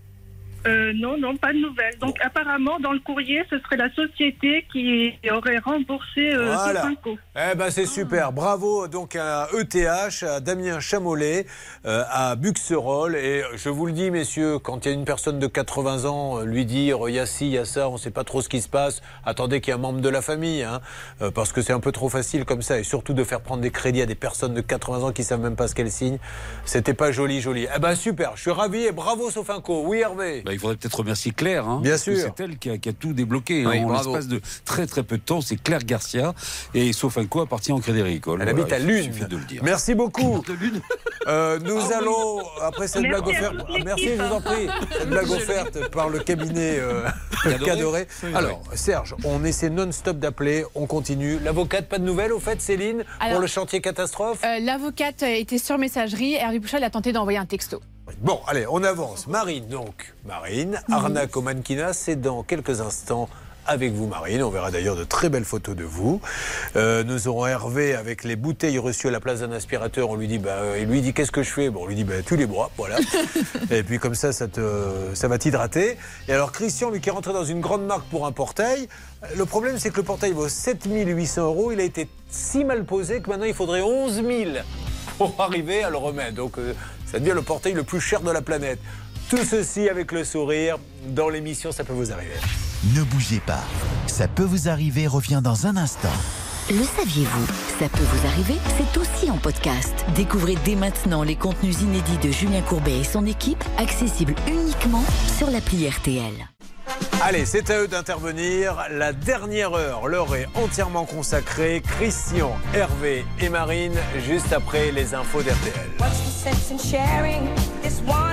Euh, non, non, pas de nouvelles. Donc apparemment, dans le courrier, ce serait la société qui aurait remboursé euh, Voilà. Eh ben c'est super, bravo donc à ETH, à Damien Chamolet, euh, à Buxerolles. Et je vous le dis messieurs, quand il y a une personne de 80 ans euh, lui dire il y a ci, il y a ça, on ne sait pas trop ce qui se passe, attendez qu'il y ait un membre de la famille, hein, euh, parce que c'est un peu trop facile comme ça. Et surtout de faire prendre des crédits à des personnes de 80 ans qui savent même pas ce qu'elles signent, c'était pas joli joli. Eh ben super, je suis ravi et bravo Sofinco, oui Hervé. Bah, il faudrait peut-être remercier Claire. Hein, Bien sûr. C'est elle qui a, qui a tout débloqué. Oui, hein, en l'espace de très très peu de temps, c'est Claire Garcia. Et Sofinco appartient au Crédit Agricole. Elle habite à Lune. de le dire. Merci beaucoup. Euh, nous Ah oui. allons, après cette Merci blague offerte, ah, merci, je vous en prie, cette blague offerte par le cabinet euh, [laughs] Cadoré. Alors, Serge, on essaie non-stop d'appeler, on continue. L'avocate, pas de nouvelles au fait, Céline, Alors- pour le chantier catastrophe? Euh, L'avocate était sur messagerie. Hervé Pouchol a tenté d'envoyer un texto. Bon, allez, on avance. Marine, donc, Marine, arnaque au mannequinat, c'est dans quelques instants. Avec vous, Marine. On verra d'ailleurs de très belles photos de vous. Euh, nous aurons Hervé avec les bouteilles reçues à la place d'un aspirateur. On lui dit, bah, euh, il lui dit, qu'est-ce que je fais? Bon, on lui dit, bah, tu les bois, voilà. [laughs] Et puis comme ça, ça, te, ça va t'hydrater. Et alors, Christian, lui qui est rentré dans une grande marque pour un portail, euh, le problème, c'est que le portail vaut 7800 euros. Il a été si mal posé que maintenant, il faudrait 11 000 pour arriver à le remettre. Donc, euh, ça devient le portail le plus cher de la planète. Tout ceci avec le sourire. Dans l'émission, ça peut vous arriver. Ne bougez pas. Ça peut vous arriver revient dans un instant. Le saviez-vous Ça peut vous arriver, c'est aussi en podcast. Découvrez dès maintenant les contenus inédits de Julien Courbet et son équipe, accessibles uniquement sur l'appli RTL. Allez, c'est à eux d'intervenir. La dernière heure leur est entièrement consacrée. Christian, Hervé et Marine, juste après les infos d'RTL.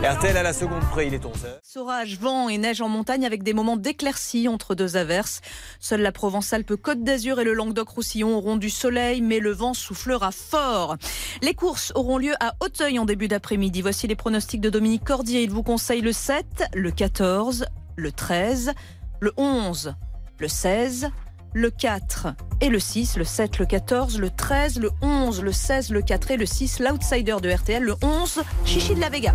RTL à la seconde près, il est 11h. Orage, vent et neige en montagne avec des moments d'éclaircie entre deux averses. Seule la Provence-Alpes-Côte d'Azur et le Languedoc-Roussillon auront du soleil, mais le vent soufflera fort. Les courses auront lieu à Hauteuil en début d'après-midi. Voici les pronostics de Dominique Cordier. Il vous conseille le 7, le 14, le 13, le 11, le 16, le 4 et le 6, le 7, le 14, le 13, le 11, le 16, le 4 et le 6, l'outsider de RTL, le 11, Chichi de la Vega.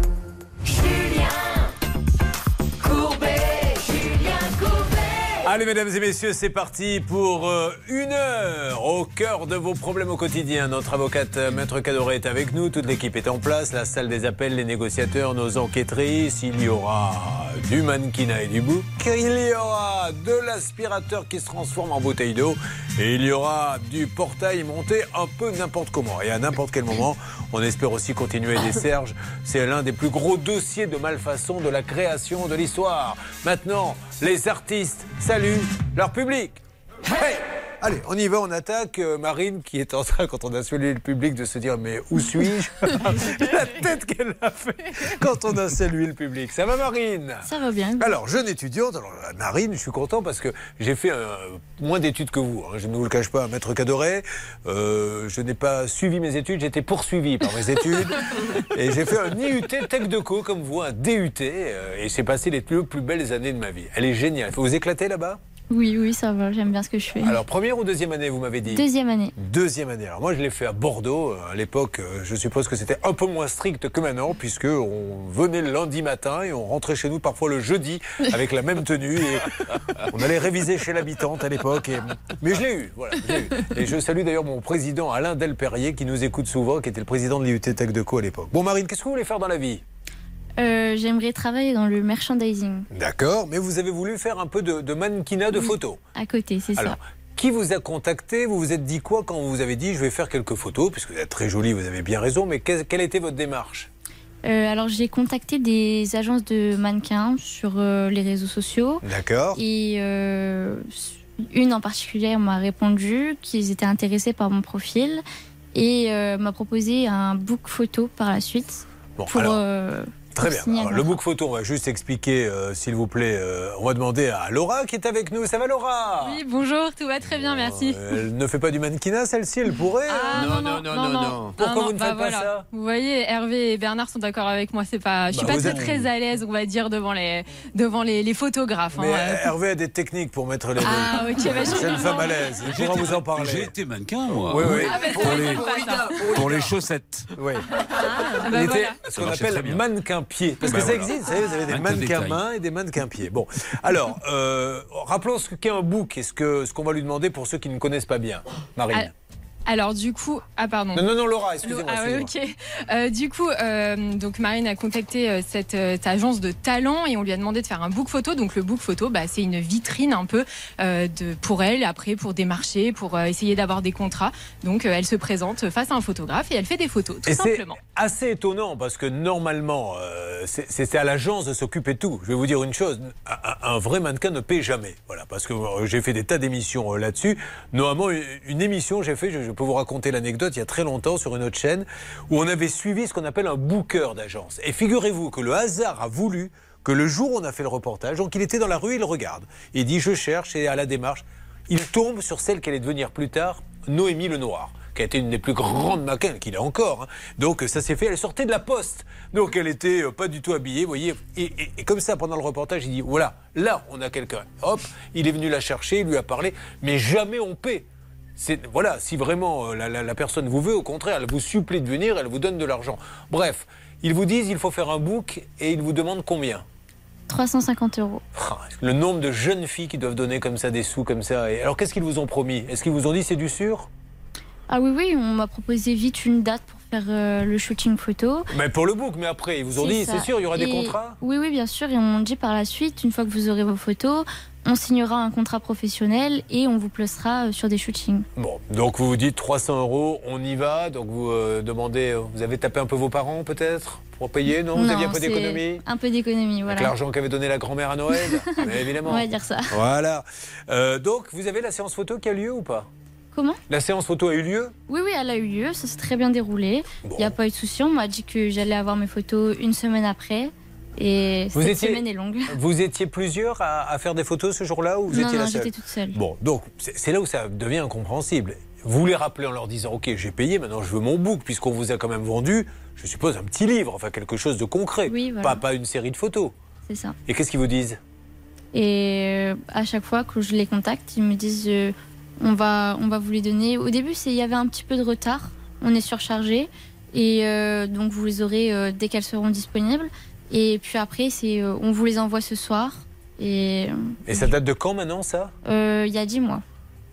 Allez, mesdames et messieurs, c'est parti pour euh, une heure au cœur de vos problèmes au quotidien. Notre avocate euh, Maître Cadoré est avec nous, toute l'équipe est en place, la salle des appels, les négociateurs, nos enquêtrices. Il y aura du mannequinat et du bouc, il y aura de l'aspirateur qui se transforme en bouteille d'eau et il y aura du portail monté un peu n'importe comment. Et à n'importe quel moment, on espère aussi continuer des Serge. C'est l'un des plus gros dossiers de malfaçon de la création de l'histoire. Maintenant, les artistes saluent leur public. Allez, on y va, on attaque. Euh, Marine qui est en train, quand on a salué le public, de se dire Mais où suis-je [laughs] La tête qu'elle a fait quand on a salué le public. Ça va, Marine? Ça va bien. Alors, jeune étudiante, alors euh, Marine, je suis content parce que j'ai fait euh, moins d'études que vous. hein. je ne vous le cache pas, maître Cadoré. Euh, je n'ai pas suivi mes études, j'ai été poursuivi par mes études. [laughs] et j'ai fait un IUT Tech de Co, comme vous, un DUT. euh, et c'est passé les plus, plus belles années de ma vie. Elle est géniale. Faut vous éclater là-bas? Oui, oui, ça va. J'aime bien ce que je fais. Alors, première ou deuxième année, vous m'avez dit Deuxième année. Deuxième année. Alors moi, je l'ai fait à Bordeaux. Euh, À l'époque, euh, je suppose que c'était un peu moins strict que maintenant, puisque on venait le lundi matin et on rentrait chez nous parfois le jeudi avec la même tenue. Et [laughs] on allait réviser chez l'habitante à l'époque. et- Mais je l'ai eu, voilà. je l'ai eu. Et je salue d'ailleurs mon président Alain Delperrier, qui nous écoute souvent, qui était le président de l'IUT Tech de Co à l'époque. Bon, Marine, qu'est-ce que vous voulez faire dans la vie? Euh, J'aimerais travailler dans le merchandising D'accord, mais vous avez voulu faire un peu de, de mannequinat de photos. à côté, c'est Alors, ça. qui vous a contacté? Vous vous êtes dit quoi quand vous vous avez dit je vais faire quelques photos Puisque vous êtes très jolie, vous avez bien raison, mais quelle, quelle était votre démarche? Euh, alors j'ai contacté des agences de mannequins sur euh, les réseaux sociaux. D'accord. Et euh, une en particulier m'a répondu qu'ils étaient intéressés par mon profil et m'a proposé un book photo par la suite. Bon, pour, alors, Très bien. Alors, le book photo, on va juste expliquer, euh, s'il vous plaît. euh, on va demander à Laura qui est avec nous. Ça va, Laura? Oui, bonjour, tout va très bien, merci. Elle ne fait pas du mannequinat, celle-ci, elle pourrait. Ah, euh, non, non, non, non, non. Pourquoi vous ne bah faites pas ça? Vous voyez, Hervé et Bernard sont d'accord avec moi. C'est pas, je suis Bah, pas vous très, êtes- très à l'aise, on va dire, devant les, devant les, les photographes. Mais hein. euh, Hervé a des techniques pour mettre les Ah, ok, bah, je- C'est une femme à l'aise. Il pourra vous en parler. J'ai été mannequin, moi. Oui, oui. Ah, bah, pour, les, pour les chaussettes. Oui. Ah, Il était ce Ça qu'on appelle mannequin pied. Parce que Bah ça voilà. existe, vous savez, vous avez des Mannequin mannequins détail. mains et des mannequins pieds. Bon, alors, euh, rappelons ce qu'est un book et ce que- ce qu'on va lui demander pour ceux qui ne connaissent pas bien. Marine. Alors du coup, ah pardon. Non, non, non, Laura, excusez-moi. Ah, ok. Euh, du coup, euh, donc Marine a contacté euh, cette euh, agence de talent et on lui a demandé de faire un book photo. Donc le book photo, bah, c'est une vitrine un peu euh, de, pour elle, après pour démarcher, pour euh, essayer d'avoir des contrats. Donc elle se présente face à un photographe et elle fait des photos, tout Et simplement. assez étonnant parce que normalement, euh, c'est c'est à l'agence de s'occuper de tout. Je vais vous dire une chose, un, un vrai mannequin ne paie jamais. Voilà, parce que j'ai fait des tas d'émissions là-dessus. Normalement, une, une émission j'ai fait, je, je peux vous raconter l'anecdote, il y a très longtemps sur une autre chaîne, où on avait suivi ce qu'on appelle un booker d'agence. Et figurez-vous que le hasard a voulu que le jour où on a fait le reportage, donc il était dans la rue, il regarde, il dit je cherche et à la démarche, il tombe sur celle qui allait devenir plus tard Noémie Lenoir qui a été une des plus grandes mannequins qu'il a encore. hein. Donc ça s'est fait, elle sortait de la poste. Donc elle était euh, pas du tout habillée, vous voyez. Et, et- et comme ça, pendant le reportage, il dit, voilà, là, on a quelqu'un. Hop, il est venu la chercher, il lui a parlé, mais jamais on paie. C'est, voilà, si vraiment euh, la, la- la personne vous veut, au contraire, elle vous supplie de venir, elle vous donne de l'argent. Bref, ils vous disent, il faut faire un book et ils vous demandent combien 350 euros. Ah, Le nombre de jeunes filles qui doivent donner comme ça des sous, comme ça. Et alors qu'est-ce qu'ils vous ont promis? Est-ce qu'ils vous ont dit c'est du sûr? Ah oui, oui, on m'a proposé vite une date pour faire euh, le shooting photo. Mais pour le book, mais après, ils vous ont dit, c'est sûr, il y aura des contrats? Oui, oui, bien sûr. Et on m'a dit par la suite, une fois que vous aurez vos photos, on signera un contrat professionnel et on vous placera euh, sur des shootings. Bon, donc vous vous dites 300 euros, on y va. Donc vous euh, demandez, euh, vous avez tapé un peu vos parents peut-être pour payer Non, vous aviez un peu d'économie? Un peu d'économie, Avec voilà. l'argent qu'avait donné la grand-mère à Noël? [laughs] Mais Évidemment. On va dire ça. Voilà. Euh, donc vous avez la séance photo qui a lieu ou pas? Comment? La séance photo a eu lieu? Oui, oui, elle a eu lieu, ça s'est très bien déroulé. Il n'y a pas eu de souci, on m'a dit que j'allais avoir mes photos une semaine après. Et Vous cette étiez- semaine est longue. Vous étiez plusieurs à, à faire des photos ce jour-là ou vous non, étiez non, la seule j'étais toute seule. Bon, donc c'est là où ça devient incompréhensible. Vous les rappelez en leur disant Ok, j'ai payé, maintenant je veux mon book, puisqu'on vous a quand même vendu, je suppose, un petit livre, enfin quelque chose de concret, Oui, voilà. pas, pas une série de photos. C'est ça. Et qu'est-ce qu'ils vous disent? Et euh, à chaque fois que je les contacte, ils me disent euh, on, va, on va vous les donner. Au début, il y avait un petit peu de retard. On est surchargé. Et euh, donc, vous les aurez euh, dès qu'elles seront disponibles. Et puis après, c'est euh, on vous les envoie ce soir. Et Et ça date de quand maintenant, ça? Euh, il y a 10 mois.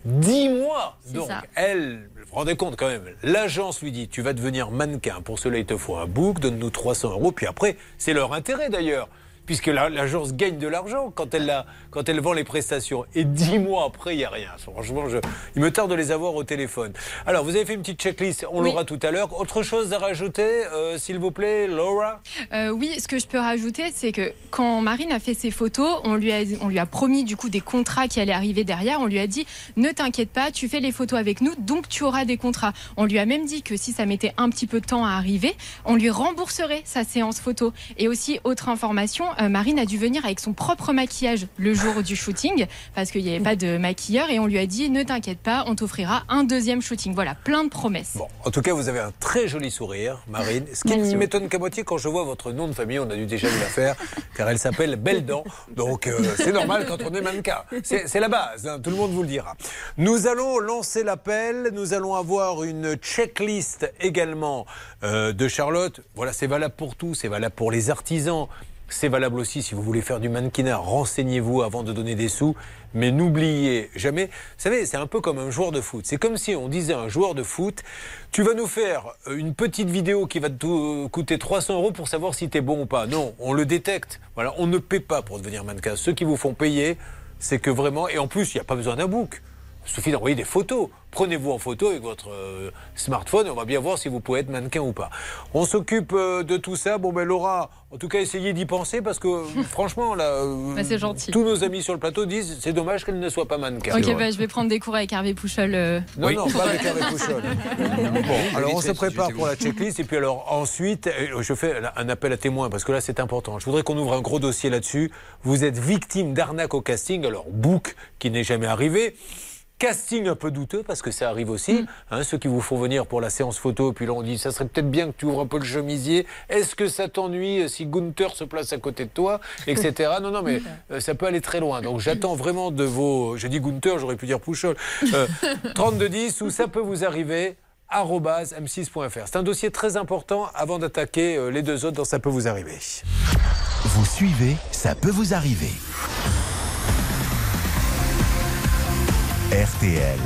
10 mois? Donc, ça. elle, vous vous rendez compte quand même, l'agence lui dit Tu vas devenir mannequin, pour cela il te faut un book, donne-nous 300 euros, puis après, c'est leur intérêt d'ailleurs. Puisque la- l'agence gagne de l'argent quand elle, la- quand elle vend les prestations. Et dix mois après, il n'y a rien. Franchement, je- il me tarde de les avoir au téléphone. Alors, vous avez fait une petite checklist, on Oui. l'aura tout à l'heure. Autre chose à rajouter, euh, s'il vous plaît, Laura? Euh, oui, ce que je peux rajouter, c'est que quand Marine a fait ses photos, on lui a, on lui a promis du coup des contrats qui allaient arriver derrière. On lui a dit ne t'inquiète pas, tu fais les photos avec nous, donc tu auras des contrats. On lui a même dit que si ça mettait un petit peu de temps à arriver, on lui rembourserait sa séance photo. Et aussi, autre information, Marine a dû venir avec son propre maquillage le jour du shooting parce qu'il n'y avait pas de maquilleur et on lui a dit ne t'inquiète pas, on t'offrira un deuxième shooting. Voilà, plein de promesses. Bon, en tout cas, vous avez un très joli sourire, Marine. Ce qui ne m'étonne qu'à moitié quand je vois votre nom de famille, on a dû déjà vous la faire, car elle s'appelle Belle Dent. Donc, euh, c'est normal quand on est mannequin. C'est c'est la base, hein, tout le monde vous le dira. Nous allons lancer l'appel. Nous allons avoir une checklist également euh, de Charlotte. Voilà, c'est valable pour tout. C'est valable pour les artisans. C'est valable aussi si vous voulez faire du mannequinat. Renseignez-vous avant de donner des sous. Mais n'oubliez jamais, vous savez, c'est un peu comme un joueur de foot. C'est comme si on disait à un joueur de foot, tu vas nous faire une petite vidéo qui va te euh, coûter 300 euros pour savoir si tu es bon ou pas. Non, on le détecte. Voilà, on ne paie pas pour devenir mannequin. Ceux qui vous font payer, c'est que vraiment, et en plus, il n'y a pas besoin d'un book. Il suffit d'envoyer des photos. Prenez-vous en photo avec votre euh, smartphone et on va bien voir si vous pouvez être mannequin ou pas. On s'occupe euh, de tout ça. Bon, ben Laura, en tout cas, essayez d'y penser parce que euh, [laughs] franchement, là, euh, Bah, c'est gentil. tous nos amis sur le plateau disent c'est dommage qu'elle ne soit pas mannequin. Ok, bah, je vais prendre des cours avec Hervé Pouchol. euh, Non, non, pas avec Hervé Pouchol. [laughs] Bon, alors on se prépare pour la checklist et puis alors ensuite, je fais un appel à témoins parce que là c'est important. Je voudrais qu'on ouvre un gros dossier là-dessus. Vous êtes victime d'arnaque au casting, alors book qui n'est jamais arrivé. Casting un peu douteux parce que ça arrive aussi. Hein, ceux qui vous font venir pour la séance photo, puis là on dit ça serait peut-être bien que tu ouvres un peu le chemisier. Est-ce que ça t'ennuie si Gunther se place à côté de toi, [laughs] etc. Non, non, mais euh, ça peut aller très loin. Donc j'attends vraiment de vos. J'ai dit Gunther, j'aurais pu dire Pouchol. Euh, [laughs] 32-10 où ça peut vous arriver. arobase m6.fr. C'est un dossier très important avant d'attaquer euh, les deux autres dans Ça peut vous arriver. Vous suivez, ça peut vous arriver. RTL.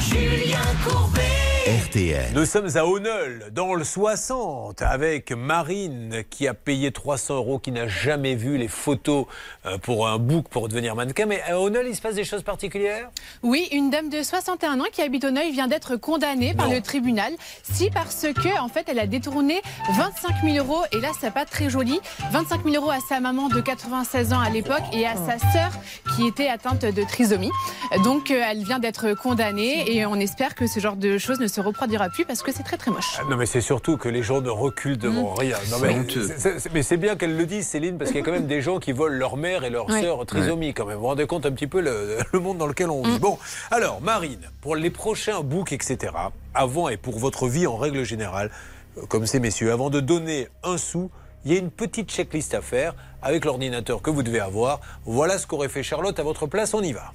Julien Courbet. RTL. Nous sommes à Honol, dans le 60, avec Marine qui a payé 300 euros, qui n'a jamais vu les photos euh, pour un book pour devenir mannequin. Mais à Honol, il se passe des choses particulières? Oui, une dame de 61 ans qui habite Neuil vient d'être condamnée par le tribunal. Si, parce que, en fait, elle a détourné 25 000 euros, et là, c'est pas très joli. 25 000 euros à sa maman de 96 ans à l'époque et à sa sœur qui était atteinte de trisomie. Donc, euh, elle vient d'être condamnée et on espère que ce genre de choses ne se reproduira plus parce que c'est très très moche. Ah Non, mais c'est surtout que les gens ne reculent devant rien. Non, mais C'est honteux. c'est- c'est- mais c'est bien qu'elle le dise, Céline, parce qu'il y a quand même des gens qui volent leur mère et leur Ouais. sœur trisomie, quand même. Vous vous rendez compte un petit peu le, le monde dans lequel on vit. Bon, alors, Marine, pour les prochains books, etc., avant et pour votre vie en règle générale, euh, comme ces messieurs, avant de donner un sou, il y a une petite checklist à faire avec l'ordinateur que vous devez avoir. Voilà ce qu'aurait fait Charlotte à votre place, on y va.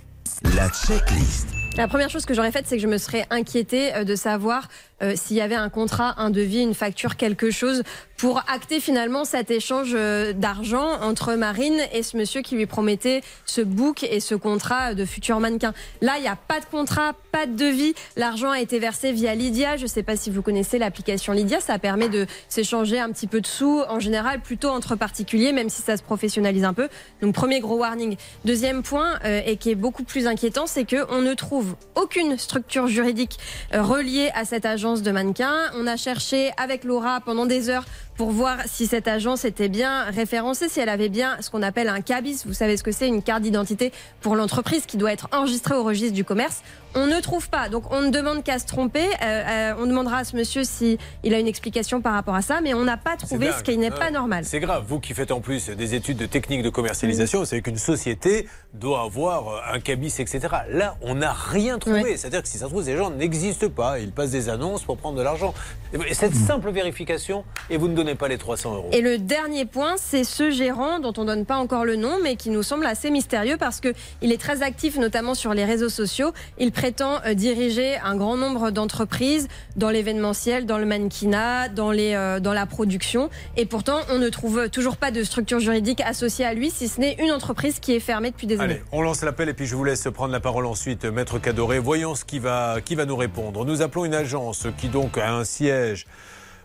La checklist. La première chose que j'aurais faite, c'est que je me serais inquiétée euh, de savoir euh, s'il y avait un contrat, un devis, une facture, quelque chose pour acter finalement cet échange euh, d'argent entre Marine et ce monsieur qui lui promettait ce book et ce contrat de futur mannequin. Là, il n'y a pas de contrat, pas de devis. L'argent a été versé via Lydia. Je ne sais pas si vous connaissez l'application Lydia. Ça permet de s'échanger un petit peu de sous, en général plutôt entre particuliers, même si ça se professionnalise un peu. Donc premier gros warning. Deuxième point, et qui est beaucoup plus inquiétant, c'est qu'on ne trouve aucune structure juridique euh, reliée à cette agence de mannequins. On a cherché avec Laura pendant des heures pour voir si cette agence était bien référencée, si elle avait bien ce qu'on appelle un CABIS. Vous savez ce que c'est, une carte d'identité pour l'entreprise qui doit être enregistrée au registre du commerce. On ne trouve pas, donc on ne demande qu'à se tromper. Euh, euh, on demandera à ce monsieur si il a une explication par rapport à ça, mais on n'a pas trouvé ce qui n'est pas normal. C'est grave. Vous qui faites en plus des études de technique de commercialisation, vous savez qu'une société doit avoir euh, un cabis, etc. Là, on n'a rien trouvé. C'est-à-dire que si ça se trouve, ces gens n'existent pas. Ils passent des annonces pour prendre de l'argent. Et Cette simple vérification, et vous ne donnez pas les 300 euros. Et le dernier point, c'est ce gérant dont on donne pas encore le nom, mais qui nous semble assez mystérieux parce que il est très actif, notamment sur les réseaux sociaux. Il prétend euh, diriger un grand nombre d'entreprises dans l'événementiel, dans le mannequinat, dans les, euh, dans la production. Et pourtant, on ne trouve toujours pas de structure juridique associée à lui, si ce n'est une entreprise qui est fermée depuis des années. Allez, on lance l'appel et puis je vous laisse prendre la parole ensuite, Maître Cadoré. Voyons ce qui va, qui va nous répondre. Nous appelons une agence qui donc a un siège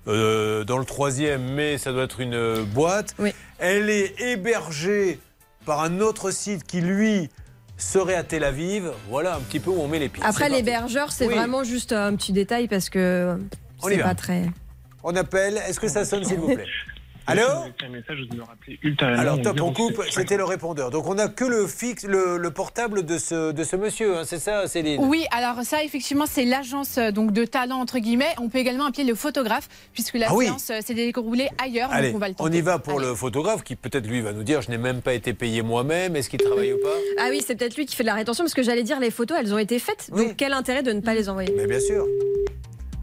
euh, dans le troisième, mais ça doit être une euh, boîte. Elle est hébergée par un autre site qui, lui, serait à Tel Aviv. Voilà un petit peu où on met les pieds. Après, l'hébergeur, c'est Oui. vraiment juste un petit détail parce que c'est pas très. On appelle. Est-ce que ça sonne, s'il vous plaît? Allô un message de me rappeler ultérieurement. Alors top, on 07 coupe, c'était le répondeur. Donc on n'a que le fixe, le, le portable de ce, de ce monsieur, hein, c'est ça Céline? Oui, alors ça, effectivement, c'est l'agence euh, donc de talent entre guillemets. On peut également appeler le photographe puisque la Ah oui. séance euh, s'est déroulée ailleurs. Allez, donc on va le on tenter. y va pour le photographe qui peut-être lui va nous dire je n'ai même pas été payé moi-même, est-ce qu'il travaille ou pas? Ah oui, c'est peut-être lui qui fait de la rétention parce que j'allais dire les photos, elles ont été faites. Donc quel intérêt de ne pas les envoyer? Mais bien sûr.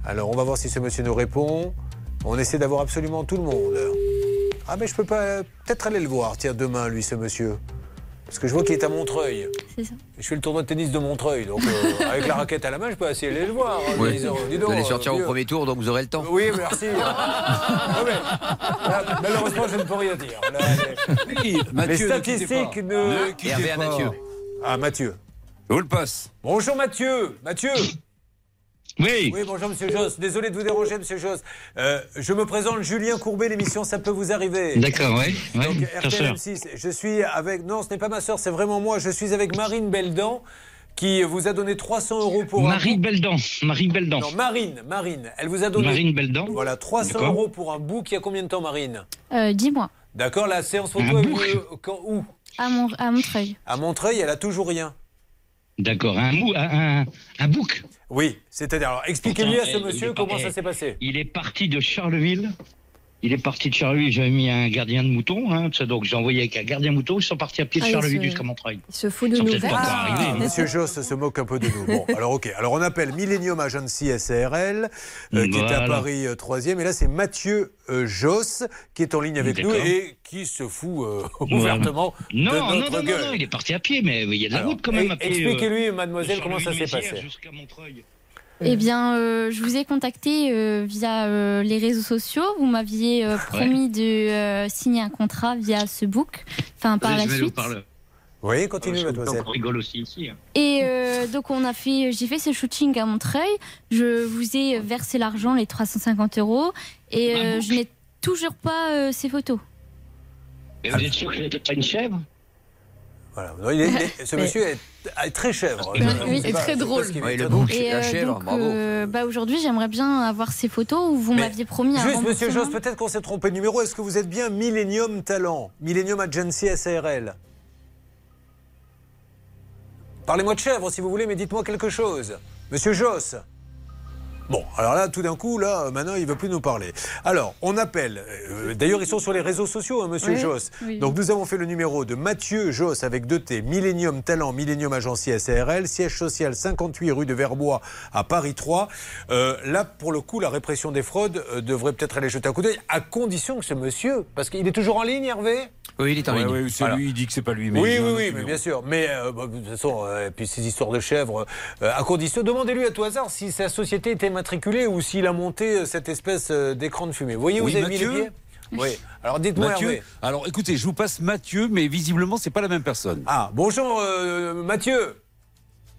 Alors on va voir si ce monsieur nous répond. On essaie d'avoir absolument tout le monde. Ah mais je peux pas peut-être aller le voir, tiens demain lui ce monsieur. Parce que je vois qu'il est à Montreuil. C'est ça. Je fais le tournoi de tennis de Montreuil, donc euh, [laughs] avec la raquette à la main, je peux essayer d'aller le voir. disant, dis Vous allez sortir euh, au premier tour, donc vous aurez le temps. Oui, merci. [laughs] Ah, mais, là, malheureusement, je ne peux rien dire. Là, les, Mathieu, les statistiques ne. Ne Hervé à. Mathieu. Ah, Mathieu. Je vous le passe. Bonjour, Mathieu. Mathieu. Oui. Oui, bonjour, monsieur Joss. Désolé de vous déranger, monsieur Joss. Euh, je me présente Julien Courbet, l'émission Ça peut vous arriver. D'accord, ouais, ouais, Donc, sœur. RTL6. Je suis avec. Non, ce n'est pas ma soeur, c'est vraiment moi. Je suis avec Marine Beldan qui vous a donné 300 euros pour. un Marie book. Beldan. Marie Beldan. Non, Marine, Marine. Elle vous a donné. Marine Beldan. Voilà, 300 D'accord. euros pour un book. Il y a combien de temps, Marine Euh, Dis-moi, D'accord, la séance photo Un quand- où à, Mon- à Montreuil. À Montreuil, elle a toujours rien. D'accord, un, mou- un, un, un book. Oui, c'est-à-dire, alors expliquez-lui à ce monsieur comment ça s'est passé. Il est parti de Charleville. Il est parti de Charleville. J'avais mis un gardien de mouton. Hein, donc j'ai envoyé avec un gardien mouton. Ils sont partis à pied de Ah, il Charleville se- jusqu'à Montreuil. Il se fout de nous. mais- Monsieur Joss se moque un peu de nous. Bon, alors ok. Alors on appelle Millennium Agency SARL, euh, qui est à. Paris 3e. Et là, c'est Mathieu euh, Joss qui est en ligne avec nous et qui se fout euh, [laughs] ouvertement Non, de non, notre non, non, gueule. non, il est parti à pied, mais il y a de la Alors, route quand même à pied. expliquez-lui, euh, mademoiselle, de comment ça s'est passé. jusqu'à Montreuil. Eh bien, euh, je vous ai contacté euh, via euh, les réseaux sociaux. Vous m'aviez euh, promis de euh, signer un contrat via ce book, enfin par la suite. Oui, continue, mademoiselle. On rigole aussi ici. hein. Et euh, donc on a fait, j'ai fait ce shooting à Montreuil. Je vous ai versé l'argent, les 350 euros, et euh, je n'ai toujours pas euh, ces photos. Et vous êtes sûr que c'était pas une chèvre? Voilà. Non, il est- il est- [laughs] ce Mais- monsieur est, est très chèvre. Oui, très drôle. est le très drôle. bouc, Et la chèvre, donc, bravo. euh, bah aujourd'hui, j'aimerais bien avoir ces photos où vous m'aviez promis un Juste, monsieur. Joss, peut-être qu'on s'est trompé de numéro. Est-ce que vous êtes bien Millennium Talent? Millennium Agency SARL Parlez-moi de chèvre si vous voulez, mais dites-moi quelque chose. Monsieur Joss Bon, alors là, tout d'un coup, là, euh, maintenant, il ne veut plus nous parler. Alors, on appelle. euh, D'ailleurs, ils sont sur les réseaux sociaux, hein, monsieur Oui, Joss. oui. Donc, nous avons fait le numéro de Mathieu Joss avec deux T, Millennium Talent, Millennium Agency SARL, siège social 58 rue de Verbois à Paris 3. Euh, là, pour le coup, la répression des fraudes euh, devrait peut-être aller jeter un coup d'œil, à condition que ce monsieur, parce qu'il est toujours en ligne, Hervé? Oui, il est en Ouais, ligne. ouais, c'est Voilà. lui, il dit que c'est pas lui. Mais oui, oui, oui, mais bien sûr. Mais euh, bah, de toute façon, euh, et puis ces histoires de chèvres, euh, à condition, demandez-lui à tout hasard si sa société était immatriculée ou s'il a monté euh, cette espèce d'écran de fumée. Vous voyez, Oui, vous avez mis Mathieu les pieds? Oui. Alors dites-moi, Mathieu, Hervé. alors écoutez, je vous passe Mathieu, mais visiblement, c'est pas la même personne. Ah, bonjour, euh, Mathieu.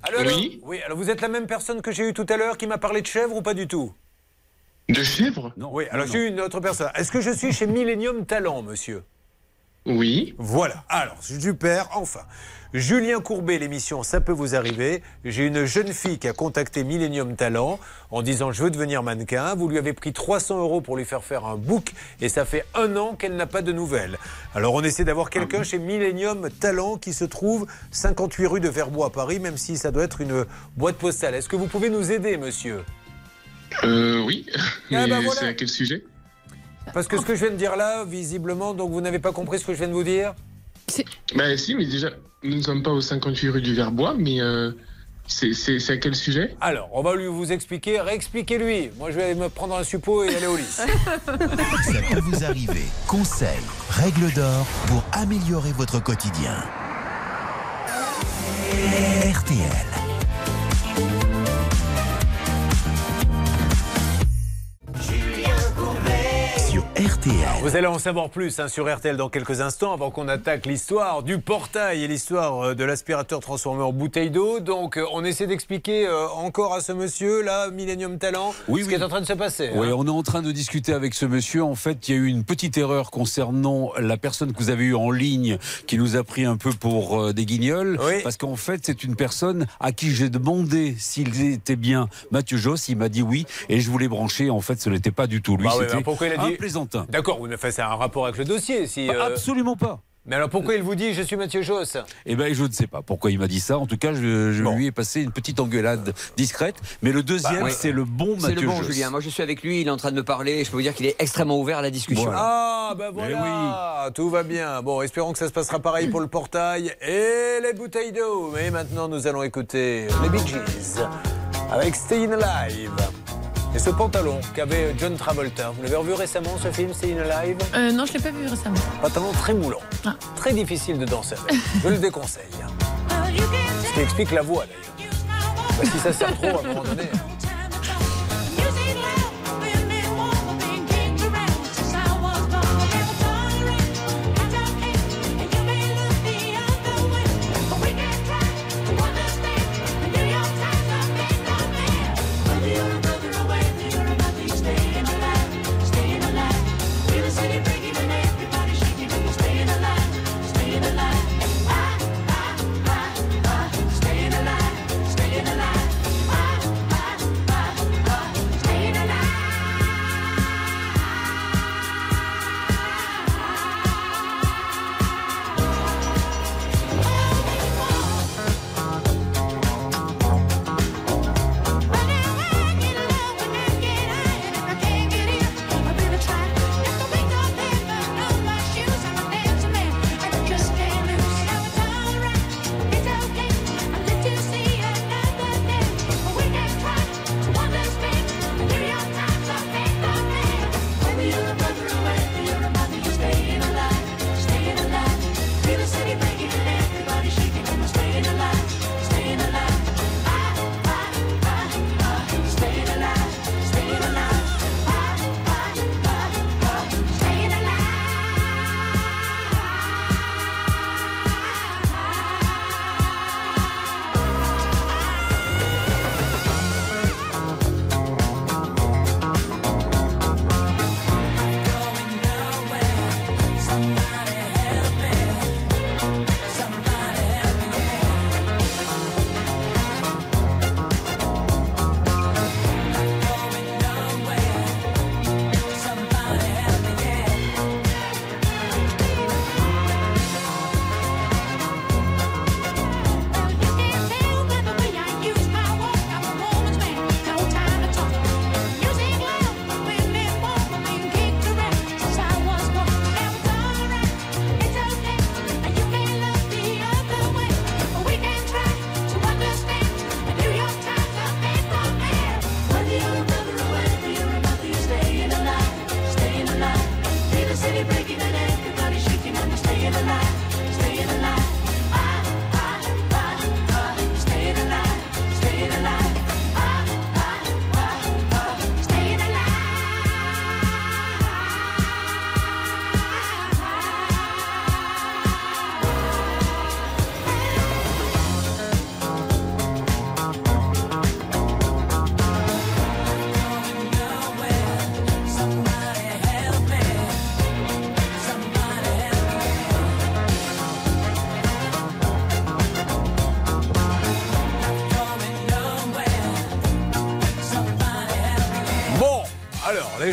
Allô, allô? Oui. Oui, alors vous êtes la même personne que j'ai eue tout à l'heure qui m'a parlé de chèvres ou pas du tout? De chèvre Non. Oui, alors non, j'ai eu une autre personne. Est-ce que je suis chez Millennium Talent, monsieur? Oui. Voilà. Alors, super, enfin. Julien Courbet, l'émission Ça peut vous arriver. J'ai une jeune fille qui a contacté Millennium Talent en disant Je veux devenir mannequin. Vous lui avez pris 300 euros pour lui faire faire un book et ça fait un an qu'elle n'a pas de nouvelles. Alors, on essaie d'avoir quelqu'un chez Millennium Talent qui se trouve 58 rue de Verbois à Paris, même si ça doit être une boîte postale. Est-ce que vous pouvez nous aider, monsieur? Euh, oui. Ah, Mais bah, voilà. c'est à quel sujet? Parce que ce que je viens de dire là, visiblement, donc vous n'avez pas compris ce que je viens de vous dire Bah si, mais déjà, nous ne sommes pas au 58 rue du Verbois, mais euh, c'est à quel sujet? Alors, on va lui vous expliquer, réexpliquez-lui. Moi, je vais me prendre un suppôt et aller au lit. [laughs] Ça peut vous arriver. Conseils, règles d'or pour améliorer votre quotidien. RTL. Vous allez en savoir plus hein, sur RTL dans quelques instants avant qu'on attaque l'histoire du portail et l'histoire euh, de l'aspirateur transformé en bouteille d'eau. Donc euh, on essaie d'expliquer euh, encore à ce monsieur là, Millennium Talent, Oui, ce oui. qui est en train de se passer. Oui, hein. on est en train de discuter avec ce monsieur. En fait, il y a eu une petite erreur concernant la personne que vous avez eue en ligne qui nous a pris un peu pour euh, des guignols. Oui. Parce qu'en fait, c'est une personne à qui j'ai demandé s'il était bien Mathieu Joss. Il m'a dit oui. Et je voulais brancher. En fait, ce n'était pas du tout lui. Bah C'était mais pourquoi il a un dit plaisantin. D'accord, oui, mais enfin, c'est un rapport avec le dossier. Si, Bah, euh, Absolument pas. Mais alors pourquoi il vous dit je suis Mathieu Joss Eh ben, je ne sais pas pourquoi il m'a dit ça. En tout cas, je, je Bon. lui ai passé une petite engueulade discrète. Mais le deuxième, Bah, oui. c'est le bon C'est Mathieu le bon, Josse. Julien. Moi, je suis avec lui. Il est en train de me parler. et Je peux vous dire qu'il est extrêmement ouvert à la discussion. Voilà. Ah, ben Eh voilà, tout va bien. Bon, espérons que ça se passera pareil pour le portail et les bouteilles d'eau. Mais maintenant, nous allons écouter les Bee Gees avec Stayin' Alive. Et ce pantalon qu'avait John Travolta. Vous l'avez revu récemment, ce film, Stayin' Alive Euh, non, je l'ai pas vu récemment. Pantalon très moulant. Ah. Très difficile de danser avec. Je le déconseille. Ce qui explique la voix, d'ailleurs. Parce que si ça sert trop, à un moment donné...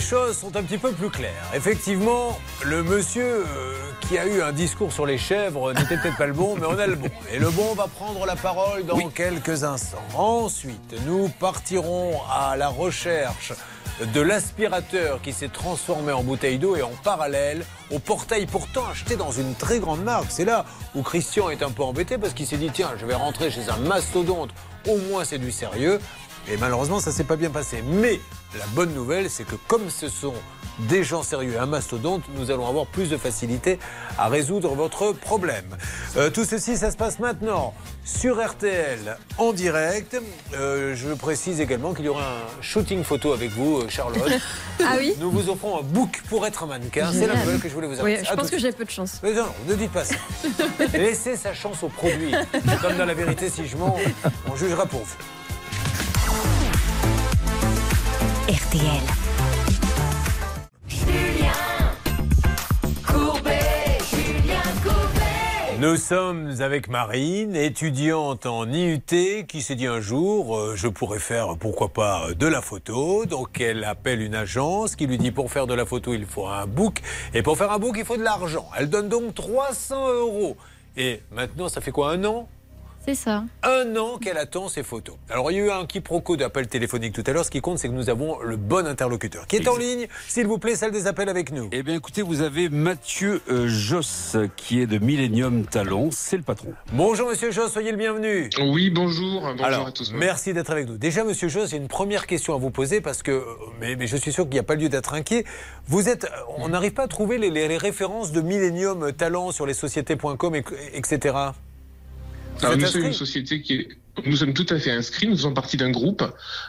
choses sont un petit peu plus claires. Effectivement, le monsieur euh, qui a eu un discours sur les chèvres n'était peut-être pas le bon, mais on a le bon. Et le bon va prendre la parole dans quelques instants. Ensuite, nous partirons à la recherche de l'aspirateur qui s'est transformé en bouteille d'eau et en parallèle au portail pourtant acheté dans une très grande marque. C'est là où Christian est un peu embêté parce qu'il s'est dit tiens, je vais rentrer chez un mastodonte, au moins c'est du sérieux. Et malheureusement, ça s'est pas bien passé. Mais la bonne nouvelle, c'est que comme ce sont des gens sérieux et un mastodonte, nous allons avoir plus de facilité à résoudre votre problème. Euh, tout ceci, ça se passe maintenant sur RTL en direct. Euh, je précise également qu'il y aura un shooting photo avec vous, euh, Charlotte. [laughs] Ah oui Nous vous offrons un book pour être un mannequin. C'est la nouvelle que je voulais vous Oui, annoncer. je À pense que j'ai peu de chance. mais non, ne dites pas ça. [laughs] Laissez sa chance au produit. Comme dans la vérité, si je mens, on jugera pour vous. RTL. Nous sommes avec Marine, étudiante en IUT, qui s'est dit un jour, euh, je pourrais faire, pourquoi pas, euh, de la photo. Donc elle appelle une agence qui lui dit, pour faire de la photo, il faut un book. Et pour faire un book, il faut de l'argent. Elle donne donc 300 euros. Et maintenant, ça fait quoi, un an? C'est ça. un an qu'elle attend ses photos. Alors, il y a eu un quiproquo d'appel téléphonique tout à l'heure. Ce qui compte, c'est que nous avons le bon interlocuteur qui est en ligne. S'il vous plaît, salle des appels avec nous. Eh bien, écoutez, vous avez Mathieu euh, Josse qui est de Millennium Talent. C'est le patron. Bonjour, monsieur Joss, soyez le bienvenu. Oui, bonjour. Bonjour Alors, à tous. merci d'être avec nous. Déjà, monsieur Joss, j'ai une première question à vous poser parce que, euh, mais, mais je suis sûr qu'il n'y a pas lieu d'être inquiet. Vous êtes, euh, on n'arrive pas à trouver les, les- les références de Millennium Talent sur les sociétés.com, et- etc. Alors, êtes nous sommes une société qui est. Nous sommes tout à fait inscrits, nous faisons partie d'un groupe.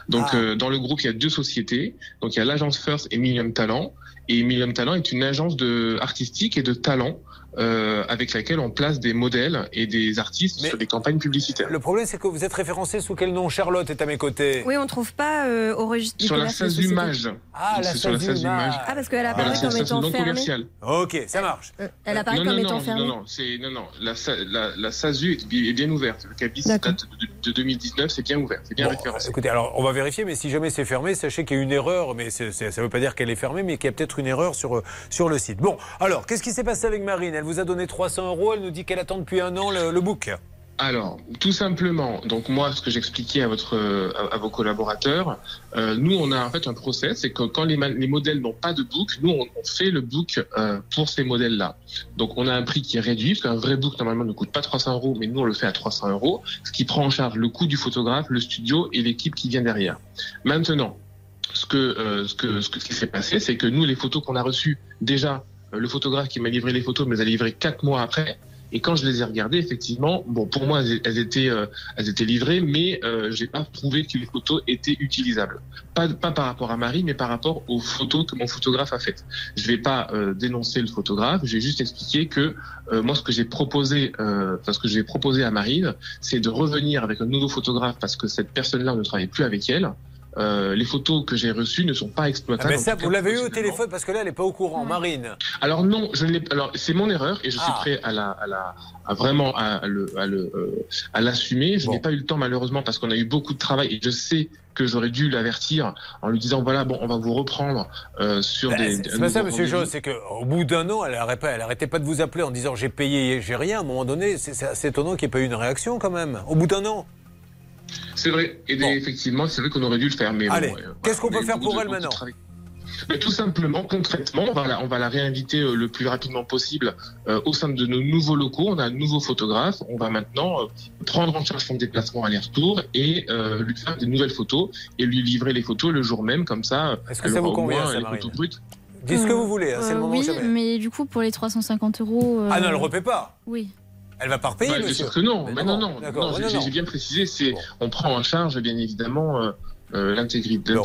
Donc, Ah. euh, dans le groupe, il y a deux sociétés. Donc, il y a l'agence First et Million Talent. Et Million Talent est une agence de artistique et de talent euh, avec laquelle on place des modèles et des artistes sur des campagnes publicitaires. Le problème, c'est que vous êtes référencé sous quel nom Charlotte est à mes côtés. Oui, on trouve pas euh, au registre Sur la commerce de SASU société. Mage. Ah, la sur la. Ah, parce qu'elle apparaît c'est comme étant non fermée. commerciale. Ok, ça marche. Elle apparaît non, comme non, étant fermée. Non, non, c'est, non, non. La, la, la SASU est, bi- est bien ouverte. Le cabis date de, de 2019, c'est bien ouvert, c'est bien Bon, référencé. Écoutez, alors on va vérifier, mais si jamais c'est fermé, sachez qu'il y a une erreur, mais ça ne veut pas dire qu'elle est fermée, mais qu'il y a peut-être une erreur sur, euh, sur le site. Bon, alors, qu'est-ce qui s'est passé avec Marine? Elle vous a donné 300 euros, elle nous dit qu'elle attend depuis un an le, le book. Alors, tout simplement, donc moi, ce que j'expliquais à à, vos collaborateurs, euh, nous, on a en fait un process, c'est que quand les, modèles n'ont pas de book, nous, on, fait le book euh, pour ces modèles-là. Donc, on a un prix qui est réduit, parce qu'un vrai book normalement ne coûte pas 300 euros, mais nous, on le fait à 300 euros, ce qui prend en charge le coût du photographe, le studio et l'équipe qui vient derrière. Maintenant, ce que, euh, ce que, ce qui s'est passé, c'est que nous, les photos qu'on a reçues, déjà, le photographe qui m'a livré les photos me les a livrées quatre mois après. Et quand je les ai regardées, effectivement, bon, pour moi, elles, étaient, euh, elles étaient livrées, mais euh, j'ai pas trouvé que les photos étaient utilisables. Pas, pas par rapport à Marie, mais par rapport aux photos que mon photographe a faites. Je vais pas euh, dénoncer le photographe, je vais juste expliquer que euh, moi, ce que j'ai proposé, euh, enfin, ce que j'ai proposé à Marine, c'est de revenir avec un nouveau photographe parce que cette personne-là ne travaille plus avec elle. Euh, les photos que j'ai reçues ne sont pas Ah, exploitables. mais en ça, vous l'avez eu au téléphone parce que là, elle n'est pas au courant, Marine. alors non, je ne l'ai. Alors c'est mon erreur et je suis Ah. prêt à la, à la, à vraiment à le, à le, euh, à l'assumer. Je n'ai pas eu le temps malheureusement parce qu'on a eu beaucoup de travail et je sais que j'aurais dû l'avertir en lui disant voilà bon on va vous reprendre euh, sur Bah, des. c'est pas ça, monsieur. Joss, c'est qu'au bout d'un an, elle n'arrêtait pas, elle arrêtait pas de vous appeler en disant j'ai payé, j'ai rien. À un moment donné, c'est c'est assez étonnant qu'il n'y ait pas eu une réaction quand même. Au bout d'un an. C'est vrai. Et effectivement, c'est vrai qu'on aurait dû le faire. Mais bon, Allez, euh, qu'est-ce qu'on peut on a eu faire pour elle maintenant. Mais tout simplement, concrètement, on va la, on va la réinviter euh, le plus rapidement possible euh, au sein de nos nouveaux locaux. On a un nouveau photographe. On va maintenant euh, prendre en charge son déplacement aller-retour et euh, lui faire des nouvelles photos et lui livrer les photos le jour même. Comme ça, Est-ce que ça vous au convient, moins ça, les Marine photos brutes. Dites ce que vous voulez, hein, c'est le moment oui, jamais. mais du coup, pour les 350 euros. euh, Ah non, elle ne repaie pas. Oui. Elle va pas repayer, Bah, bien monsieur. sûr que non. Mais non, non. Non, j'ai- non, non. J'ai bien précisé, c'est on prend en charge bien évidemment euh, euh,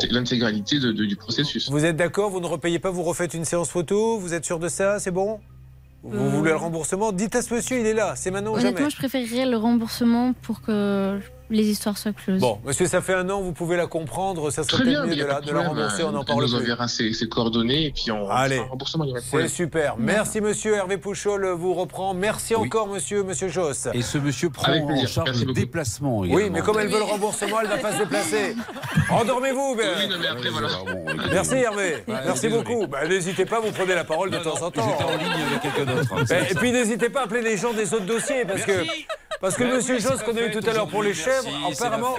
l'intégralité de- de- du processus. Vous êtes d'accord Vous ne repayez pas Vous refaites une séance photo Vous êtes sûr de ça C'est bon? Vous Euh. voulez le remboursement? Dites à ce monsieur, il est là. C'est maintenant ou Honnêtement, jamais. je préférerais le remboursement pour que les histoires soient closes. Bon, monsieur, ça fait un an, vous pouvez la comprendre? Ça serait Très bien, mieux de la, de la rembourser, on n'en Elle parle nous plus. enverra ses, ses coordonnées et puis on Allez. remboursement, C'est super. Merci, monsieur Hervé Pouchol, vous reprend. Merci encore, monsieur, monsieur Joss. Et ce monsieur prend Avec en plaisir. charge Merci le beaucoup. déplacement. Oui, mais comme elle veut le remboursement, elle ne va pas se déplacer. Endormez-vous. ben. Oui, non, mais après, voilà. Merci Hervé. Ouais, Merci beaucoup. Bah, n'hésitez pas, vous prenez la parole de temps en temps. J'étais en ligne avec quelqu'un d'autre. hein, Ben, et puis n'hésitez pas à appeler les gens des autres dossiers parce que parce que Ben Monsieur Joss qu'on a eu tout à l'heure pour les aujourd'hui, c'est apparemment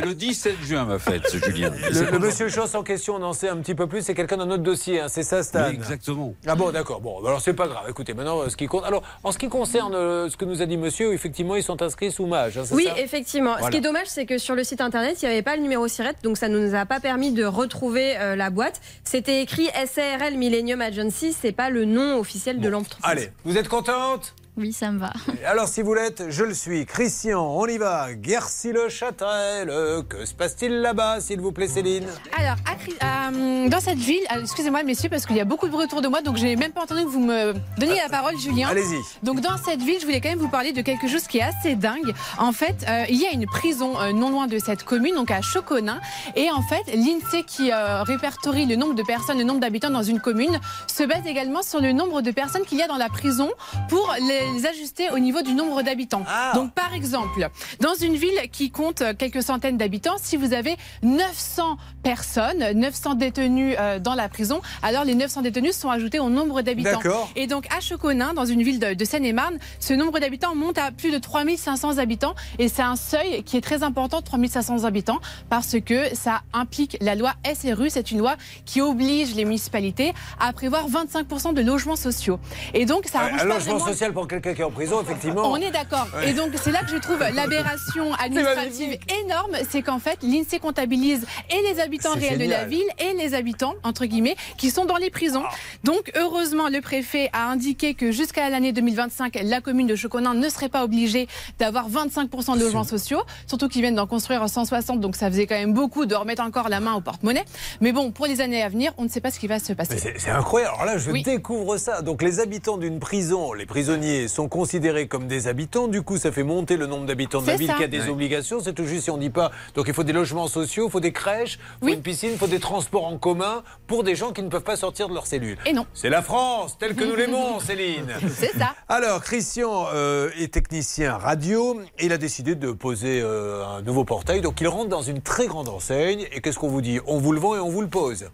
le 17 juin ma fête, Julien. le, le Monsieur Joss en question, on en sait un petit peu plus, c'est quelqu'un d'un autre dossier, hein, c'est ça Stan. Oui, exactement. Ah bon, d'accord. Bon, alors c'est pas grave. Écoutez, maintenant, euh, ce qui compte. Alors, en ce qui concerne euh, ce que nous a dit Monsieur, effectivement, ils sont inscrits sous mage. hein, Oui, ça? effectivement. Ce qui est dommage, c'est que sur le site internet, il n'y avait pas le numéro SIRET, donc ça ne nous a pas permis de retrouver euh, la boîte. C'était écrit SARL Millennium Agency, c'est pas le nom officiel de l'entreprise. Allez, vous êtes contente? Oui, ça me va. Alors, si vous l'êtes, je le suis. Christian, on y va. Guercy-le-Châtel. euh, Que se passe-t-il là-bas, s'il vous plaît, Céline? Alors, à euh, dans cette ville, euh, excusez-moi messieurs parce qu'il y a beaucoup de bruit autour de moi, donc j'ai même pas entendu que vous me donniez la parole, Julien. Allez-y. Donc dans cette ville, je voulais quand même vous parler de quelque chose qui est assez dingue. En fait, euh, il y a une prison euh, non loin de cette commune, donc à Choconin, et en fait, l'INSEE qui euh, répertorie le nombre de personnes, le nombre d'habitants dans une commune, se base également sur le nombre de personnes qu'il y a dans la prison pour les ajuster au niveau du nombre d'habitants. Donc par exemple, dans une ville qui compte euh, quelques centaines d'habitants, si vous avez 900 personnes, 900 détenus euh, dans la prison, alors les 900 détenus sont ajoutés au nombre d'habitants. Et donc à Choconin, dans une ville de, Seine-et-Marne, ce nombre d'habitants monte à plus de 3500 habitants et c'est un seuil qui est très important, 3500 habitants, parce que ça implique la loi SRU, c'est une loi qui oblige les municipalités à prévoir 25% de logements sociaux. Et donc ça Ouais, arrange Un pas logement vraiment- social pour quelqu'un qui est en prison, effectivement. on est d'accord. Ouais. Et donc, c'est là que je trouve [laughs] l'aberration administrative énorme. C'est qu'en fait, l'INSEE comptabilise et les habitants réels de la ville et les habitants, entre guillemets, qui sont dans les prisons. Donc, heureusement, le préfet a indiqué que jusqu'à l'année 2025, la commune de Choconin ne serait pas obligée d'avoir 25% de logements sociaux. Surtout qu'ils viennent d'en construire 160. Donc, ça faisait quand même beaucoup de remettre encore la main au porte-monnaie. Mais bon, pour les années à venir, on ne sait pas ce qui va se passer. C'est- C'est incroyable. Alors là, je Oui. découvre ça. Donc, les habitants d'une prison, les prisonniers sont considérés comme des habitants. Du coup, ça fait monter le nombre d'habitants de la ville ça. qui a des obligations. C'est tout juste si on dit pas. Donc, il faut des logements sociaux, il faut des crèches, il faut une piscine, il faut des transports en commun pour des gens qui ne peuvent pas sortir de leur cellule. Et non. C'est la France, telle que nous l'aimons, [laughs] Céline. C'est ça. Alors, Christian euh, est technicien radio. et Il a décidé de poser euh, un nouveau portail. Donc, il rentre dans une très grande enseigne. Et qu'est-ce qu'on vous dit? On vous le vend et on vous le pose.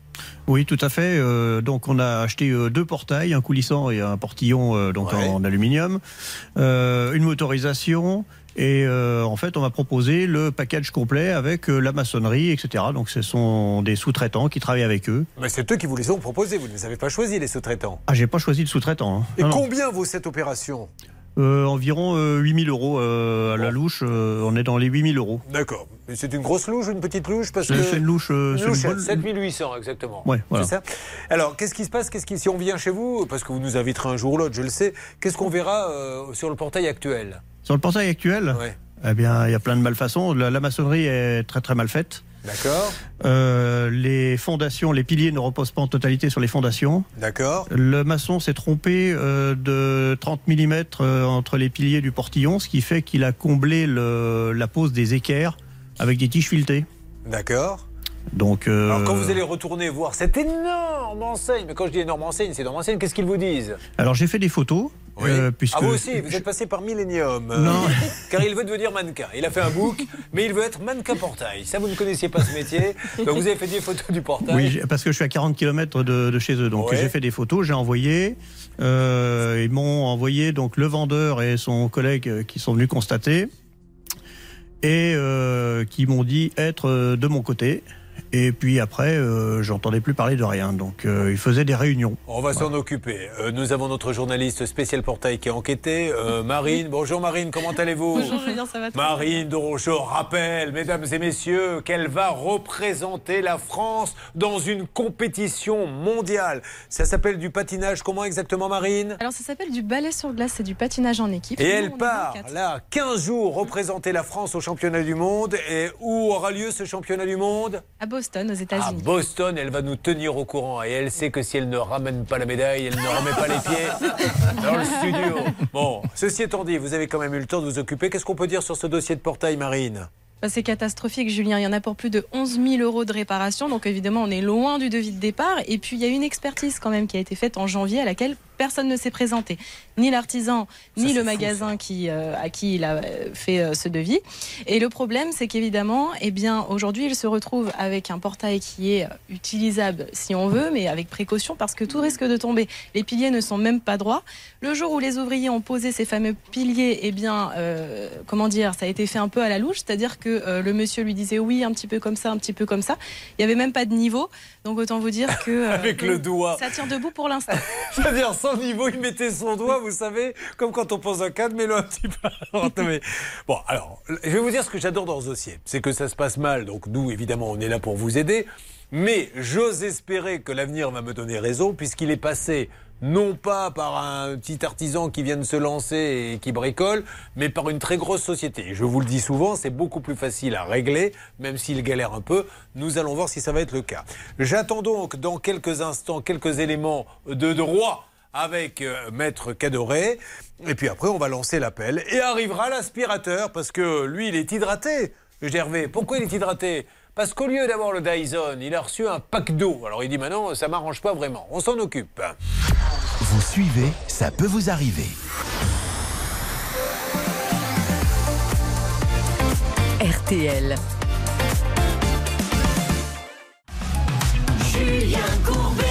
Oui, tout à fait. Euh, donc, on a acheté euh, deux portails, un coulissant et un portillon euh, donc en, aluminium, une motorisation. Et en fait, on m'a proposé le package complet avec la maçonnerie, etc. Donc, ce sont des sous-traitants qui travaillent avec eux. Mais c'est eux qui vous les ont proposés. Vous ne les avez pas choisis, les sous-traitants. Ah, j'ai pas choisi de sous-traitant. hein. Et Non, non. combien vaut cette opération? Environ euh, 8000 euros euh, à la louche. euh, on est dans les 8000 euros. D'accord. Mais c'est une grosse louche ou une petite louche parce C'est- que... c'est une louche, euh, Une c'est une louchette, bonne- 7800 exactement. Ouais, voilà. C'est ça Alors, qu'est-ce qui se passe? Qu'est-ce qui... Si on vient chez vous, parce que vous nous inviterez un jour ou l'autre, je le sais, qu'est-ce qu'on verra euh, sur le portail actuel? Sur le portail actuel, eh bien, il y a plein de malfaçons. La, la maçonnerie est très très mal faite. D'accord. Euh, les fondations, les piliers ne reposent pas en totalité sur les fondations. D'accord. Le maçon s'est trompé euh, de 30 mm entre les piliers du portillon, ce qui fait qu'il a comblé le- la pose des équerres avec des tiges filetées. D'accord. Donc, euh, Alors, quand vous allez retourner voir cette énorme enseigne, mais quand je dis énorme enseigne, c'est énorme enseigne, qu'est-ce qu'ils vous disent? Alors j'ai fait des photos. Euh, puisque Ah, vous aussi, vous êtes passé par Millennium. euh, Non. [laughs] Car il veut devenir mannequin. Il a fait un book, mais il veut être mannequin portail. Ça, vous ne connaissiez pas ce métier. Donc, vous avez fait des photos du portail. Oui, parce que je suis à 40 km de, de chez eux. Donc Ouais. j'ai fait des photos, j'ai envoyé. Euh, ils m'ont envoyé donc le vendeur et son collègue euh, qui sont venus constater et euh, qui m'ont dit être euh, de mon côté. Et puis après, euh, j'entendais plus parler de rien. Donc euh, ils faisaient des réunions. On va s'en occuper. Euh, nous avons notre journaliste spécial portail qui a enquêté, euh, Marine. Bonjour Marine, comment allez-vous Bonjour Julien, ça va très bien. Marine je rappelle, mesdames et messieurs, qu'elle va représenter la France dans une compétition mondiale. Ça s'appelle du patinage. Comment exactement, Marine Alors ça s'appelle du ballet sur glace, c'est du patinage en équipe. Et Nous, elle part 24. là, 15 jours, représenter la France au championnat du monde. Et où aura lieu ce championnat du monde? À Boston, aux À États-Unis. Boston, elle va nous tenir au courant et elle sait que si elle ne ramène pas la médaille, elle ne remet pas les pieds dans le studio. Bon, ceci étant dit, vous avez quand même eu le temps de vous occuper. Qu'est-ce qu'on peut dire sur ce dossier de portail, Marine? Bah, C'est catastrophique, Julien. Il y en a pour plus de 11 000 euros de réparation. Donc, évidemment, on est loin du devis de départ. Et puis, il y a une expertise quand même qui a été faite en janvier à laquelle personne ne s'est présenté. Ni l'artisan, ni le magasin qui, euh, à qui il a euh, fait euh, ce devis. Et le problème, c'est qu'évidemment, eh bien, aujourd'hui, il se retrouve avec un portail qui est utilisable si on veut, mais avec précaution parce que tout risque de tomber. Les piliers ne sont même pas droits. Le jour où les ouvriers ont posé ces fameux piliers, eh bien, euh, comment dire, ça a été fait un peu à la louche, c'est-à-dire que le monsieur lui disait oui, un petit peu comme ça, un petit peu comme ça. Il n'y avait même pas de niveau, donc autant vous dire que [laughs] Avec le doigt. ça tient debout pour l'instant. [laughs] Sans niveau, il mettait son doigt, vous savez, comme quand on pose un cadre, mais le un petit peu. Bon, alors, je vais vous dire ce que j'adore dans ce dossier. C'est que ça se passe mal, donc nous, évidemment, on est là pour vous aider. Mais j'ose espérer que l'avenir va me donner raison, puisqu'il est passé non pas par un petit artisan qui vient de se lancer et qui bricole, mais par une très grosse société. Je vous le dis souvent, c'est beaucoup plus facile à régler, même s'il galère un peu. Nous allons voir si ça va être le cas. J'attends donc dans quelques instants quelques éléments de droit avec euh, Maître Cadoré. Et puis après, on va lancer l'appel. Et arrivera l'aspirateur, parce que lui, il est hydraté. Gervais, pourquoi il est hydraté? Parce qu'au lieu d'avoir le Dyson, il a reçu un pack d'eau. Alors il dit maintenant, ça m'arrange pas vraiment. On s'en occupe. Vous suivez, ça peut vous arriver. RTL. Julien Courbet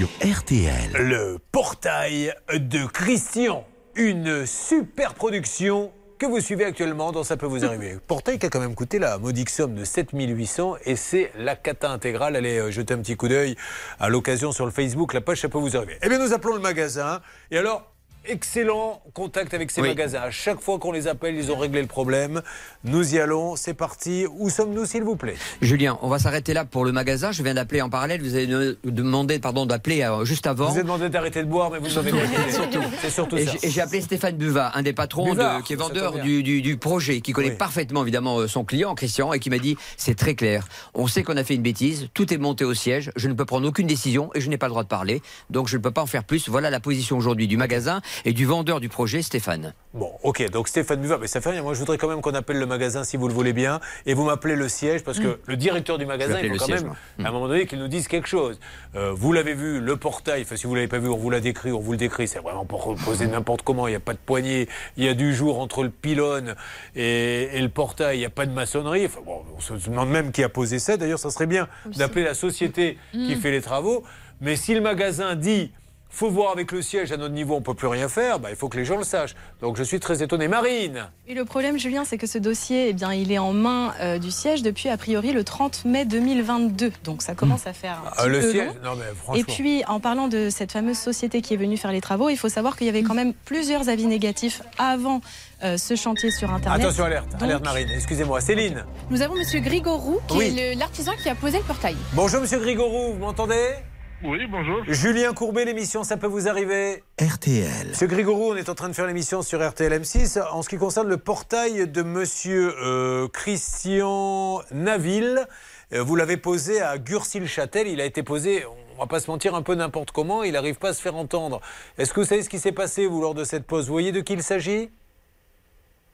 sur RTL. Le portail de Christian. Une super production que vous suivez actuellement dans Ça peut vous arriver. [laughs] Portail qui a quand même coûté la modique somme de 7800 et c'est la cata intégrale. Allez euh, jeter un petit coup d'œil à l'occasion sur le Facebook, la page Ça peut vous arriver. Eh bien nous appelons le magasin et alors excellent contact avec ces Oui. magasins. À chaque fois qu'on les appelle, ils ont réglé le problème. Nous y allons, c'est parti. Où sommes-nous s'il vous plaît? Julien, on va s'arrêter là pour le magasin. Je viens d'appeler en parallèle. Vous avez de- demandé pardon, d'appeler euh, juste avant. Vous ai demandé d'arrêter de boire, mais vous savez [laughs] Surtout. C'est surtout Et ça. j'ai- et j'ai appelé Stéphane Buva, un des patrons de- qui est vendeur du, du- du projet, qui connaît Oui. parfaitement évidemment euh, son client, Christian, et qui m'a dit c'est très clair. On sait qu'on a fait une bêtise, tout est monté au siège, je ne peux prendre aucune décision et je n'ai pas le droit de parler, donc je ne peux pas en faire plus. Voilà la position aujourd'hui du magasin et du vendeur du projet, Stéphane. Bon, ok, donc Stéphane Buva, mais ça fait rien. Moi, je voudrais quand même qu'on appelle le magasin si vous le voulez bien. Et vous m'appelez le siège, parce que le directeur du magasin, il faut le quand siège, même, moi. à un moment donné, qu'il nous dise quelque chose. Euh, vous l'avez vu, le portail, enfin, si vous l'avez pas vu, on vous l'a décrit, on vous le décrit. C'est vraiment pour reposer n'importe comment. Il n'y a pas de poignée. Il y a du jour entre le pylône et, et le portail. Il n'y a pas de maçonnerie. Enfin, bon, on se demande même qui a posé ça. D'ailleurs, ça serait bien d'appeler la société qui Mm. fait les travaux. Mais si le magasin dit faut voir avec le siège à notre niveau, on peut plus rien faire, bah, il faut que les gens le sachent. Donc je suis très étonné. Marine Et le problème, Julien, c'est que ce dossier, eh bien, il est en main euh, du siège depuis a priori le 30 mai 2022. Donc ça commence à faire un Ah, petit Le peu siège long. Non mais franchement. Et puis, en parlant de cette fameuse société qui est venue faire les travaux, il faut savoir qu'il y avait quand même plusieurs avis négatifs avant euh, ce chantier sur Internet. Attention, alerte, Donc, alerte Marine, excusez-moi. Céline Nous avons Monsieur Grigorou, qui Oui. est l'artisan qui a posé le portail. Bonjour Monsieur Grigorou, vous m'entendez? Oui, bonjour. Julien Courbet, l'émission, ça peut vous arriver RTL. Monsieur Grigorou, on est en train de faire l'émission sur RTL M6. En ce qui concerne le portail de Monsieur euh, Christian Naville, euh, vous l'avez posé à Gurcy-le-Châtel. Il a été posé, on va pas se mentir, un peu n'importe comment. Il n'arrive pas à se faire entendre. Est-ce que vous savez ce qui s'est passé, vous, lors de cette pause? Vous voyez de qui il s'agit?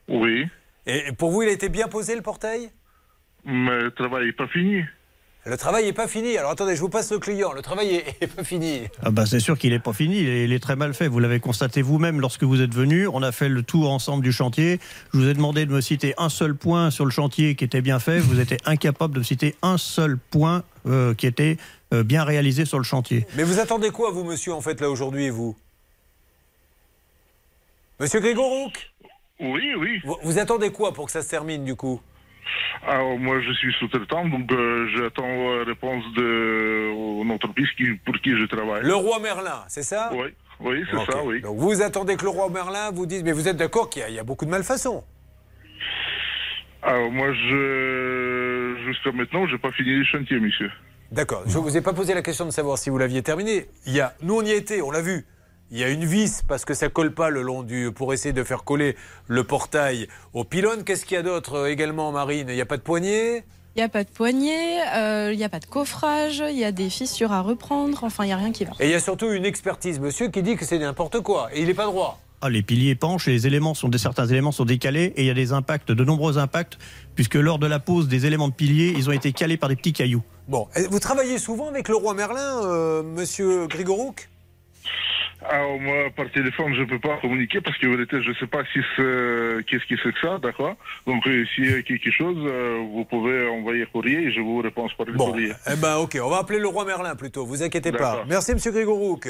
Oui, Et pour vous, il a été bien posé, le portail? Mais le travail n'est pas fini. Le travail n'est pas fini. Alors attendez, je vous passe le client. Le travail est, est pas fini. Ah bah c'est sûr qu'il n'est pas fini, il est, il est très mal fait. Vous l'avez constaté vous-même lorsque vous êtes venu. On a fait le tour ensemble du chantier. Je vous ai demandé de me citer un seul point sur le chantier qui était bien fait. Vous étiez incapable de me citer un seul point euh, qui était euh, bien réalisé sur le chantier. Mais vous attendez quoi, vous, monsieur, en fait, là, aujourd'hui, vous? Monsieur Grégorouk Oui, oui. vous, vous attendez quoi pour que ça se termine, du coup? Alors, moi, je suis sous-traitant, donc euh, j'attends la réponse de l'entreprise qui, pour qui je travaille. Le roi Merlin, c'est ça? Oui, oui c'est ça, oui. Donc vous attendez que le roi Merlin vous dise, mais vous êtes d'accord qu'il y a- il y, a beaucoup de malfaçons? Alors, moi, je... jusqu'à maintenant, je n'ai pas fini le chantier, monsieur. D'accord. Je vous ai pas posé la question de savoir si vous l'aviez terminé. Il y a, nous, on y était, on l'a vu. Il y a une vis parce que ça colle pas le long du pour essayer de faire coller le portail au pylône. Qu'est-ce qu'il y a d'autre euh, également, Marine? Il n'y a pas de poignée? Il n'y a pas de poignée, euh, il n'y a pas de coffrage, il y a des fissures à reprendre, enfin, il n'y a rien qui va. Et il y a surtout une expertise, monsieur, qui dit que c'est n'importe quoi. Et il n'est pas droit. Ah, les piliers penchent, les éléments sont certains éléments sont décalés et il y a des impacts, de nombreux impacts, puisque lors de la pose des éléments de piliers, ils ont été calés par des petits cailloux. Bon, et vous travaillez souvent avec le roi Merlin, euh, monsieur Grigorouk? Alors, moi, par téléphone, je ne peux pas communiquer parce que, vérité, je ne sais pas si qu'est-ce que c'est que ça, d'accord? Donc, euh, s'il y a quelque chose, euh, vous pouvez envoyer courrier et je vous réponds par le Bon, courrier. eh ben ok, on va appeler le roi Merlin plutôt, vous inquiétez pas. Merci monsieur Grigorouk.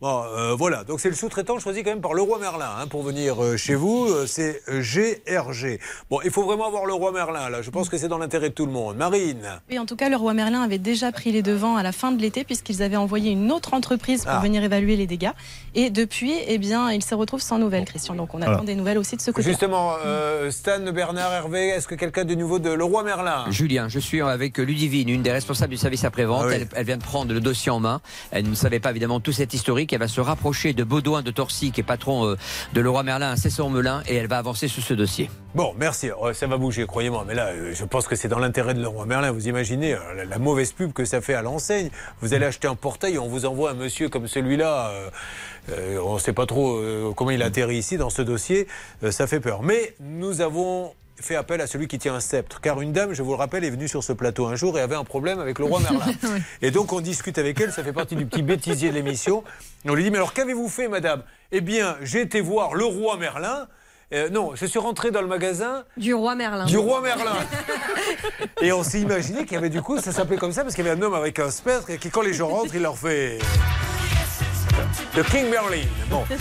Bon, euh, voilà, donc c'est le sous-traitant choisi quand même par le roi Merlin hein, pour venir euh, chez vous, euh, c'est GRG. Bon, il faut vraiment avoir le roi Merlin là, je pense que c'est dans l'intérêt de tout le monde. Marine Oui, en tout cas, le roi Merlin avait déjà pris les devants à la fin de l'été puisqu'ils avaient envoyé une autre entreprise pour Ah. venir évaluer les dégâts. Et depuis, eh bien, il se retrouve sans nouvelles, Christian. Donc, on attend des nouvelles aussi de ce côté. Justement, euh, Stan, Bernard, Hervé, est-ce que quelqu'un de nouveau de le roi Merlin? Julien, je suis avec Ludivine, une des responsables du service après-vente. Ah oui. elle, elle vient de prendre le dossier en main. Elle ne savait pas évidemment tout cet historique. Elle va se rapprocher de Baudouin de Torcy, qui est patron euh, de Leroy Merlin à Cesson-Melun, et elle va avancer sur ce dossier. Bon, merci. Oh, ça va bouger, croyez-moi. Mais là, euh, je pense que c'est dans l'intérêt de Leroy Merlin. Vous imaginez euh, la, mauvaise pub que ça fait à l'enseigne. Vous allez acheter un portail on vous envoie un monsieur comme celui-là. on ne sait pas trop comment il atterrit ici dans ce dossier. Ça fait peur. Mais nous avons fait appel à celui qui tient un sceptre. Car une dame, je vous le rappelle, est venue sur ce plateau un jour et avait un problème avec le roi Merlin. [laughs] Et donc on discute avec elle, ça fait partie du petit bêtisier de l'émission. On lui dit, mais alors qu'avez-vous fait, madame? Eh bien, j'ai été voir le roi Merlin. Euh, non, je suis rentré dans le magasin Du roi Merlin. du roi Merlin. [laughs] Et on s'est imaginé qu'il y avait du coup, ça s'appelait comme ça parce qu'il y avait un homme avec un spectre et qui, quand les gens rentrent, il leur fait. Le King Merlin. Bon, [laughs]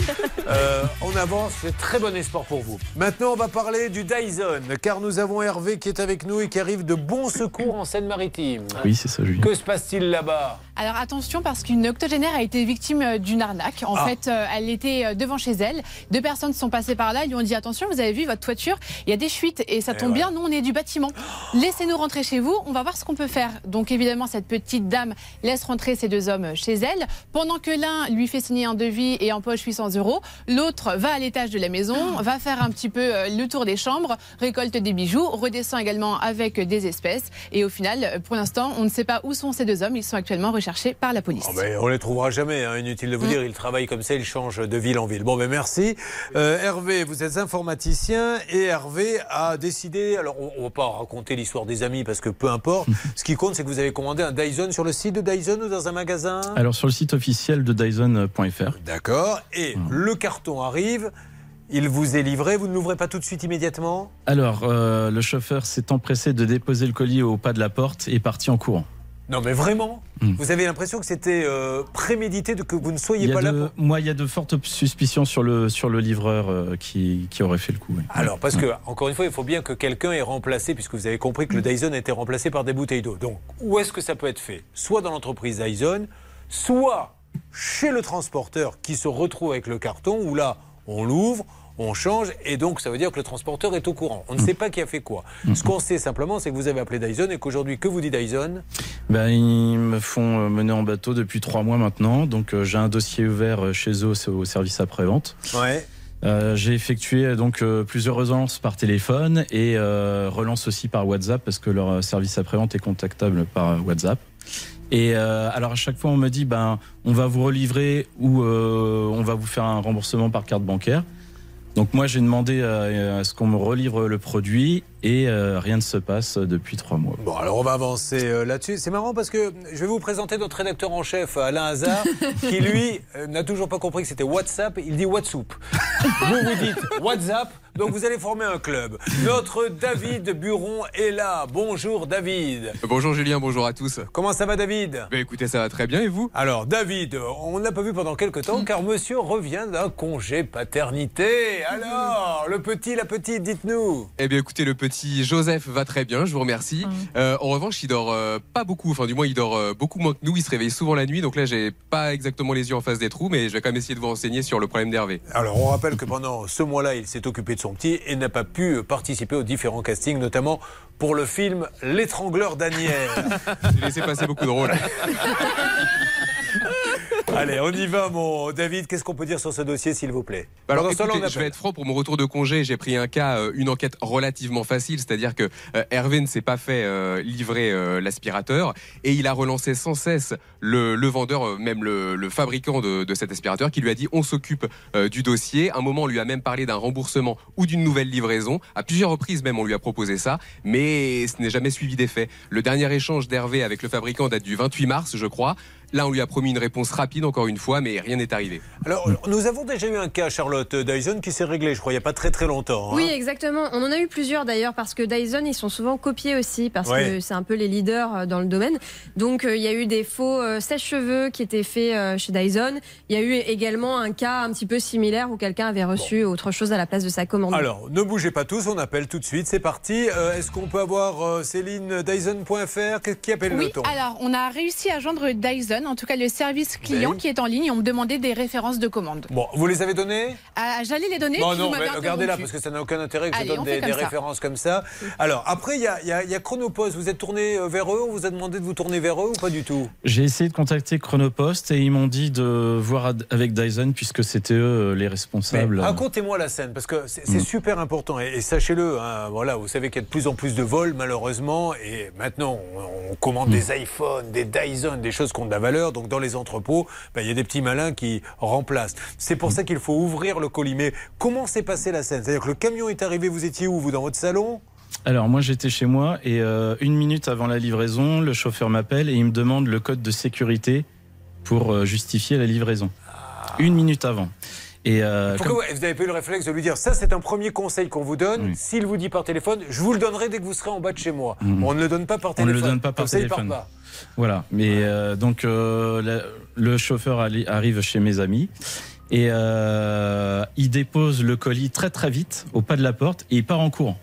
Euh, on avance, j'ai très bon espoir pour vous. Maintenant, on va parler du Dyson, car nous avons Hervé qui est avec nous et qui arrive de bons secours en Seine-Maritime. Oui, c'est ça, Julien. Que se passe-t-il là-bas? Alors attention parce qu'une octogénaire a été victime euh, d'une arnaque. En Ah. fait, euh, elle était devant chez elle. Deux personnes sont passées par là. Ils lui ont dit attention, vous avez vu votre toiture, il y a des fuites et ça Et tombe bien. Nous, on est du bâtiment. Laissez-nous rentrer chez vous. On va voir ce qu'on peut faire. Donc évidemment, cette petite dame laisse rentrer ces deux hommes chez elle. Pendant que l'un lui fait signer un devis et empoche 800 euros, l'autre va à l'étage de la maison, va faire un petit peu euh, le tour des chambres, récolte des bijoux, redescend également avec des espèces. Et au final, euh, pour l'instant, on ne sait pas où sont ces deux hommes. Ils sont actuellement recherchés par la police. Oh, ben, on les trouvera jamais, hein, inutile de vous dire, ils travaillent comme ça, ils changent de ville en ville. Bon, ben merci. Euh, Hervé, vous êtes informaticien et Hervé a décidé, alors on, on va pas raconter l'histoire des amis parce que peu importe, [laughs] ce qui compte c'est que vous avez commandé un Dyson sur le site de Dyson ou dans un magasin? Alors sur le site officiel de D'accord, et le carton arrive, il vous est livré, vous ne l'ouvrez pas tout de suite immédiatement Alors euh, le chauffeur s'est empressé de déposer le colis au pas de la porte et est parti en courant. Non mais vraiment Hmm. Vous avez l'impression que c'était euh, prémédité, de que vous ne soyez pas là. Moi, il y a de fortes suspicions sur le, sur le livreur euh, qui, qui aurait fait le coup. Alors, parce que, encore une fois, il faut bien que quelqu'un ait remplacé, puisque vous avez compris que le Dyson a été remplacé par des bouteilles d'eau. Donc, où est-ce que ça peut être fait Soit dans l'entreprise Dyson, soit chez le transporteur qui se retrouve avec le carton, où là, on l'ouvre, on change, et donc ça veut dire que le transporteur est au courant. On ne sait pas qui a fait quoi. Ce qu'on sait simplement, c'est que vous avez appelé Dyson et qu'aujourd'hui, que vous dit Dyson? Ben, ils me font euh, mener en bateau depuis trois mois maintenant. Donc euh, j'ai un dossier ouvert euh, chez eux au, service après-vente. Ouais. Euh, j'ai effectué donc euh, plusieurs relances par téléphone et relances aussi par WhatsApp parce que leur service après-vente est contactable par WhatsApp. Et euh, alors à chaque fois on me dit ben on va vous relivrer ou euh, on va vous faire un remboursement par carte bancaire. Donc moi j'ai demandé à, à ce qu'on me relivre le produit et euh, rien ne se passe depuis trois mois. Bon, alors on va avancer euh, là-dessus. C'est marrant parce que je vais vous présenter notre rédacteur en chef, Alain Hazard, [laughs] qui lui euh, n'a toujours pas compris que c'était WhatsApp. Il dit WhatsApp. [laughs] Vous vous dites WhatsApp, donc vous allez former un club. Notre David Buron est là. Bonjour David. Bonjour Julien, bonjour à tous. Comment ça va David? Bah écoutez, ça va très bien et vous? Alors David, on ne l'a pas vu pendant quelques temps car monsieur revient d'un congé paternité. Alors, le petit, la petite, dites-nous. Eh bien écoutez, le petit Joseph va très bien, je vous remercie. Euh, en revanche, il dort euh, pas beaucoup, enfin du moins il dort euh, beaucoup moins que nous, il se réveille souvent la nuit, donc là j'ai pas exactement les yeux en face des trous, mais je vais quand même essayer de vous renseigner sur le problème d'Hervé. Alors, on rappelle que pendant ce mois-là, il s'est occupé de son petit et n'a pas pu participer aux différents castings, notamment pour le film L'étrangleur d'Anières. [laughs] J'ai laissé passer beaucoup de rôles. [laughs] Allez, on y va, mon David. Qu'est-ce qu'on peut dire sur ce dossier, s'il vous plaît Bah alors, Pendant écoutez, je vais être franc pour mon retour de congé. J'ai pris un cas, euh, une enquête relativement facile, c'est-à-dire que euh, Hervé ne s'est pas fait euh, livrer euh, l'aspirateur et il a relancé sans cesse le, le vendeur, euh, même le, le fabricant de, de cet aspirateur, qui lui a dit on s'occupe euh, du dossier. À un moment, on lui a même parlé d'un remboursement ou d'une nouvelle livraison. À plusieurs reprises, même, on lui a proposé ça, mais ce n'est jamais suivi d'effet. Le dernier échange d'Hervé avec le fabricant date du 28 mars, je crois. Là, on lui a promis une réponse rapide, encore une fois, mais rien n'est arrivé. Alors, nous avons déjà eu un cas, Charlotte Dyson, qui s'est réglé, je crois, il n'y a pas très très longtemps. hein. Oui, exactement. On en a eu plusieurs d'ailleurs parce que Dyson, ils sont souvent copiés aussi parce Ouais. que c'est un peu les leaders euh, dans le domaine. Donc euh, il y a eu des faux euh, sèche-cheveux qui étaient faits euh, chez Dyson. Il y a eu également un cas un petit peu similaire où quelqu'un avait reçu autre chose à la place de sa commande. Alors, ne bougez pas tous, on appelle tout de suite, c'est parti. Euh, Est-ce qu'on peut avoir euh, Céline Dyson.fr Qui appelle Oui, le ton? alors on a réussi à joindre Dyson, en tout cas le service client Oui. qui est en ligne. On me demandait des références de commande. Bon, vous les avez donnés Ah, J'allais les donner. Non, non, mais regardez là, interrompu. parce que ça n'a aucun intérêt que Allez, je donne on des, références comme ça. Alors, après, il y a, il y a- il y a Chronopost. Vous êtes tourné euh, vers eux? On vous a demandé de vous tourner vers eux ou pas du tout? J'ai essayé de contacter Chronopost et ils m'ont dit de voir avec Dyson puisque c'était eux euh, les responsables. Racontez-moi la scène, parce que c'est Mm. super important. Et, et sachez-le, hein, voilà, vous savez qu'il y a de plus en plus de vols, malheureusement. Et maintenant, on, on commande des iPhones, des Dyson, des choses de la valeur. Donc, dans les entrepôts, ben, il y a des petits malins qui remplacent. C'est pour ça qu'il faut ouvrir le colis. Mais comment s'est passée la scène? C'est-à-dire que le camion est arrivé, vous étiez où Vous dans votre salon? Alors moi j'étais chez moi et euh, une minute avant la livraison, le chauffeur m'appelle et il me demande le code de sécurité pour euh, justifier la livraison. Une minute avant. Et euh, Pourquoi comme- vous n'avez pas eu le réflexe de lui dire ça c'est un premier conseil qu'on vous donne. S'il vous dit par téléphone, je vous le donnerai dès que vous serez en bas de chez moi. Mhm. On ne le donne pas par On ne téléphone. le donne pas par téléphone. Voilà. Mais euh, donc euh, la- le chauffeur arrive chez mes amis et euh, il dépose le colis très très vite au pas de la porte et il part en courant.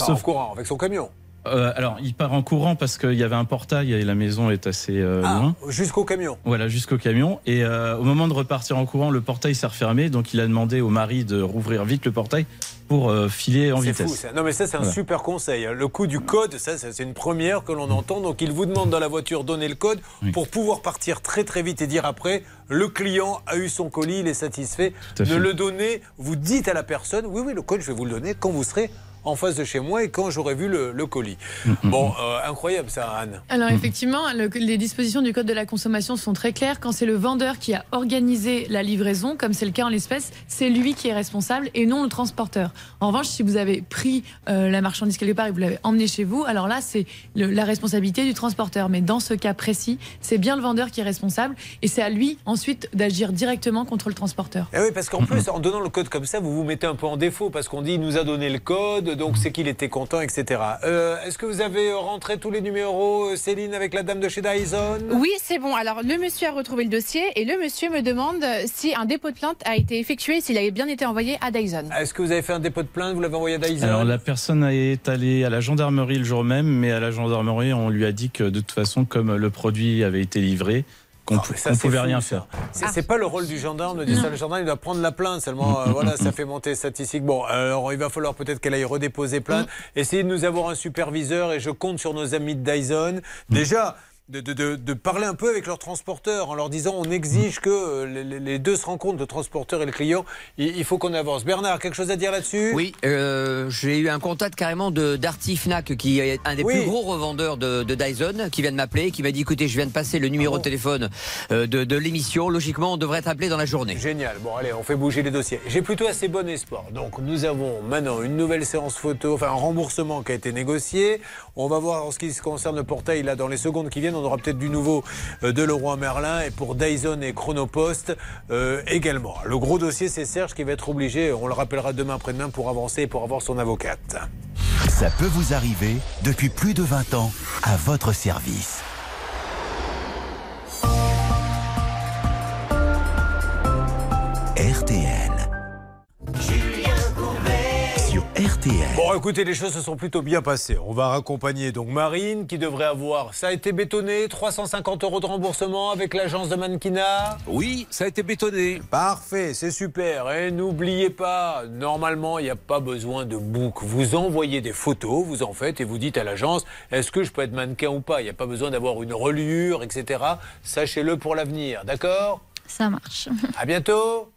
Enfin, en courant avec son camion. Euh, alors il part en courant parce qu'il y avait un portail et la maison est assez euh, Ah, loin. jusqu'au camion. Voilà, jusqu'au camion. Et euh, au moment de repartir en courant, le portail s'est refermé. Donc il a demandé au mari de rouvrir vite le portail pour euh, filer en vitesse. fou ça. Non mais ça c'est un Voilà. super conseil. hein. Le coup du code, ça, ça, c'est une première que l'on entend. Donc il vous demande dans la voiture donner le code pour pouvoir partir très très vite et dire après le client a eu son colis, il est satisfait. Ne le donnez, vous dites à la personne oui oui le code je vais vous le donner quand vous serez en face de chez moi et quand j'aurai vu le, le colis. [laughs] Bon, euh, incroyable ça Anne. Alors effectivement, le- les dispositions du code de la consommation sont très claires. Quand c'est le vendeur qui a organisé la livraison, comme c'est le cas en l'espèce, c'est lui qui est responsable et non le transporteur. En revanche, si vous avez pris euh, la marchandise quelque part et que vous l'avez emmenée chez vous, alors là, c'est le- la responsabilité du transporteur. Mais dans ce cas précis, c'est bien le vendeur qui est responsable et c'est à lui ensuite d'agir directement contre le transporteur. Eh oui, parce qu'en plus, en donnant le code comme ça, vous vous mettez un peu en défaut parce qu'on dit il nous a donné le code, donc c'est qu'il était content, etc. Euh, Est-ce que vous avez rentré tous les numéros, euh, Céline, avec la dame de chez Dyson? Oui, c'est bon. Alors, le monsieur a retrouvé le dossier et le monsieur me demande si un dépôt de plainte a été effectué, s'il avait bien été envoyé à Dyson. Est-ce que vous avez fait un dépôt de plainte? Vous l'avez envoyé à Dyson? Alors la personne est allée à la gendarmerie le jour même, mais à la gendarmerie, on lui a dit que de toute façon, comme le produit avait été livré, qu'on Ah, c'est pouvait rien faire. C'est c'est pas le rôle du gendarme de dire ça. Le gendarme, il doit prendre la plainte seulement. euh, voilà, ça fait monter les statistiques. Bon, alors il va falloir peut-être qu'elle aille redéposer plainte. Essayez de nous avoir un superviseur et je compte sur nos amis de Dyson. Déjà. De, de- de- de parler un peu avec leurs transporteurs en leur disant on exige que euh, les, deux se rencontrent, le transporteur et le client. Il, il faut qu'on avance. Bernard, quelque chose à dire là-dessus? Oui, euh, j'ai eu un contact carrément de d'Arty Fnac, qui est un des Oui. plus gros revendeurs de, de Dyson, qui vient de m'appeler, qui m'a dit écoutez, je viens de passer le numéro de téléphone euh, de, de l'émission. Logiquement, on devrait être appelé dans la journée. Génial. Bon, allez, on fait bouger les dossiers. J'ai plutôt assez bon espoir. Donc, nous avons maintenant une nouvelle séance photo, enfin un remboursement qui a été négocié. On va voir en ce qui concerne le portail, là, dans les secondes qui viennent, on aura peut-être du nouveau euh, de Leroy Merlin et pour Dyson et Chronopost euh, également. Le gros dossier, c'est Serge qui va être obligé, on le rappellera demain après-demain pour avancer et pour avoir son avocate. Ça peut vous arriver depuis plus de 20 ans à votre service. RTL. RTL. Bon, écoutez, les choses se sont plutôt bien passées. On va raccompagner donc Marine qui devrait avoir, ça a été bétonné, 350 euros de remboursement avec l'agence de mannequinat. Oui, ça a été bétonné. Parfait, c'est super. Et n'oubliez pas, normalement, il n'y a pas besoin de book. Vous envoyez des photos, vous en faites et vous dites à l'agence, est-ce que je peux être mannequin ou pas? Il n'y a pas besoin d'avoir une reliure, etc. Sachez-le pour l'avenir, d'accord? Ça marche. À bientôt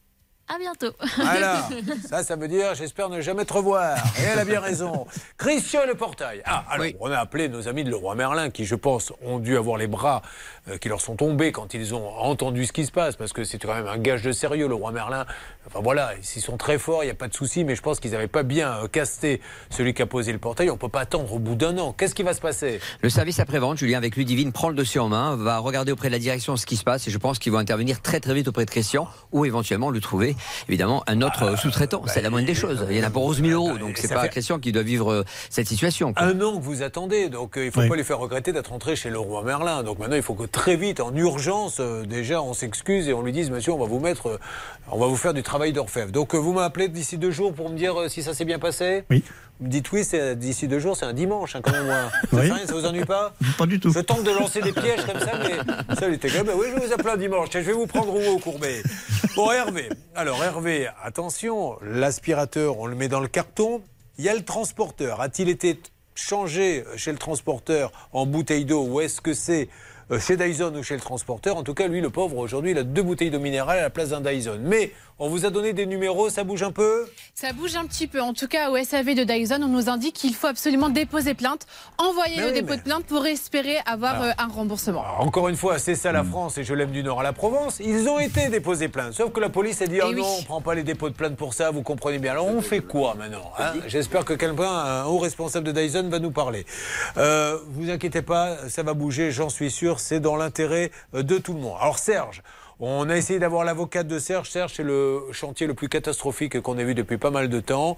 À bientôt. Voilà, [laughs] ça, ça veut dire j'espère ne jamais te revoir. Et elle a bien raison. Christian Le Portail. Ah, alors, on a appelé nos amis de Leroy Merlin qui, je pense, ont dû avoir les bras qui leur sont tombés quand ils ont entendu ce qui se passe, parce que c'est quand même un gage de sérieux, le Roi Merlin. Enfin voilà, ils sont très forts, il n'y a pas de souci, mais je pense qu'ils n'avaient pas bien euh, casté celui qui a posé le portail. On ne peut pas attendre au bout d'un an. Qu'est-ce qui va se passer? Le service après-vente, Julien, avec Ludivine, prend le dossier en main, va regarder auprès de la direction ce qui se passe et je pense qu'ils vont intervenir très très vite auprès de Christian ou éventuellement lui trouver évidemment un autre euh, sous-traitant. c'est la moindre des choses. Il y en a pour 11 000 euros, donc c'est pas fait- Christian qui doit vivre euh, cette situation. quoi. Un an que vous attendez, donc euh, il ne faut Oui. pas lui faire regretter d'être rentré chez le roi Merlin. Donc maintenant, il faut que très vite, en urgence, euh, déjà, on s'excuse et on lui dise, monsieur, on va vous mettre, euh, on va vous faire du travail d'orfèvre. Donc euh, vous m'appelez d'ici deux jours pour me dire si ça s'est bien passé Oui. Vous me dites oui, c'est d'ici deux jours, c'est un dimanche, hein, quand même. moi. [laughs] Ça Oui. fait rien, ça vous ennuie pas [laughs] Pas du tout. Je tente de lancer des pièges comme ça, mais ça, il était comme, oui, je vous appeler un dimanche, je vais vous prendre au courbet. Bon, Hervé. Alors, Hervé, attention, l'aspirateur, on le met dans le carton. Il y a le transporteur. A-t-il été changé chez le transporteur en bouteille d'eau? Ou est-ce que c'est chez Dyson ou chez le transporteur En tout cas, lui, le pauvre, aujourd'hui, il a deux bouteilles d'eau minérale à la place d'un Dyson. Mais on vous a donné des numéros, ça bouge un peu Ça bouge un petit peu. En tout cas, au SAV de Dyson, on nous indique qu'il faut absolument déposer plainte, envoyer Mais le oui, dépôt mais- de plainte pour espérer avoir Alors- euh, un remboursement. Encore une fois, c'est Hmm. ça la France et je l'aime du Nord à la Provence. Ils ont été déposés plainte. Sauf que la police a dit Eh Ah oui. non, on prend pas les dépôts de plainte pour ça, vous comprenez bien. Alors on fait quoi maintenant hein? J'espère que quelqu'un, un haut responsable de Dyson, va nous parler. Euh, vous inquiétez pas, ça va bouger, j'en suis sûr. C'est dans l'intérêt euh, de tout le monde. Alors Serge. On a essayé d'avoir l'avocate de Serge. Serge, c'est le chantier le plus catastrophique qu'on ait vu depuis pas mal de temps.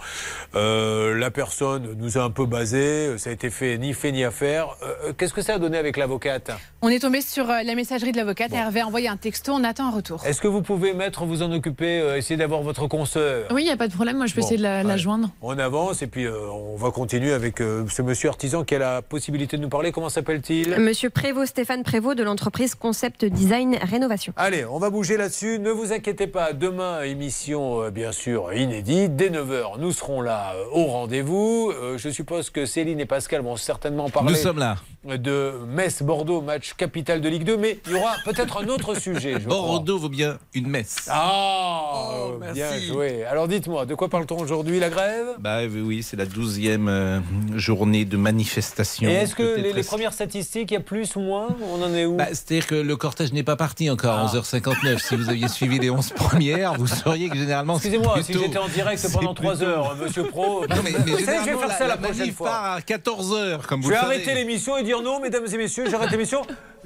Euh, la personne nous a un peu basé. Ça a été fait ni fait ni à faire. Euh, Qu'est-ce que ça a donné avec l'avocate? On est tombé sur euh, la messagerie de l'avocate. Hervé a envoyé un texto. On attend un retour. Est-ce que vous pouvez, maître, vous en occuper, euh, essayer d'avoir votre consoeur? Oui, il n'y a pas de problème. Moi, je peux Bon, essayer de la, joindre. On avance et puis euh, on va continuer avec euh, ce monsieur artisan qui a la possibilité de nous parler. Comment s'appelle-t-il? Monsieur Prévost, Stéphane Prévost de l'entreprise Concept Design Rénovation. Allez, on va bouger là-dessus. Ne vous inquiétez pas. Demain, émission euh, bien sûr inédite. Dès 9h, nous serons là euh, au rendez-vous. Euh, je suppose que Céline et Pascal vont certainement parler Nous sommes là. de Metz-Bordeaux, match capital de Ligue 2. Mais il y aura peut-être un autre sujet. Je crois. Bordeaux vaut bien une messe. Ah, bien joué. Alors dites-moi, de quoi parle-t-on aujourd'hui La grève? Bah oui, c'est la douzième euh, journée de manifestation. Et est-ce que les, premières statistiques, il y a plus ou moins? On en est où? Bah, C'est-à-dire que le cortège n'est pas parti encore à 11h59. Si vous aviez suivi les 11 premières, vous sauriez que généralement. Excusez-moi, si j'étais en direct pendant 3 plutôt- heures, monsieur Pro. [laughs] Non, mais, mais vous savez, je vais faire ça la, la prochaine fois. part à 14h, comme Je vous vais le savez. arrêter l'émission et dire non, mesdames et messieurs, j'arrête l'émission.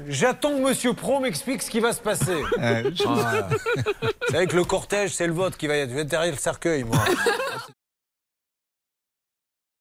J'attends que monsieur Pro m'explique ce qui va se passer. Euh, je- Voilà. Vous savez que le cortège, c'est le vote qui va être. Je vais être derrière le cercueil, moi. [laughs]